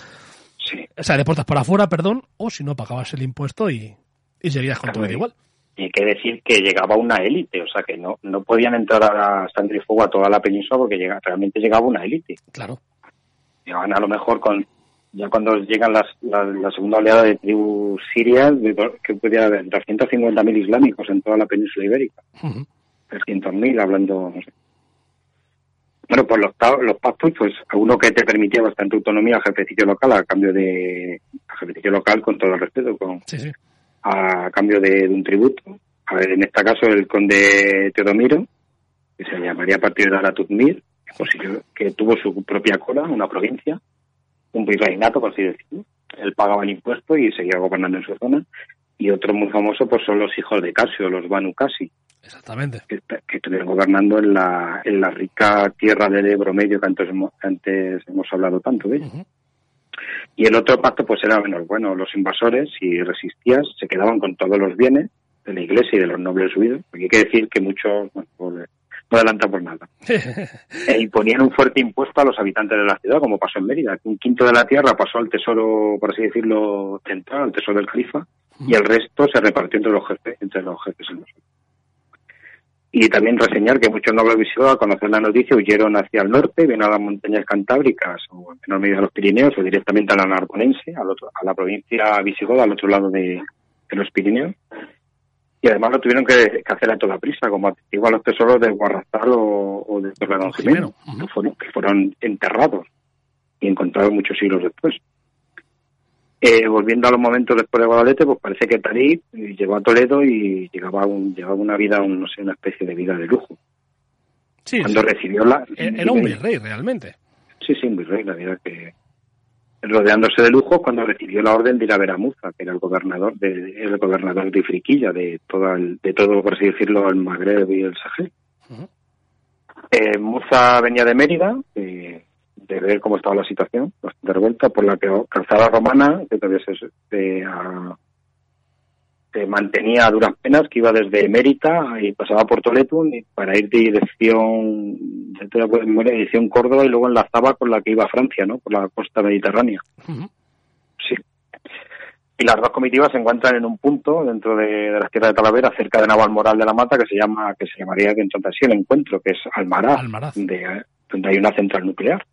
sí. o sea, de puertas para afuera, perdón, o si no pagabas el impuesto y, y seguías con todo igual. Y hay que decir que llegaba una élite, o sea que no, no podían entrar a fuego a toda la península porque llega, realmente llegaba una élite. Claro. Llegaban a lo mejor con, ya cuando llegan las, la, segunda oleada de tribus sirias, que podía haber 250.000 islámicos en toda la península ibérica. 300.000, hablando, no sé. Bueno, pues los, los pactos, pues uno que te permitía bastante autonomía al jefecillo local a cambio de al jefecillo local con todo el respeto, con a cambio de, un tributo. A ver, en este caso el conde Teodomiro, que se llamaría a partir de Aratuzmir, que, que tuvo su propia cola, una provincia, un virreinato, por así decirlo. Él pagaba el impuesto y seguía gobernando en su zona. Y otro muy famoso pues son los hijos de Casio, los Banu Casi. Exactamente. Que, estuvieron gobernando en la, en la rica tierra del Ebro Medio que antes, antes hemos hablado tanto de ello. Y el otro pacto pues era menos bueno, los invasores, si resistías, se quedaban con todos los bienes de la iglesia y de los nobles subidos. Porque hay que decir que muchos, bueno, pues, no adelanta por nada. *laughs* e imponían un fuerte impuesto a los habitantes de la ciudad, como pasó en Mérida. Un quinto de la tierra pasó al tesoro, por así decirlo, central, al tesoro del califa, y el resto se repartió entre los jefes, entre los jefes Y también reseñar que muchos nobles visigodos, al conocer la noticia, huyeron hacia el norte, ven a las montañas cantábricas, o en menor medida a los Pirineos, o directamente a la Narbonense, al otro, a la provincia visigoda, al otro lado de, de los Pirineos y además lo tuvieron que, hacer a toda prisa, como igual los tesoros de Guarrazal o, de Torredón Jimeno, que, fueron, que fueron enterrados y encontrados muchos siglos después. Eh, volviendo a los momentos después de Guadalete, pues parece que Tarí llegó a Toledo y llegaba un, llevaba una vida, un, no sé, una especie de vida de lujo. Sí, Cuando recibió la... Era un virrey, realmente. Sí, sí, un virrey, la vida que, rodeándose de lujo cuando recibió la orden de ir a ver a Muza, que era el gobernador de, el gobernador de Friquilla, de todo, el, de todo, por así decirlo, el Magreb y el Sahel. eh, Muza venía de Mérida, de ver cómo estaba la situación, bastante revuelta, por la que calzada romana, que todavía se, se mantenía a duras penas, que iba desde Mérita y pasaba por Toledo para ir de dirección, de dirección Córdoba y luego enlazaba con la que iba a Francia, ¿no? Por la costa mediterránea. Sí. Y las dos comitivas se encuentran en un punto dentro de, las tierras de Talavera, cerca de Navalmoral de la Mata, que se llama, que se llamaría entonces así el encuentro, que es Almaraz, Donde, donde hay una central nuclear.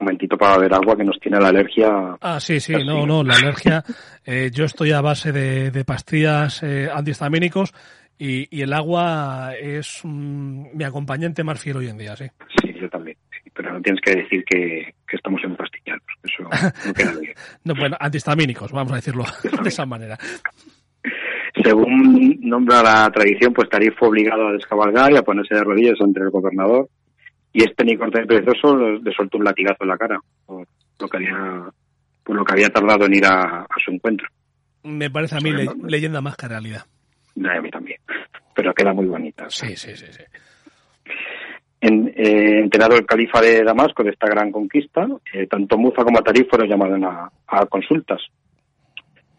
Momentito para beber agua que nos tiene la alergia. Ah, sí, sí, no, no, la alergia. Eh, yo estoy a base de, pastillas eh, antihistamínicos y, y, el agua es mi acompañante más fiel hoy en día, sí. Sí, yo también. pero no tienes que decir que, estamos en pastillados. Eso no queda *laughs* bien. no, bueno, antihistamínicos, vamos a decirlo de esa manera. Según nombra la tradición, pues Tarif fue obligado a descabalgar y a ponerse de rodillas ante el gobernador y este ni perezoso le soltó un latigazo en la cara por lo que había, por lo que había tardado en ir a, su encuentro. Me parece a mí leyenda más que realidad. a mí también, pero queda muy bonita. Sí, sí, sí. sí. En, eh, enterado el califa de Damasco de esta gran conquista, eh, tanto Muza como Tarif fueron llamados a, a, consultas.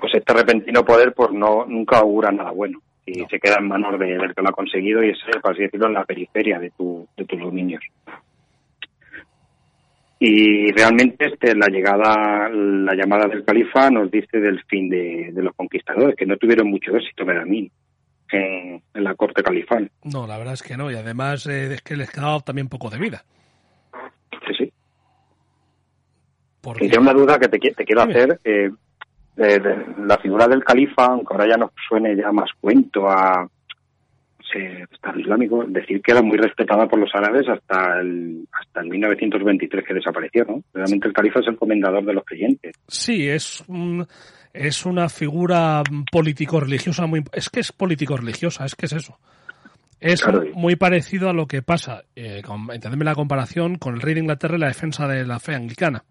Pues este repentino poder pues no nunca augura nada bueno y se queda en manos de, del que lo ha conseguido y es, por así decirlo, en la periferia de, tu, de tus dominios. Y realmente este, la llegada, la llamada del califa nos dice del fin de, los conquistadores, que no tuvieron mucho éxito, mí en, en la corte califal. No, la verdad es que no, y además eh, es que les quedaba también poco de vida. Y tengo una duda que te, te quiero hacer. Eh, de, de la figura del califa, aunque ahora ya nos suene ya más cuento a Estado Islámico, decir que era muy respetada por los árabes hasta el, hasta el 1923 que desapareció, ¿no? Realmente el califa es el comendador de los creyentes. Sí, es un, es una figura político-religiosa muy... Es que es político-religiosa, es que es eso. Es Claro. muy parecido a lo que pasa, eh, con, entendedme la comparación, con el rey de Inglaterra y la defensa de la fe anglicana.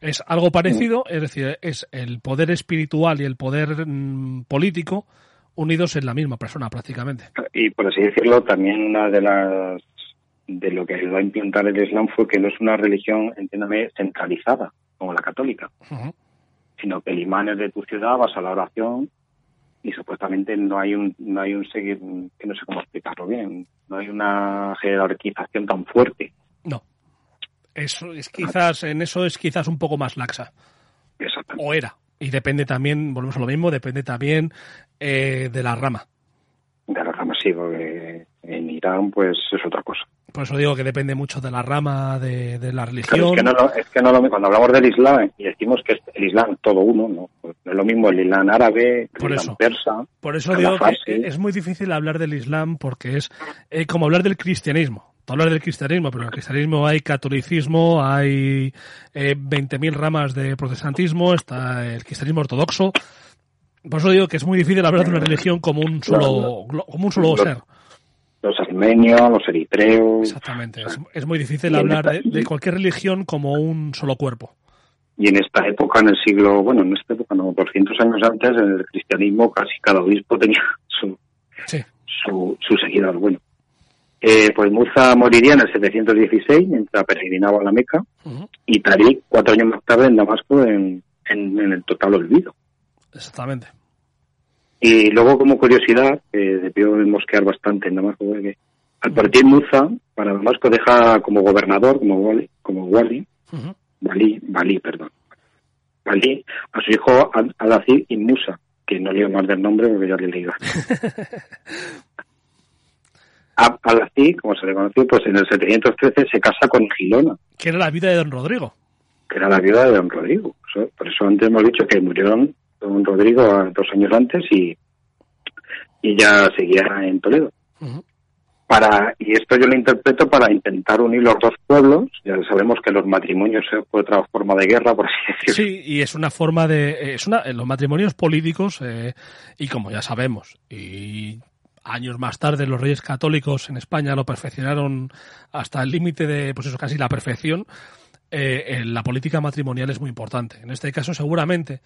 Es algo parecido, es decir, es el poder espiritual y el poder mm, político unidos en la misma persona prácticamente. Y por así decirlo, también una de las de lo que ayudó a implantar el Islam fue que no es una religión, entiéndame, centralizada, como la católica, sino que el imán es de tu ciudad, vas a la oración y supuestamente no hay un no hay un seguir que no sé cómo explicarlo bien, no hay una jerarquización tan fuerte. Eso es quizás, en eso es quizás un poco más laxa. O era. Y depende también, volvemos a lo mismo, depende también eh, de la rama. De la rama sí, porque en Irán pues es otra cosa. Por eso digo que depende mucho de la rama de, de la Claro, religión. es que no, lo- es que no lo- cuando hablamos del Islam y decimos que es el Islam todo uno, no, Pues no es lo mismo el Islam árabe, el Por Islam eso. persa. Por eso digo que es muy difícil hablar del Islam porque es eh, como hablar del cristianismo. Tú hablas del cristianismo, pero en el cristianismo hay catolicismo, hay eh, 20.000 ramas de protestantismo, está el cristianismo ortodoxo. Por eso digo que es muy difícil hablar de una religión como un solo, como un solo ser. Los armenios, los eritreos. Exactamente. Es, es muy difícil hablar de, cualquier religión como un solo cuerpo. Y en esta época, en el siglo, bueno, en esta época, no, 200 años antes, en el cristianismo casi cada obispo tenía su, Sí. su, su seguidor. Bueno, eh, pues Musa moriría en el 716 mientras peregrinaba a la Meca y Tariq cuatro años más tarde en Damasco en, en, en el total olvido. Exactamente. Y luego, como curiosidad, eh, debió mosquear bastante en Damasco, porque al partir Musa, para Damasco deja como gobernador, como Wali, como Wali. Balí, Balí, perdón. Balí, a su hijo Al- Al-Aziz y Musa, que no leo más del nombre porque ya le leído. *laughs* Al-Aziz, como se le conoció, pues en el 713 se casa con Gilona, Que era la vida de Don Rodrigo. que era la viuda de don Rodrigo. Por eso antes hemos dicho que murió don, Rodrigo dos años antes y, y ya seguía en Toledo. Ujú. Para, y esto yo lo interpreto para intentar unir los dos pueblos. Ya sabemos que los matrimonios es otra forma de guerra, por así decirlo. Sí, y es una forma de. eh, Es una, en los matrimonios políticos, eh, y como ya sabemos, y años más tarde los reyes católicos en España lo perfeccionaron hasta el límite de, pues eso, casi la perfección. eh, la política matrimonial es muy importante. En este caso, seguramente,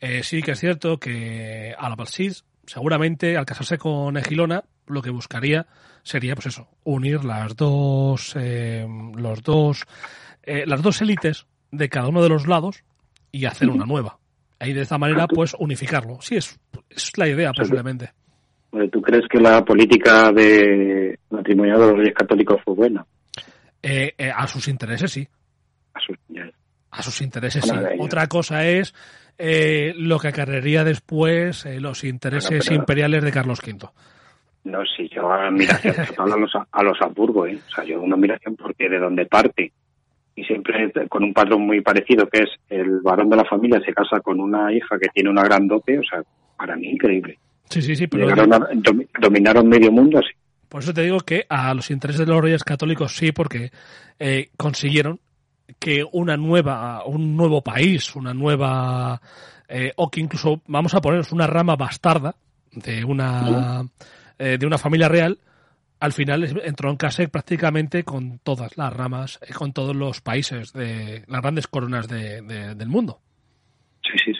eh, sí que es cierto que Al-Abalsid, seguramente, al casarse con Egilona, lo que buscaría sería, pues eso, unir las dos, eh, los dos, eh, las dos élites de cada uno de los lados y hacer una nueva. Y de esta manera, pues, unificarlo. Sí, es, es la idea, posiblemente. Eh, ¿Tú crees que la política de matrimonial de los reyes católicos fue buena? Eh, eh, a sus intereses, sí. A sus intereses, sí. Otra cosa es eh, lo que acarrearía después eh, los intereses Bueno, pero- imperiales de Carlos V. No, sí, yo admiración *laughs* total a los, a los Habsburgo, ¿eh? O sea, yo una admiración porque de donde parte y siempre con un patrón muy parecido que es el varón de la familia se casa con una hija que tiene una gran dote, o sea, para mí increíble. Sí, sí, sí, pero Llegaron a, domi- dominaron medio mundo así. por eso te digo que a los intereses de los reyes católicos sí, porque eh, consiguieron que una nueva, un nuevo país, una nueva, eh, o que incluso vamos a ponernos una rama bastarda de una, eh, de una familia real, al final entró en casa prácticamente con todas las ramas, eh, con todos los países, de las grandes coronas de- de- del mundo. Sí, sí, sí.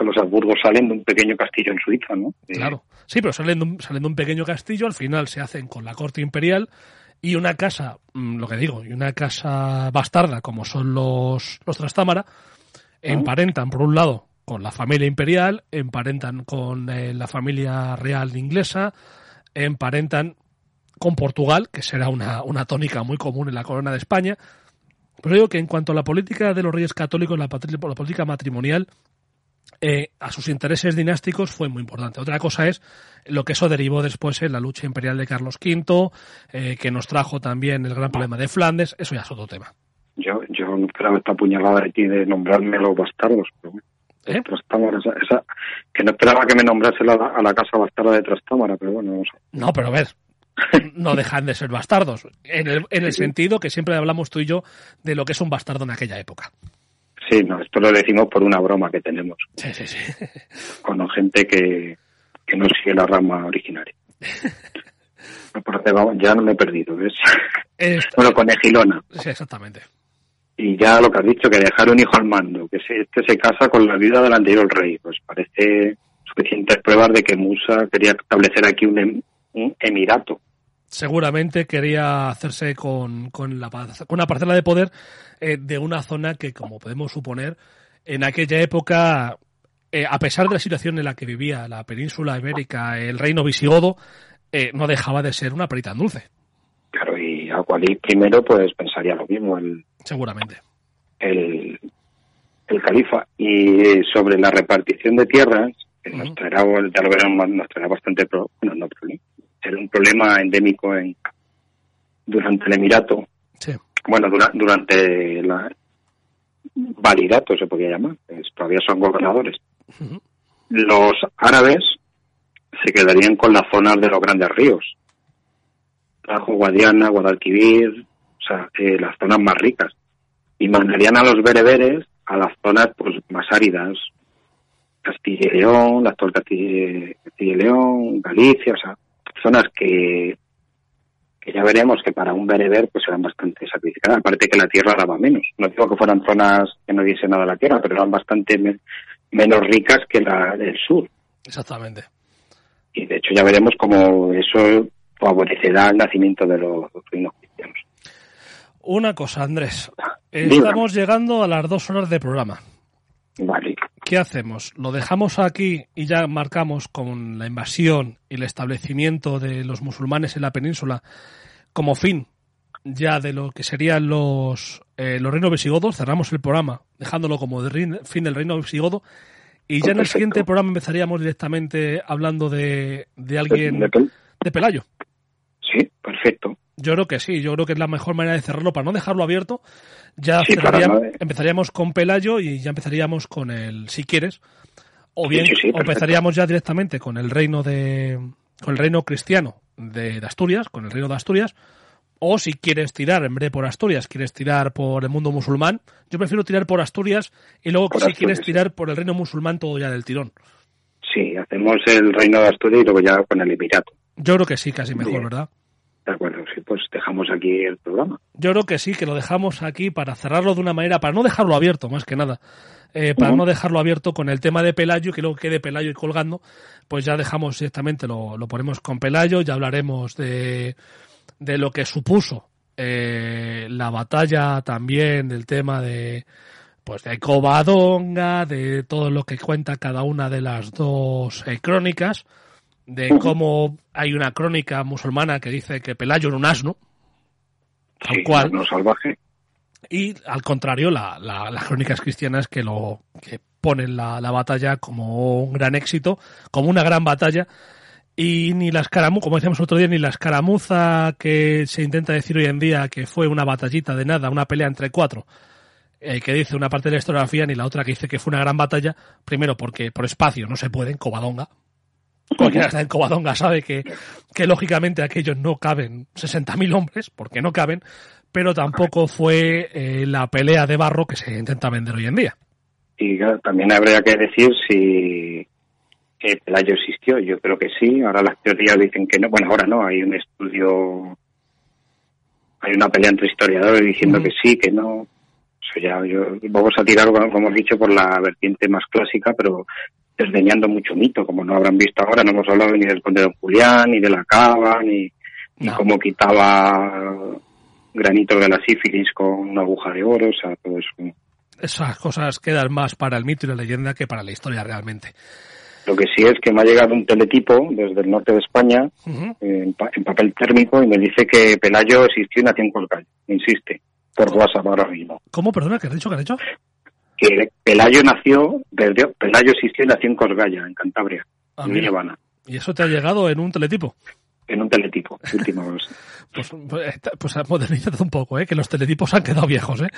Que los Habsburgos salen de un pequeño castillo en Suiza, ¿no? Claro. Sí, pero salen de, un, salen de un pequeño castillo, al final se hacen con la corte imperial y una casa, mm, lo que digo, y una casa bastarda como son los, los Trastámara, emparentan por un lado con la familia imperial, emparentan con eh, la familia real inglesa, emparentan con Portugal, que será una, una tónica muy común en la corona de España. Pero digo que en cuanto a la política de los reyes católicos, la, la política matrimonial, eh, a sus intereses dinásticos fue muy importante. Otra cosa es lo que eso derivó después en la lucha imperial de Carlos V, eh, que nos trajo también el gran problema de Flandes, eso ya es otro tema. Yo, yo no esperaba esta puñalada de ti de nombrarme los bastardos, pero. ¿Eh? Trastámara, esa, esa- que no esperaba que me nombrase la- a la casa bastarda de Trastámara, pero bueno, no sé. No, pero a ver, *laughs* no dejan de ser bastardos. En el, en el sentido que siempre hablamos tú y yo de lo que es un bastardo en aquella época. Sí, no, esto lo decimos por una broma que tenemos Sí, sí, sí. *laughs* con gente que, que no sigue la rama originaria. *laughs* Aparte, vamos, ya no me he perdido, ¿ves? Es- *laughs* Bueno, con Egilona. sí, exactamente. Y ya lo que has dicho, que dejar un hijo al mando, que se, este se casa con la viuda del anterior rey, pues parece suficientes pruebas de que Musa quería establecer aquí un, em- un emirato. Seguramente quería hacerse con, con, la, con una parcela de poder eh, de una zona que, como podemos suponer, en aquella época, eh, a pesar de la situación en la que vivía la península ibérica, el reino visigodo, eh, no dejaba de ser una perita en dulce, Claro, y Agualí primero pues pensaría lo mismo, el, seguramente. el, el califa. Y sobre la repartición de tierras, que nos traerá, nos traerá bastante, pro, no, no problema, era un problema endémico en, durante el emirato, Sí. bueno, dura- durante la validato se podría llamar, pues, todavía son gobernadores. Los árabes se quedarían con las zonas de los grandes ríos, Tajo, Guadiana, Guadalquivir, o sea, eh, las zonas más ricas, y mandarían a los bereberes a las zonas pues más áridas, Castilla y León, la actual Castilla, Castilla y León, Galicia, o sea, zonas que que ya veremos que para un bereber pues eran bastante sacrificadas, aparte que la tierra daba menos. No digo que fueran zonas que no diese nada a la tierra, pero eran bastante me- menos ricas que la del sur. Exactamente. Y de hecho ya veremos cómo eso favorecerá el nacimiento de los reinos cristianos. Una cosa, Andrés. Estamos llegando a las dos horas de programa. Vale. ¿Qué hacemos? ¿Lo dejamos aquí y ya marcamos con la invasión y el establecimiento de los musulmanes en la península como fin ya de lo que serían los, eh, los reinos visigodos? Cerramos el programa dejándolo como de fin del reino visigodo y ya en el siguiente programa empezaríamos directamente hablando de, de alguien de Pelayo. Sí, perfecto. Yo creo que sí, yo creo que es la mejor manera de cerrarlo para no dejarlo abierto. Ya Sí, para cerraríamos- no- empezaríamos con Pelayo y ya empezaríamos con el, si quieres, o bien Sí, sí, sí, o perfecto. empezaríamos ya directamente con el reino de con el reino cristiano de, de Asturias, con el reino de Asturias, o si quieres tirar en breve por Asturias, quieres tirar por el mundo musulmán, yo prefiero tirar por Asturias y luego Por si Asturias, quieres tirar por el reino musulmán todo ya del tirón. Sí, hacemos el reino de Asturias y luego ya con el Emirato. Yo creo que sí, casi mejor, Bien. ¿verdad? De acuerdo, sí, pues dejamos aquí el programa. Yo creo que sí, que lo dejamos aquí para cerrarlo de una manera, para no dejarlo abierto, más que nada. Eh, para no dejarlo abierto con el tema de Pelayo, que luego quede Pelayo y colgando, pues ya dejamos directamente, lo, lo ponemos con Pelayo, ya hablaremos de, de lo que supuso eh, la batalla también, del tema de pues de Covadonga, de todo lo que cuenta cada una de las dos eh, crónicas, de cómo hay una crónica musulmana que dice que Pelayo era un asno, tal Sí, cual, no salvaje. y al contrario, la- la- las crónicas cristianas que lo que ponen la, la batalla como un gran éxito, como una gran batalla, y ni la escaramuza, como decíamos otro día, ni la escaramuza que se intenta decir hoy en día que fue una batallita de nada, una pelea entre cuatro, eh, que dice una parte de la historiografía, ni la otra que dice que fue una gran batalla, primero porque por espacio no se puede en Covadonga. Cualquiera que está en Covadonga sabe que, que lógicamente aquellos no caben 60.000 hombres, porque no caben, pero tampoco fue eh, la pelea de barro que se intenta vender hoy en día. Y claro, también habría que decir si que Pelayo existió. Yo creo que sí. Ahora las teorías dicen que no. Bueno, ahora no. Hay un estudio, hay una pelea entre historiadores diciendo que sí, que no. Eso ya, yo, vamos a tirar, como hemos dicho, por la vertiente más clásica, pero desdeñando mucho mito, como no habrán visto ahora. No hemos hablado ni del conde Don Julián, ni de la cava, ni, ni No. cómo quitaba granitos de la sífilis con una aguja de oro, o sea, todo eso. Esas cosas quedan más para el mito y la leyenda que para la historia realmente. Lo que sí es que me ha llegado un teletipo desde el norte de España Ujú. en, pa- en papel térmico y me dice que Pelayo existió y nació en Colcal. Insiste, por WhatsApp ahora mismo. ¿Cómo? Perdona, ¿qué has dicho? ¿Qué has dicho? Que Pelayo nació, Pelayo existió y nació en Cosgaya, en Cantabria, Ah, en. Llevana. Y eso te ha llegado en un teletipo. en un teletipo. Últimos. *laughs* pues, pues, pues modernízate un poco, ¿eh? que los teletipos han quedado viejos. ¿eh?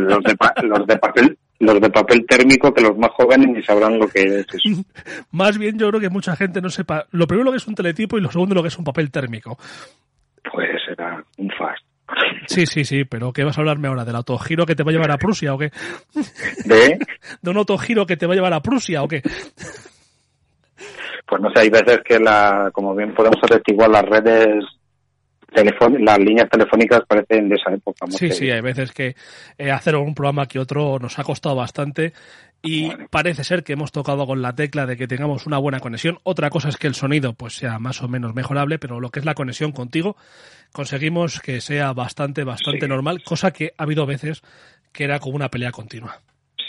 los, de pa- los de papel los de papel térmico que los más jóvenes ni sabrán lo que es eso. *laughs* Más bien yo creo que mucha gente no sepa lo primero lo que es un teletipo y lo segundo lo que es un papel térmico. Pues era un fast. Sí, sí, sí, pero ¿qué vas a hablarme ahora? ¿Del autogiro que te va a llevar a Prusia o qué? De, *laughs* ¿De un autogiro que te va a llevar a Prusia o qué? pues no sé, hay veces que la, como bien podemos atestiguar las redes las líneas telefónicas parecen de esa época. Sí, sí, hay veces que eh, hacer un programa que otro nos ha costado bastante y parece ser que hemos tocado con la tecla de que tengamos una buena conexión. Otra cosa es que el sonido pues sea más o menos mejorable, pero lo que es la conexión contigo conseguimos que sea bastante, bastante Sí. normal, cosa que ha habido veces que era como una pelea continua.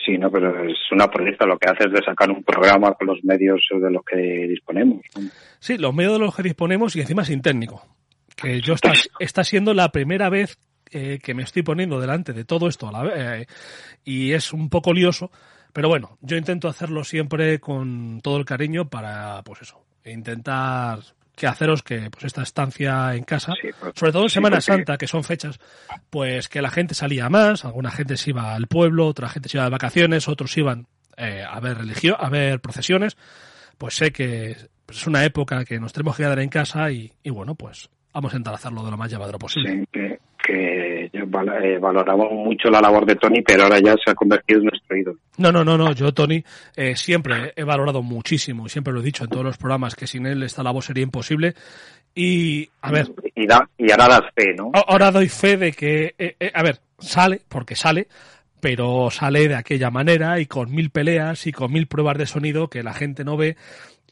Sí, no, pero es una proyecta lo que hace es de sacar un programa con los medios de los que disponemos. Sí, los medios de los que disponemos y encima sin técnico. Que yo está, está siendo la primera vez eh, que me estoy poniendo delante de todo esto a la eh, y es un poco lioso, pero bueno, yo intento hacerlo siempre con todo el cariño para, pues eso, intentar que haceros que pues esta estancia en casa, Sí, pues- sobre todo en sí, Semana porque- Santa, que son fechas, pues que la gente salía más, alguna gente se iba al pueblo, otra gente se iba de vacaciones, otros iban eh, a ver religión, a ver procesiones, pues sé que pues, es una época que nos tenemos que quedar en casa y, y bueno, pues vamos a intentar hacerlo de lo más llevadero posible. Sí, que, eh, valoramos mucho la labor de Tony, pero ahora ya se ha convertido en nuestro ídolo. No, no, no, no. Yo, Tony, eh, siempre he valorado muchísimo siempre lo he dicho en todos los programas que sin él esta labor sería imposible. Y, a ver, Y, da, y ahora das fe, ¿no? ahora doy fe de que, eh, eh, a ver, sale, porque sale, pero sale de aquella manera y con mil peleas y con mil pruebas de sonido que la gente no ve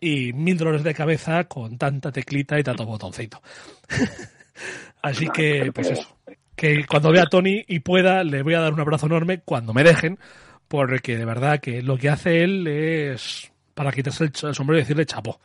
y mil dolores de cabeza con tanta teclita y tanto botoncito. *laughs* Así que, pues eso, que cuando vea a Tony y pueda, le voy a dar un abrazo enorme cuando me dejen, porque de verdad que lo que hace él es para quitarse el sombrero y decirle chapó.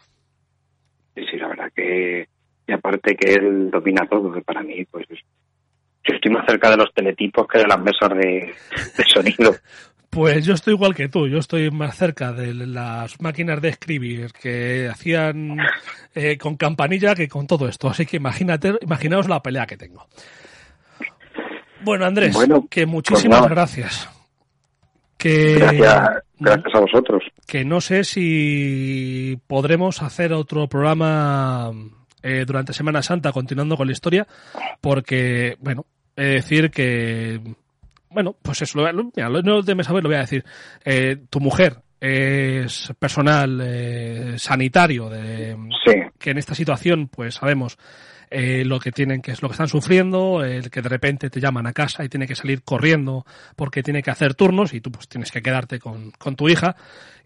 Sí, sí, la verdad que... Y aparte que él domina todo, que para mí, pues... Yo estoy más cerca de los teletipos que de las mesas de, de sonido. *laughs* Pues yo estoy igual que tú, yo estoy más cerca de las máquinas de escribir que hacían eh, con campanilla que con todo esto, así que imagínate, imaginaos la pelea que tengo. Bueno, Andrés, Bueno, que pues muchísimas gracias. Que, Gracias, gracias a vosotros. que no sé si podremos hacer otro programa eh, durante Semana Santa continuando con la historia, porque, bueno, he de decir que, bueno, pues eso, lo- mira, lo- no debes saber, lo voy a decir. Eh, tu mujer es personal eh, sanitario de, Sí, que en esta situación, pues sabemos eh, lo que tienen, que es lo que están sufriendo, el que de repente te llaman a casa y tiene que salir corriendo porque tiene que hacer turnos y tú pues tienes que quedarte con, con tu hija.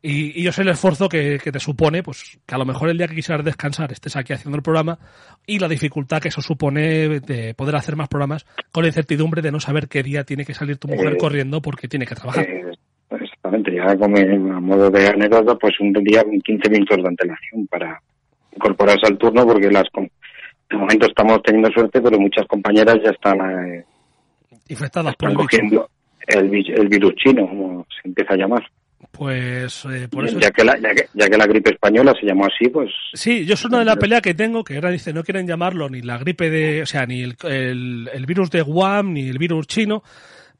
Y, y yo sé el esfuerzo que, que te supone, pues que a lo mejor el día que quisieras descansar estés aquí haciendo el programa y la dificultad que eso supone de poder hacer más programas con la incertidumbre de no saber qué día tiene que salir tu mujer Eh, corriendo porque tiene que trabajar. eh, exactamente. Ya como a modo de anécdota, pues un día con 15 minutos de antelación para incorporarse al turno, porque las de momento estamos teniendo suerte, pero muchas compañeras ya están, eh, Infectadas por el cogiendo el, vi- el virus chino, como se empieza a llamar. Pues eh, por eso ya, que la, ya, que, ya que la gripe española se llamó así, pues Sí, yo soy una de la pelea que tengo, que ahora dice, no quieren llamarlo ni la gripe de, o sea, ni el, el, el virus de Wuhan, ni el virus chino,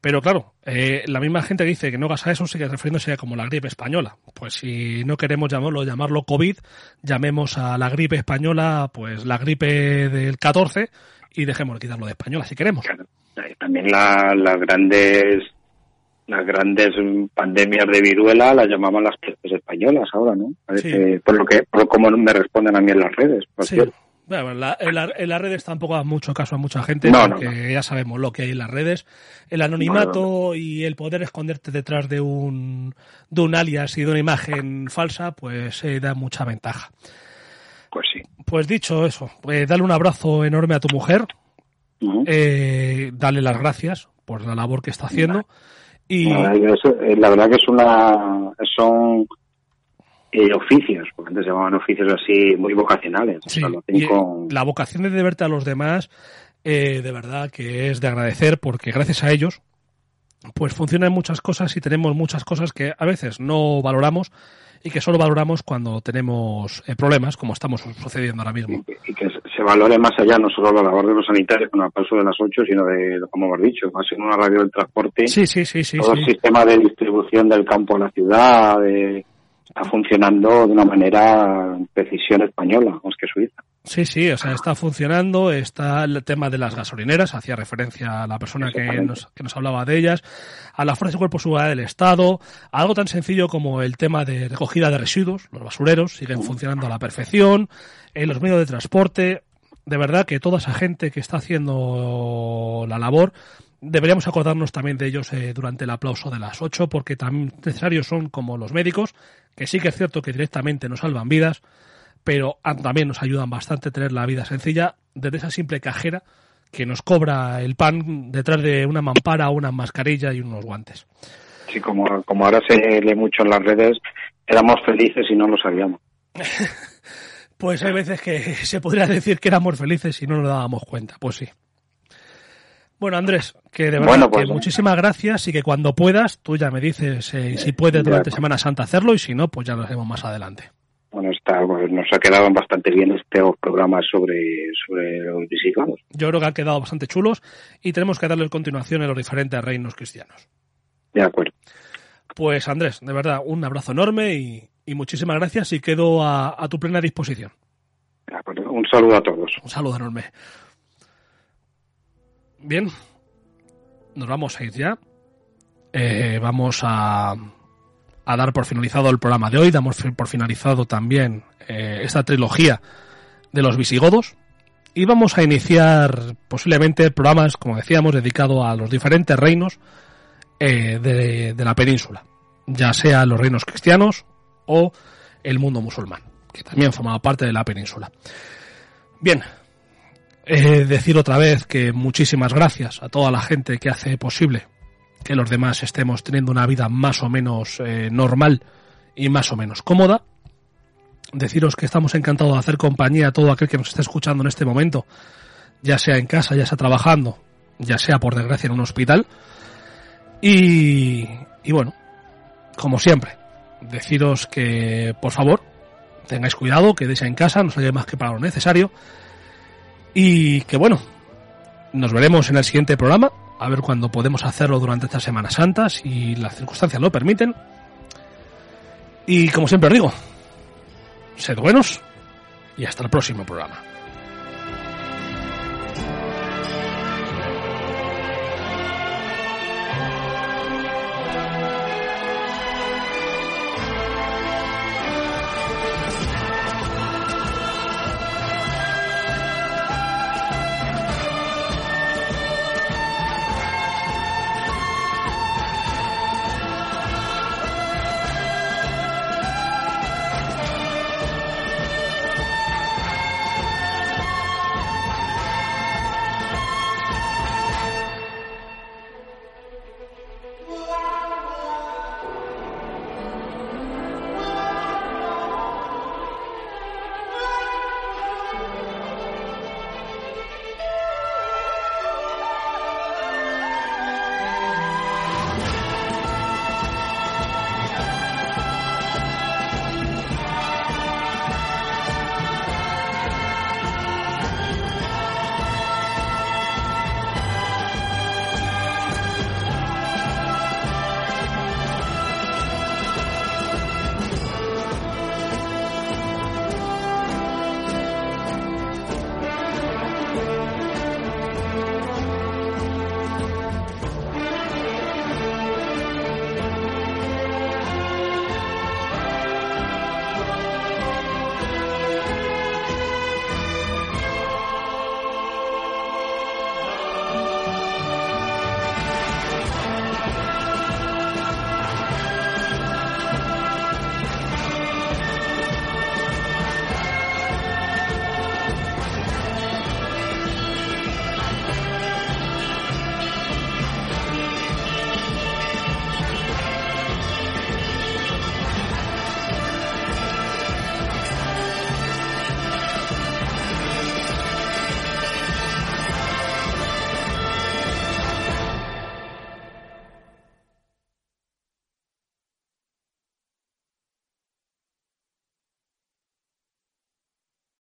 pero claro, eh, la misma gente que dice que no hagas a eso sigue refiriéndose a como la gripe española. Pues si no queremos llamarlo, llamarlo COVID, llamemos a la gripe española, pues la gripe del 14 y dejemos de quitarlo de española si queremos. claro, eh, también la- las grandes las grandes pandemias de viruela las llamaban las pestes españolas ahora, ¿no? Parece, Por lo que, por cómo me responden a mí en las redes, por Sí. cierto. Bueno, en, la- en la- en las redes tampoco da mucho caso a mucha gente, No, no, porque ya sabemos lo que hay en las redes. El anonimato y el poder esconderte detrás de un, de un alias y de una imagen falsa, pues eh, da mucha ventaja. Pues sí. Pues dicho eso, eh, dale un abrazo enorme a tu mujer, eh, dale las gracias por la labor que está haciendo y La verdad, es- eh, la verdad que es una son eh, oficios, porque antes se llamaban oficios así muy vocacionales. o sea, con- la vocación de deberte a los demás, eh, de verdad que es de agradecer porque gracias a ellos pues funcionan muchas cosas y tenemos muchas cosas que a veces no valoramos y que solo valoramos cuando tenemos eh, problemas, como estamos sucediendo ahora mismo. Y que se valore más allá, no solo la labor de los sanitarios con el paso de las 8, sino de, como hemos dicho, más en una radio del transporte. Sí, sí, sí. Todo el sistema de distribución del campo a la ciudad está funcionando de una manera precisión española, más que suiza. Sí, sí, o sea, está funcionando, está el tema de las gasolineras, hacía referencia a la persona que nos, que nos hablaba de ellas, a la Fuerza de Cuerpo Seguridad del Estado, algo tan sencillo como el tema de recogida de residuos, los basureros siguen funcionando a la perfección, en los medios de transporte, de verdad que toda esa gente que está haciendo la labor, deberíamos acordarnos también de ellos eh, durante el aplauso de las 8, porque tan necesarios son como los médicos, que sí que es cierto que directamente nos salvan vidas, pero también nos ayudan bastante a tener la vida sencilla desde esa simple cajera que nos cobra el pan detrás de una mampara, una mascarilla y unos guantes. Sí, como, como ahora se lee mucho en las redes, éramos felices y no lo sabíamos. *laughs* pues hay veces que se podría decir que éramos felices y no nos dábamos cuenta, pues sí. Bueno, Andrés, que de verdad pues que muchísimas gracias y que cuando puedas, tú ya me dices eh, si puedes durante Semana Santa hacerlo y si no, pues ya lo hacemos más adelante bueno, está, nos ha quedado bastante bien este programa sobre, sobre los visigodos. Yo creo que han quedado bastante chulos y tenemos que darle continuación a los diferentes reinos cristianos. De acuerdo. Pues Andrés, de verdad, un abrazo enorme y, muchísimas gracias y quedo a, tu plena disposición. De acuerdo. Un saludo a todos. Un saludo enorme. Bien, nos vamos a ir ya. Eh, vamos a, a dar por finalizado el programa de hoy, damos por finalizado también eh, esta trilogía de los visigodos. Y vamos a iniciar posiblemente programas, como decíamos, dedicado a los diferentes reinos eh, de, de, la península, ya sea los reinos cristianos o el mundo musulmán, que también formaba parte de la península. Bien, eh, decir otra vez que muchísimas gracias a toda la gente que hace posible que los demás estemos teniendo una vida más o menos eh, normal y más o menos cómoda. Deciros que estamos encantados de hacer compañía a todo aquel que nos esté escuchando en este momento, ya sea en casa, ya sea trabajando, ya sea por desgracia en un hospital. Y, y bueno, como siempre, deciros que por favor tengáis cuidado, que en casa, no salgáis más que para lo necesario. Y que bueno, nos veremos en el siguiente programa a ver cuándo podemos hacerlo durante estas Semanas Santas si las circunstancias lo permiten. Y como siempre os digo, sed buenos y hasta el próximo programa.